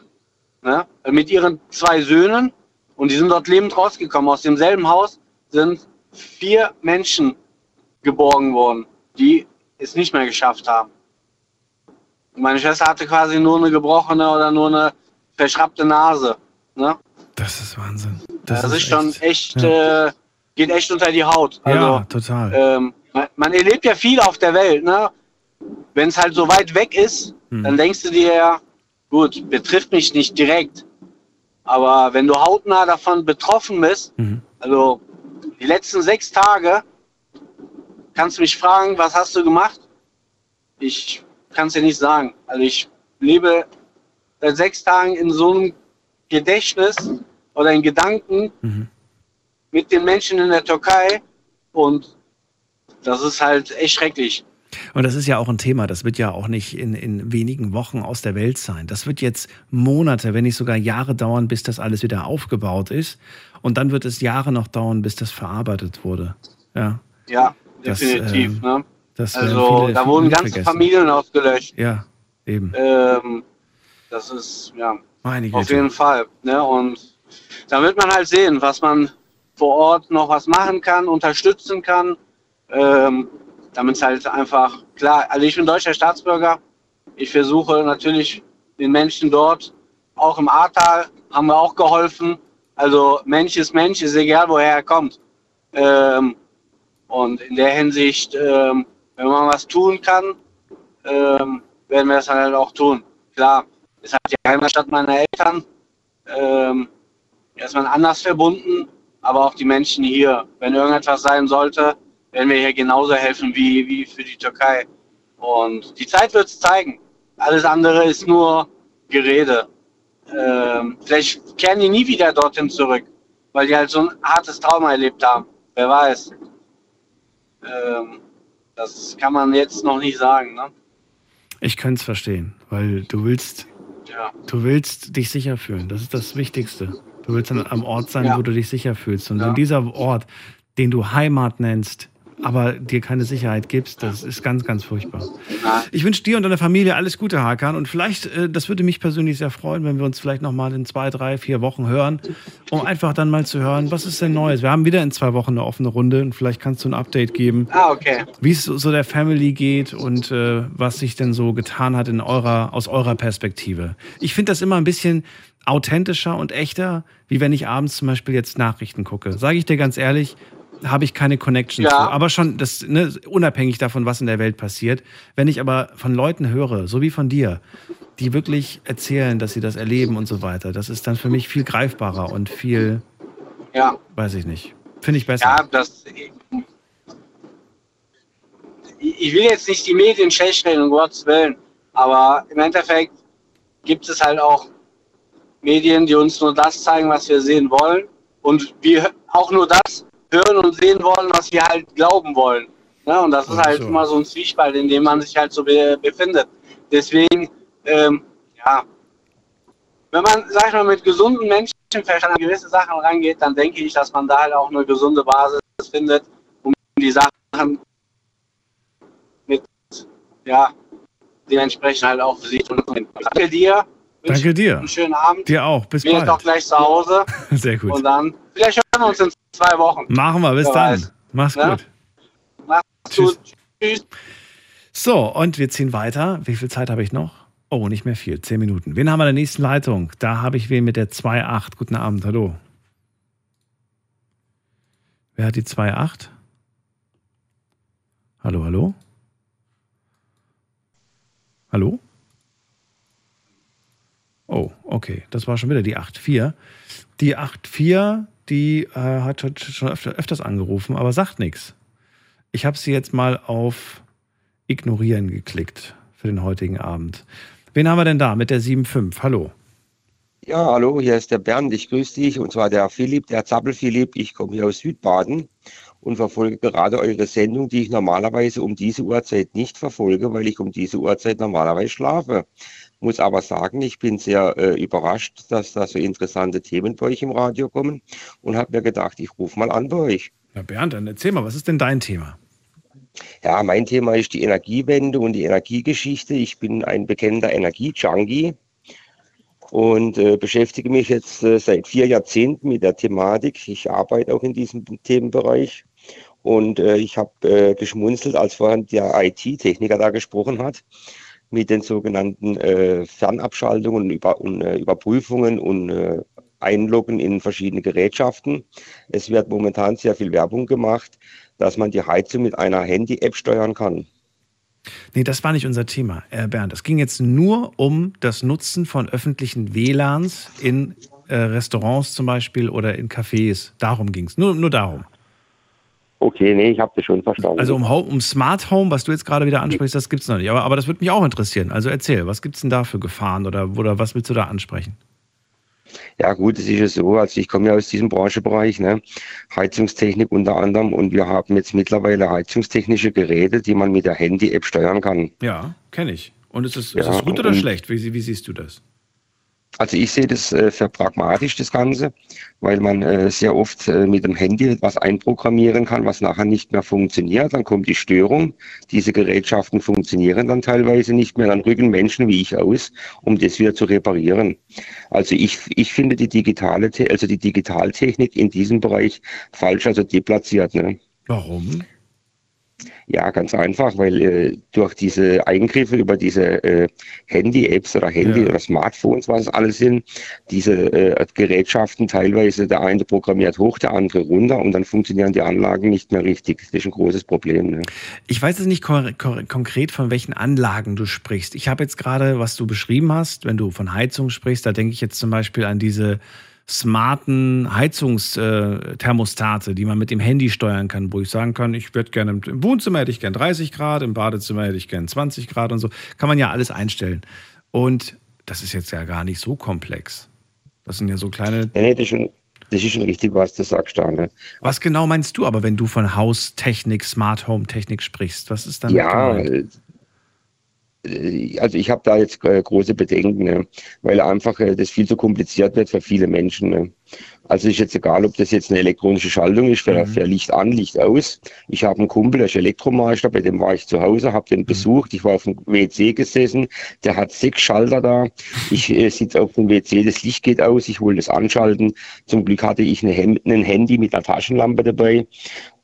Ne? Mit ihren zwei Söhnen und die sind dort lebend rausgekommen. Aus demselben Haus sind vier Menschen geborgen worden, die es nicht mehr geschafft haben. Und meine Schwester hatte quasi nur eine gebrochene oder nur eine verschrappte Nase. Ne? Das ist Wahnsinn. Das, Das ist, ist schon echt, ja. äh, geht echt unter die Haut. Also, ja, total. ähm, man, man erlebt ja viel auf der Welt, ne? Wenn es halt so weit weg ist, Hm. dann denkst du dir ja, gut, betrifft mich nicht direkt. Aber wenn du hautnah davon betroffen bist, Mhm. also die letzten sechs Tage, kannst du mich fragen, was hast du gemacht? Ich kann es dir nicht sagen. Also ich lebe seit sechs Tagen in so einem Gedächtnis oder in Gedanken Mhm. mit den Menschen in der Türkei und das ist halt echt schrecklich. Und das ist ja auch ein Thema, das wird ja auch nicht in, in wenigen Wochen aus der Welt sein. Das wird jetzt Monate, wenn nicht sogar Jahre dauern, bis das alles wieder aufgebaut ist. Und dann wird es Jahre noch dauern, bis das verarbeitet wurde. Ja. Ja, Das, definitiv. ähm, ne? das werden also viele- da wurden ganze vergessen. Familien ausgelöscht. Ja, eben. Ähm, das ist, ja, Meine auf jeden Fall. Ne? Und da wird man halt sehen, was man vor Ort noch was machen kann, unterstützen kann. Ähm, damit es halt einfach klar, also ich bin deutscher Staatsbürger. Ich versuche natürlich den Menschen dort, auch im Ahrtal, haben wir auch geholfen. Also Mensch ist Mensch, ist egal, woher er kommt. Ähm, und in der Hinsicht, ähm, wenn man was tun kann, ähm, werden wir das halt auch tun. Klar, ist halt die Heimatstadt meiner Eltern. Ähm, erstmal anders verbunden, aber auch die Menschen hier. Wenn irgendetwas sein sollte, werden wir hier genauso helfen wie, wie für die Türkei. Und die Zeit wird es zeigen. Alles andere ist nur Gerede. Ähm, vielleicht kehren die nie wieder dorthin zurück, weil die halt so ein hartes Trauma erlebt haben. Wer weiß. Ähm, das kann man jetzt noch nicht sagen. Ne? Ich könnte es verstehen, weil du willst, Ja. du willst dich sicher fühlen. Das ist das Wichtigste. Du willst dann am Ort sein, Ja. wo du dich sicher fühlst. Und Ja. wenn dieser Ort, den du Heimat nennst, aber dir keine Sicherheit gibst, das ist ganz, ganz furchtbar. Ich wünsche dir und deiner Familie alles Gute, Hakan. Und vielleicht, äh, das würde mich persönlich sehr freuen, wenn wir uns vielleicht noch mal in zwei, drei, vier Wochen hören, um einfach dann mal zu hören, was ist denn Neues. Wir haben wieder in zwei Wochen eine offene Runde und vielleicht kannst du ein Update geben, Ah, okay. wie es so der Family geht und äh, was sich denn so getan hat in eurer, aus eurer Perspektive. Ich finde das immer ein bisschen authentischer und echter, wie wenn ich abends zum Beispiel jetzt Nachrichten gucke. Sage ich dir ganz ehrlich, habe ich keine Connection Ja. zu. Aber schon das, ne, unabhängig davon, was in der Welt passiert. Wenn ich aber von Leuten höre, so wie von dir, die wirklich erzählen, dass sie das erleben und so weiter, das ist dann für mich viel greifbarer und viel, Ja. weiß ich nicht, finde ich besser. Ja, das. Ich will jetzt nicht die Medien schlecht reden, um Gottes Willen, aber im Endeffekt gibt es halt auch Medien, die uns nur das zeigen, was wir sehen wollen und wir auch nur das, hören und sehen wollen, was sie halt glauben wollen. Ja, und das ist halt so. immer so ein Zwiespalt, in dem man sich halt so be befindet. Deswegen, ähm, ja, wenn man, sag ich mal, mit gesundem Menschenverstand an gewisse Sachen rangeht, dann denke ich, dass man da halt auch eine gesunde Basis findet, um die Sachen mit, ja, dementsprechend halt auch für sich zu nutzen. Danke dir. Danke dir. Einen schönen Abend. Dir auch. Bis Mir ist bald. auch gleich zu Hause. Sehr gut. Und dann, vielleicht hören wir uns in zwei Wochen. Machen wir. Bis Wer dann. weiß. Mach's Ja? gut. Mach's Tschüss. gut. Tschüss. So, und wir ziehen weiter. Wie viel Zeit habe ich noch? Oh, nicht mehr viel. Zehn Minuten. Wen haben wir in der nächsten Leitung? Da habe ich wen mit der 2.8. Guten Abend. Hallo. Wer hat die 2.8? Hallo, hallo? Hallo? Oh, okay. Das war schon wieder die 8.4. Die 8.4, die äh, hat heute schon öfter, öfters angerufen, aber sagt nichts. Ich habe sie jetzt mal auf Ignorieren geklickt für den heutigen Abend. Wen haben wir denn da mit der 7.5? Hallo. Ja, hallo, hier ist der Bernd, ich grüße dich, und zwar der Philipp, der Zappel-Philipp. Ich komme hier aus Südbaden und verfolge gerade eure Sendung, die ich normalerweise um diese Uhrzeit nicht verfolge, weil ich um diese Uhrzeit normalerweise schlafe. Muss aber sagen, ich bin sehr äh, überrascht, dass da so interessante Themen bei euch im Radio kommen und habe mir gedacht, ich rufe mal an bei euch. Ja, Bernd, dann erzähl mal, was ist denn dein Thema? Ja, mein Thema ist die Energiewende und die Energiegeschichte. Ich bin ein bekennender Energiejunkie und äh, beschäftige mich jetzt äh, seit vier Jahrzehnten mit der Thematik. Ich arbeite auch in diesem Themenbereich und äh, ich habe äh, geschmunzelt, als vorhin der IT-Techniker da gesprochen hat mit den sogenannten äh, Fernabschaltungen und, Über und äh, Überprüfungen und äh, Einloggen in verschiedene Gerätschaften. Es wird momentan sehr viel Werbung gemacht, dass man die Heizung mit einer Handy-App steuern kann. Nee, das war nicht unser Thema, äh, Bernd. Es ging jetzt nur um das Nutzen von öffentlichen WLANs in äh, Restaurants zum Beispiel oder in Cafés. Darum ging es. Nur, nur darum. Okay, nee, ich habe das schon verstanden. Also um, Home, um Smart Home, was du jetzt gerade wieder ansprichst, das gibt es noch nicht. Aber, aber das würde mich auch interessieren. Also erzähl, was gibt es denn da für Gefahren oder, oder was willst du da ansprechen? Ja gut, es ist ja so, also ich komme ja aus diesem Branchebereich, ne? Heizungstechnik unter anderem und wir haben jetzt mittlerweile heizungstechnische Geräte, die man mit der Handy-App steuern kann. Ja, kenne ich. Und ist es, ist Ja, es gut oder schlecht? Wie, wie siehst du das? Also ich sehe das äh, für pragmatisch, das Ganze, weil man äh, sehr oft äh, mit dem Handy etwas einprogrammieren kann, was nachher nicht mehr funktioniert. Dann kommt die Störung. Diese Gerätschaften funktionieren dann teilweise nicht mehr. Dann rücken Menschen wie ich aus, um das wieder zu reparieren. Also ich, ich finde die digitale, also die Digitaltechnik in diesem Bereich falsch, also deplatziert. Ne? Warum? Ja, ganz einfach, weil äh, durch diese Eingriffe über diese äh, Handy-Apps oder Handy- Ja. oder Smartphones, was es alles sind, diese äh, Gerätschaften teilweise der eine programmiert hoch, der andere runter und dann funktionieren die Anlagen nicht mehr richtig. Das ist ein großes Problem. Ne? Ich weiß jetzt nicht konkret, von welchen Anlagen du sprichst. Ich habe jetzt gerade, was du beschrieben hast, wenn du von Heizung sprichst, da denke ich jetzt zum Beispiel an diese smarten Heizungsthermostate, die man mit dem Handy steuern kann, wo ich sagen kann, ich würde gerne im- im Wohnzimmer hätte ich gern 30 Grad, im Badezimmer hätte ich gern 20 Grad und so. Kann man ja alles einstellen. Und das ist jetzt ja gar nicht so komplex. Das sind ja so kleine. Nee, nee, das ist schon, das ist schon richtig, was du sagst, da. Ne? Was genau meinst du aber, wenn du von Haustechnik, Smart Home Technik sprichst? Was ist damit Ja, gemeint? Äh, also ich habe da jetzt äh, große Bedenken, ne? weil einfach äh, das viel zu kompliziert wird für viele Menschen. Ne? Also ist jetzt egal, ob das jetzt eine elektronische Schaltung ist, für, für Licht an, Licht aus. Ich habe einen Kumpel, der ist Elektromeister, bei dem war ich zu Hause, habe den besucht. Ich war auf dem WC gesessen, der hat sechs Schalter da. Ich äh, sitze auf dem WC, das Licht geht aus, ich wollte es anschalten. Zum Glück hatte ich ein Handy mit einer Taschenlampe dabei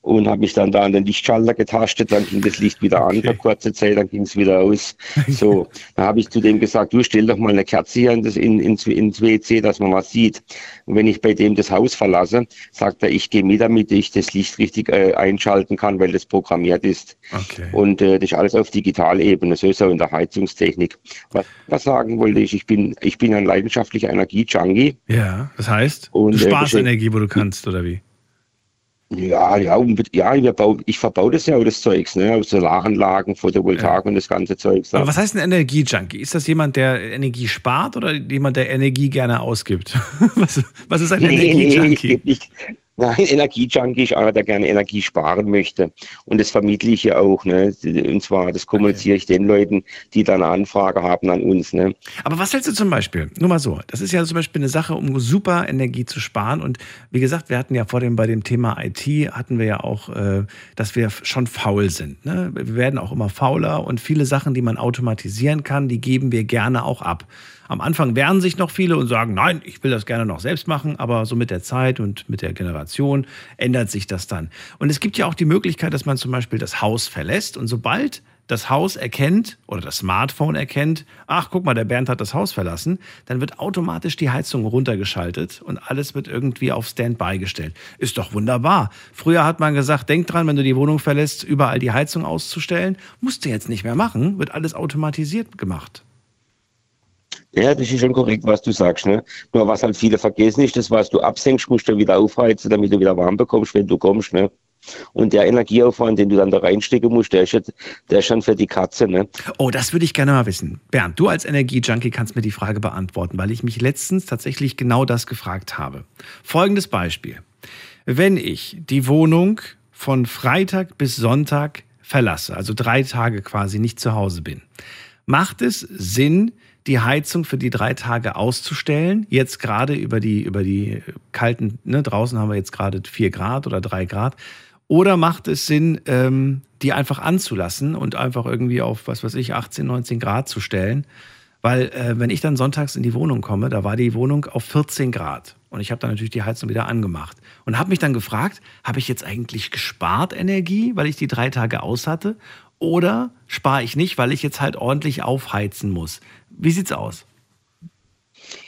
und habe mich dann da an den Lichtschalter getastet, dann ging das Licht wieder an für kurze Zeit, dann ging es wieder aus. So, dann habe ich zu dem gesagt, du stell doch mal eine Kerze hier in das, in, ins, ins WC, dass man was sieht. Und wenn ich bei dem das Haus verlasse, sagt er, ich gehe mit, damit ich das Licht richtig äh, einschalten kann, weil das programmiert ist. Okay. Und äh, das ist alles auf Digitalebene, so ist auch in der Heizungstechnik. Was, was sagen wollte ich, ich bin, ich bin ein leidenschaftlicher Energiejunkie. Ja, das heißt, Und, du äh, sparst beschä- Energie, wo du kannst, oder wie? Ja, ja, ja, ich, verbau, ich verbau das ja auch das Zeugs, ne? Solaranlagen, Photovoltaik und das ganze Zeugs. Aber was heißt ein Energiejunkie? Ist das jemand, der Energie spart oder jemand, der Energie gerne ausgibt? Was, was ist ein Nee, nee, ich Energiejunkie? Nein, Energiejunkie ist einer, der gerne Energie sparen möchte. Und das vermittle ich ja auch. Ne? Und zwar, das kommuniziere ich den Leuten, die dann eine Anfrage haben an uns. Ne? Aber was hältst du zum Beispiel? Nur mal so. Das ist ja zum Beispiel eine Sache, um super Energie zu sparen. Und wie gesagt, wir hatten ja vor dem bei dem Thema IT hatten wir ja auch, äh, dass wir schon faul sind. Ne? Wir werden auch immer fauler und viele Sachen, die man automatisieren kann, die geben wir gerne auch ab. Am Anfang wehren sich noch viele und sagen, nein, ich will das gerne noch selbst machen, aber so mit der Zeit und mit der Generation ändert sich das dann. Und es gibt ja auch die Möglichkeit, dass man zum Beispiel das Haus verlässt und sobald das Haus erkennt oder das Smartphone erkennt, ach guck mal, der Bernd hat das Haus verlassen, dann wird automatisch die Heizung runtergeschaltet und alles wird irgendwie auf Standby gestellt. Ist doch wunderbar. Früher hat man gesagt, denk dran, wenn du die Wohnung verlässt, überall die Heizung auszustellen. Musst du jetzt nicht mehr machen, wird alles automatisiert gemacht. Ja, das ist schon korrekt, was du sagst. Ne? Nur was halt viele vergessen ist, das, was du absenkst, musst du wieder aufheizen, damit du wieder warm bekommst, wenn du kommst. Ne? Und der Energieaufwand, den du dann da reinstecken musst, der ist, jetzt, der ist schon für die Katze. Ne? Oh, das würde ich gerne mal wissen. Bernd, du als Energiejunkie kannst mir die Frage beantworten, weil ich mich letztens tatsächlich genau das gefragt habe. Folgendes Beispiel. Wenn ich die Wohnung von Freitag bis Sonntag verlasse, also drei Tage quasi nicht zu Hause bin, macht es Sinn, die Heizung für die drei Tage auszustellen. Jetzt gerade über die, über die kalten, ne, draußen haben wir jetzt gerade vier Grad oder drei Grad. Oder macht es Sinn, ähm, die einfach anzulassen und einfach irgendwie auf, was weiß ich, 18, 19 Grad zu stellen? Weil äh, wenn ich dann sonntags in die Wohnung komme, da war die Wohnung auf 14 Grad. Und ich habe dann natürlich die Heizung wieder angemacht. Und habe mich dann gefragt, habe ich jetzt eigentlich gespart Energie, weil ich die drei Tage aus hatte? Oder spare ich nicht, weil ich jetzt halt ordentlich aufheizen muss? Wie sieht's aus?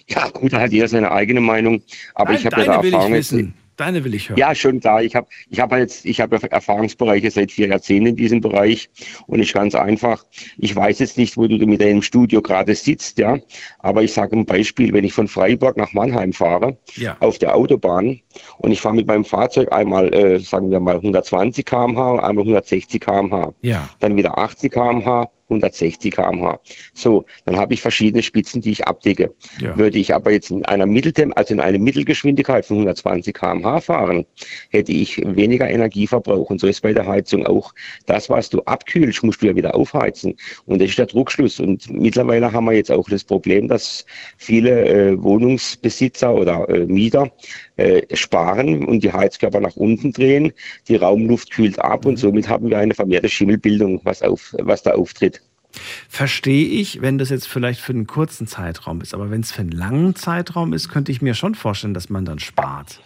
Ja, gut, da hat jeder seine eigene Meinung. Aber Nein, ich habe ja da will ich Erfahrung. wissen. Deine will ich hören. Ja, schon klar. Ich habe ich hab jetzt, ich habe Erfahrungsbereiche seit vier Jahrzehnten in diesem Bereich und ist ganz einfach. Ich weiß jetzt nicht, wo du mit deinem Studio gerade sitzt, ja. Aber ich sage ein Beispiel, wenn ich von Freiburg nach Mannheim fahre, Ja. auf der Autobahn und ich fahre mit meinem Fahrzeug einmal, äh, sagen wir mal 120 km/h, einmal 160 km/h, Ja. dann wieder 80 km/h, 160 km/h. So, dann habe ich verschiedene Spitzen, die ich abdecke. Ja. Würde ich aber jetzt in einer Mitteltem also in einer Mittelgeschwindigkeit von 120 km/h fahren, hätte ich weniger Energieverbrauch. Und so ist bei der Heizung auch. Das, was du abkühlst, musst du ja wieder aufheizen. Und das ist der Druckschluss. Und mittlerweile haben wir jetzt auch das Problem, dass viele äh, Wohnungsbesitzer oder äh, Mieter äh, sparen und die Heizkörper nach unten drehen. Die Raumluft kühlt ab und somit haben wir eine vermehrte Schimmelbildung, was, auf, was da auftritt. Verstehe ich, wenn das jetzt vielleicht für einen kurzen Zeitraum ist, aber wenn es für einen langen Zeitraum ist, könnte ich mir schon vorstellen, dass man dann spart.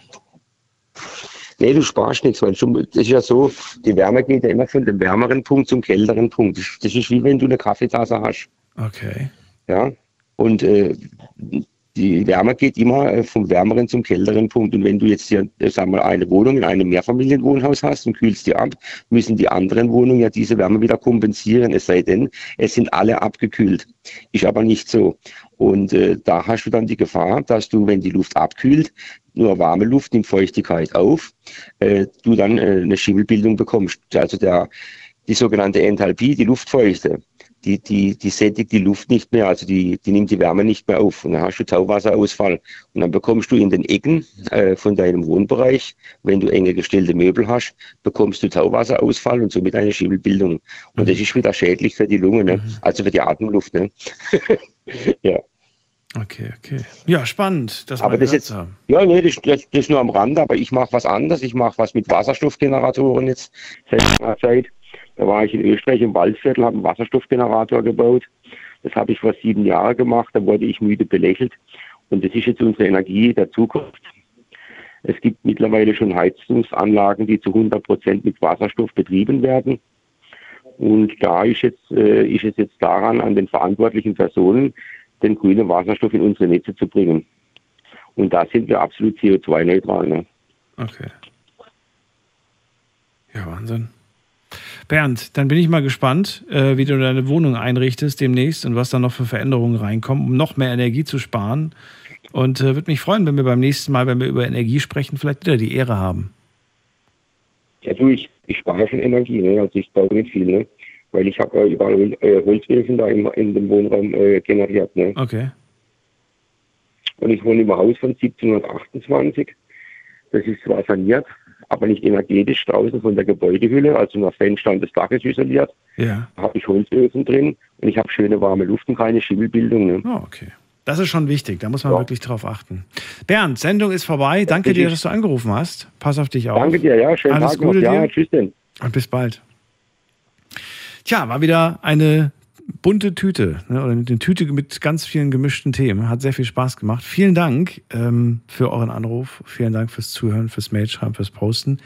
Nee, du sparst nichts, weil das ist ja so, die Wärme geht ja immer von dem wärmeren Punkt zum kälteren Punkt. Das, das ist wie wenn du eine Kaffeetasse hast. Okay. Ja. Und äh, die Wärme geht immer äh, vom wärmeren zum kälteren Punkt. Und wenn du jetzt hier, äh, sag mal, eine Wohnung in einem Mehrfamilienwohnhaus hast und kühlst die ab, müssen die anderen Wohnungen ja diese Wärme wieder kompensieren. Es sei denn, es sind alle abgekühlt. Ist aber nicht so. Und äh, da hast du dann die Gefahr, dass du, wenn die Luft abkühlt, nur warme Luft nimmt Feuchtigkeit auf, äh, du dann äh, eine Schimmelbildung bekommst. Also der, die sogenannte Enthalpie, die Luftfeuchte, die, die, die sättigt die Luft nicht mehr, also die, die nimmt die Wärme nicht mehr auf. Und dann hast du Tauwasserausfall. Und dann bekommst du in den Ecken äh, von deinem Wohnbereich, wenn du enge gestellte Möbel hast, bekommst du Tauwasserausfall und somit eine Schimmelbildung. Und das ist wieder schädlich für die Lunge, ne? also für die Atemluft. Ne? ja. Okay, okay. Ja, spannend. Das aber das jetzt, haben. ja, nee, das, das, das nur am Rande, aber ich mache was anderes. Ich mache was mit Wasserstoffgeneratoren jetzt seit einer Zeit. Da war ich in Österreich im Waldviertel, habe einen Wasserstoffgenerator gebaut. Das habe ich vor sieben Jahren gemacht, da wurde ich müde belächelt. Und das ist jetzt unsere Energie der Zukunft. Es gibt mittlerweile schon Heizungsanlagen, die zu 100 Prozent mit Wasserstoff betrieben werden. Und da ist, jetzt, äh, ist es jetzt daran, an den verantwortlichen Personen, den grünen Wasserstoff in unsere Netze zu bringen. Und da sind wir absolut CO2-neutral. Ne? Okay. Ja, Wahnsinn. Bernd, dann bin ich mal gespannt, äh, wie du deine Wohnung einrichtest demnächst und was da noch für Veränderungen reinkommen, um noch mehr Energie zu sparen. Und äh, würde mich freuen, wenn wir beim nächsten Mal, wenn wir über Energie sprechen, vielleicht wieder die Ehre haben. Ja, du, ich, ich spare schon Energie, ne? also ich brauche nicht viel, ne? weil ich habe äh, überall äh, Holzöfen da im, in dem Wohnraum äh, generiert. Ne? Okay. Und ich wohne im Haus von 1728. Das ist zwar saniert, aber nicht energetisch draußen von der Gebäudehülle, also nur Fenster und das Dach ist isoliert. Ja. Da habe ich Holzöfen drin und ich habe schöne warme Luft und keine Schimmelbildung. Ne? Oh, okay. Das ist schon wichtig, da muss man wirklich drauf achten. Bernd, Sendung ist vorbei. Danke dir, dass du angerufen hast. Pass auf dich auf. Danke dir, ja, schönen Alles Tag noch. Gute Ja, dir. tschüss denn. Und bis bald. Tja, war wieder eine bunte Tüte, ne? oder eine Tüte mit ganz vielen gemischten Themen. Hat sehr viel Spaß gemacht. Vielen Dank ähm, für euren Anruf. Vielen Dank fürs Zuhören, fürs Mailschreiben, fürs Posten.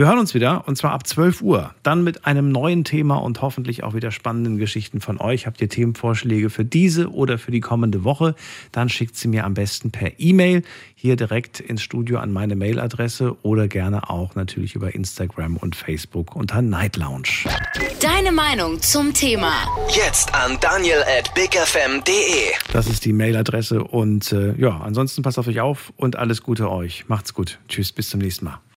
Wir hören uns wieder und zwar ab 12 Uhr. Dann mit einem neuen Thema und hoffentlich auch wieder spannenden Geschichten von euch. Habt ihr Themenvorschläge für diese oder für die kommende Woche? Dann schickt sie mir am besten per E-Mail hier direkt ins Studio an meine Mailadresse oder gerne auch natürlich über Instagram und Facebook unter Night Lounge. Deine Meinung zum Thema. Jetzt an daniel at bigfm.de. Das ist die Mailadresse und äh, ja, ansonsten passt auf euch auf und alles Gute euch. Macht's gut. Tschüss, bis zum nächsten Mal.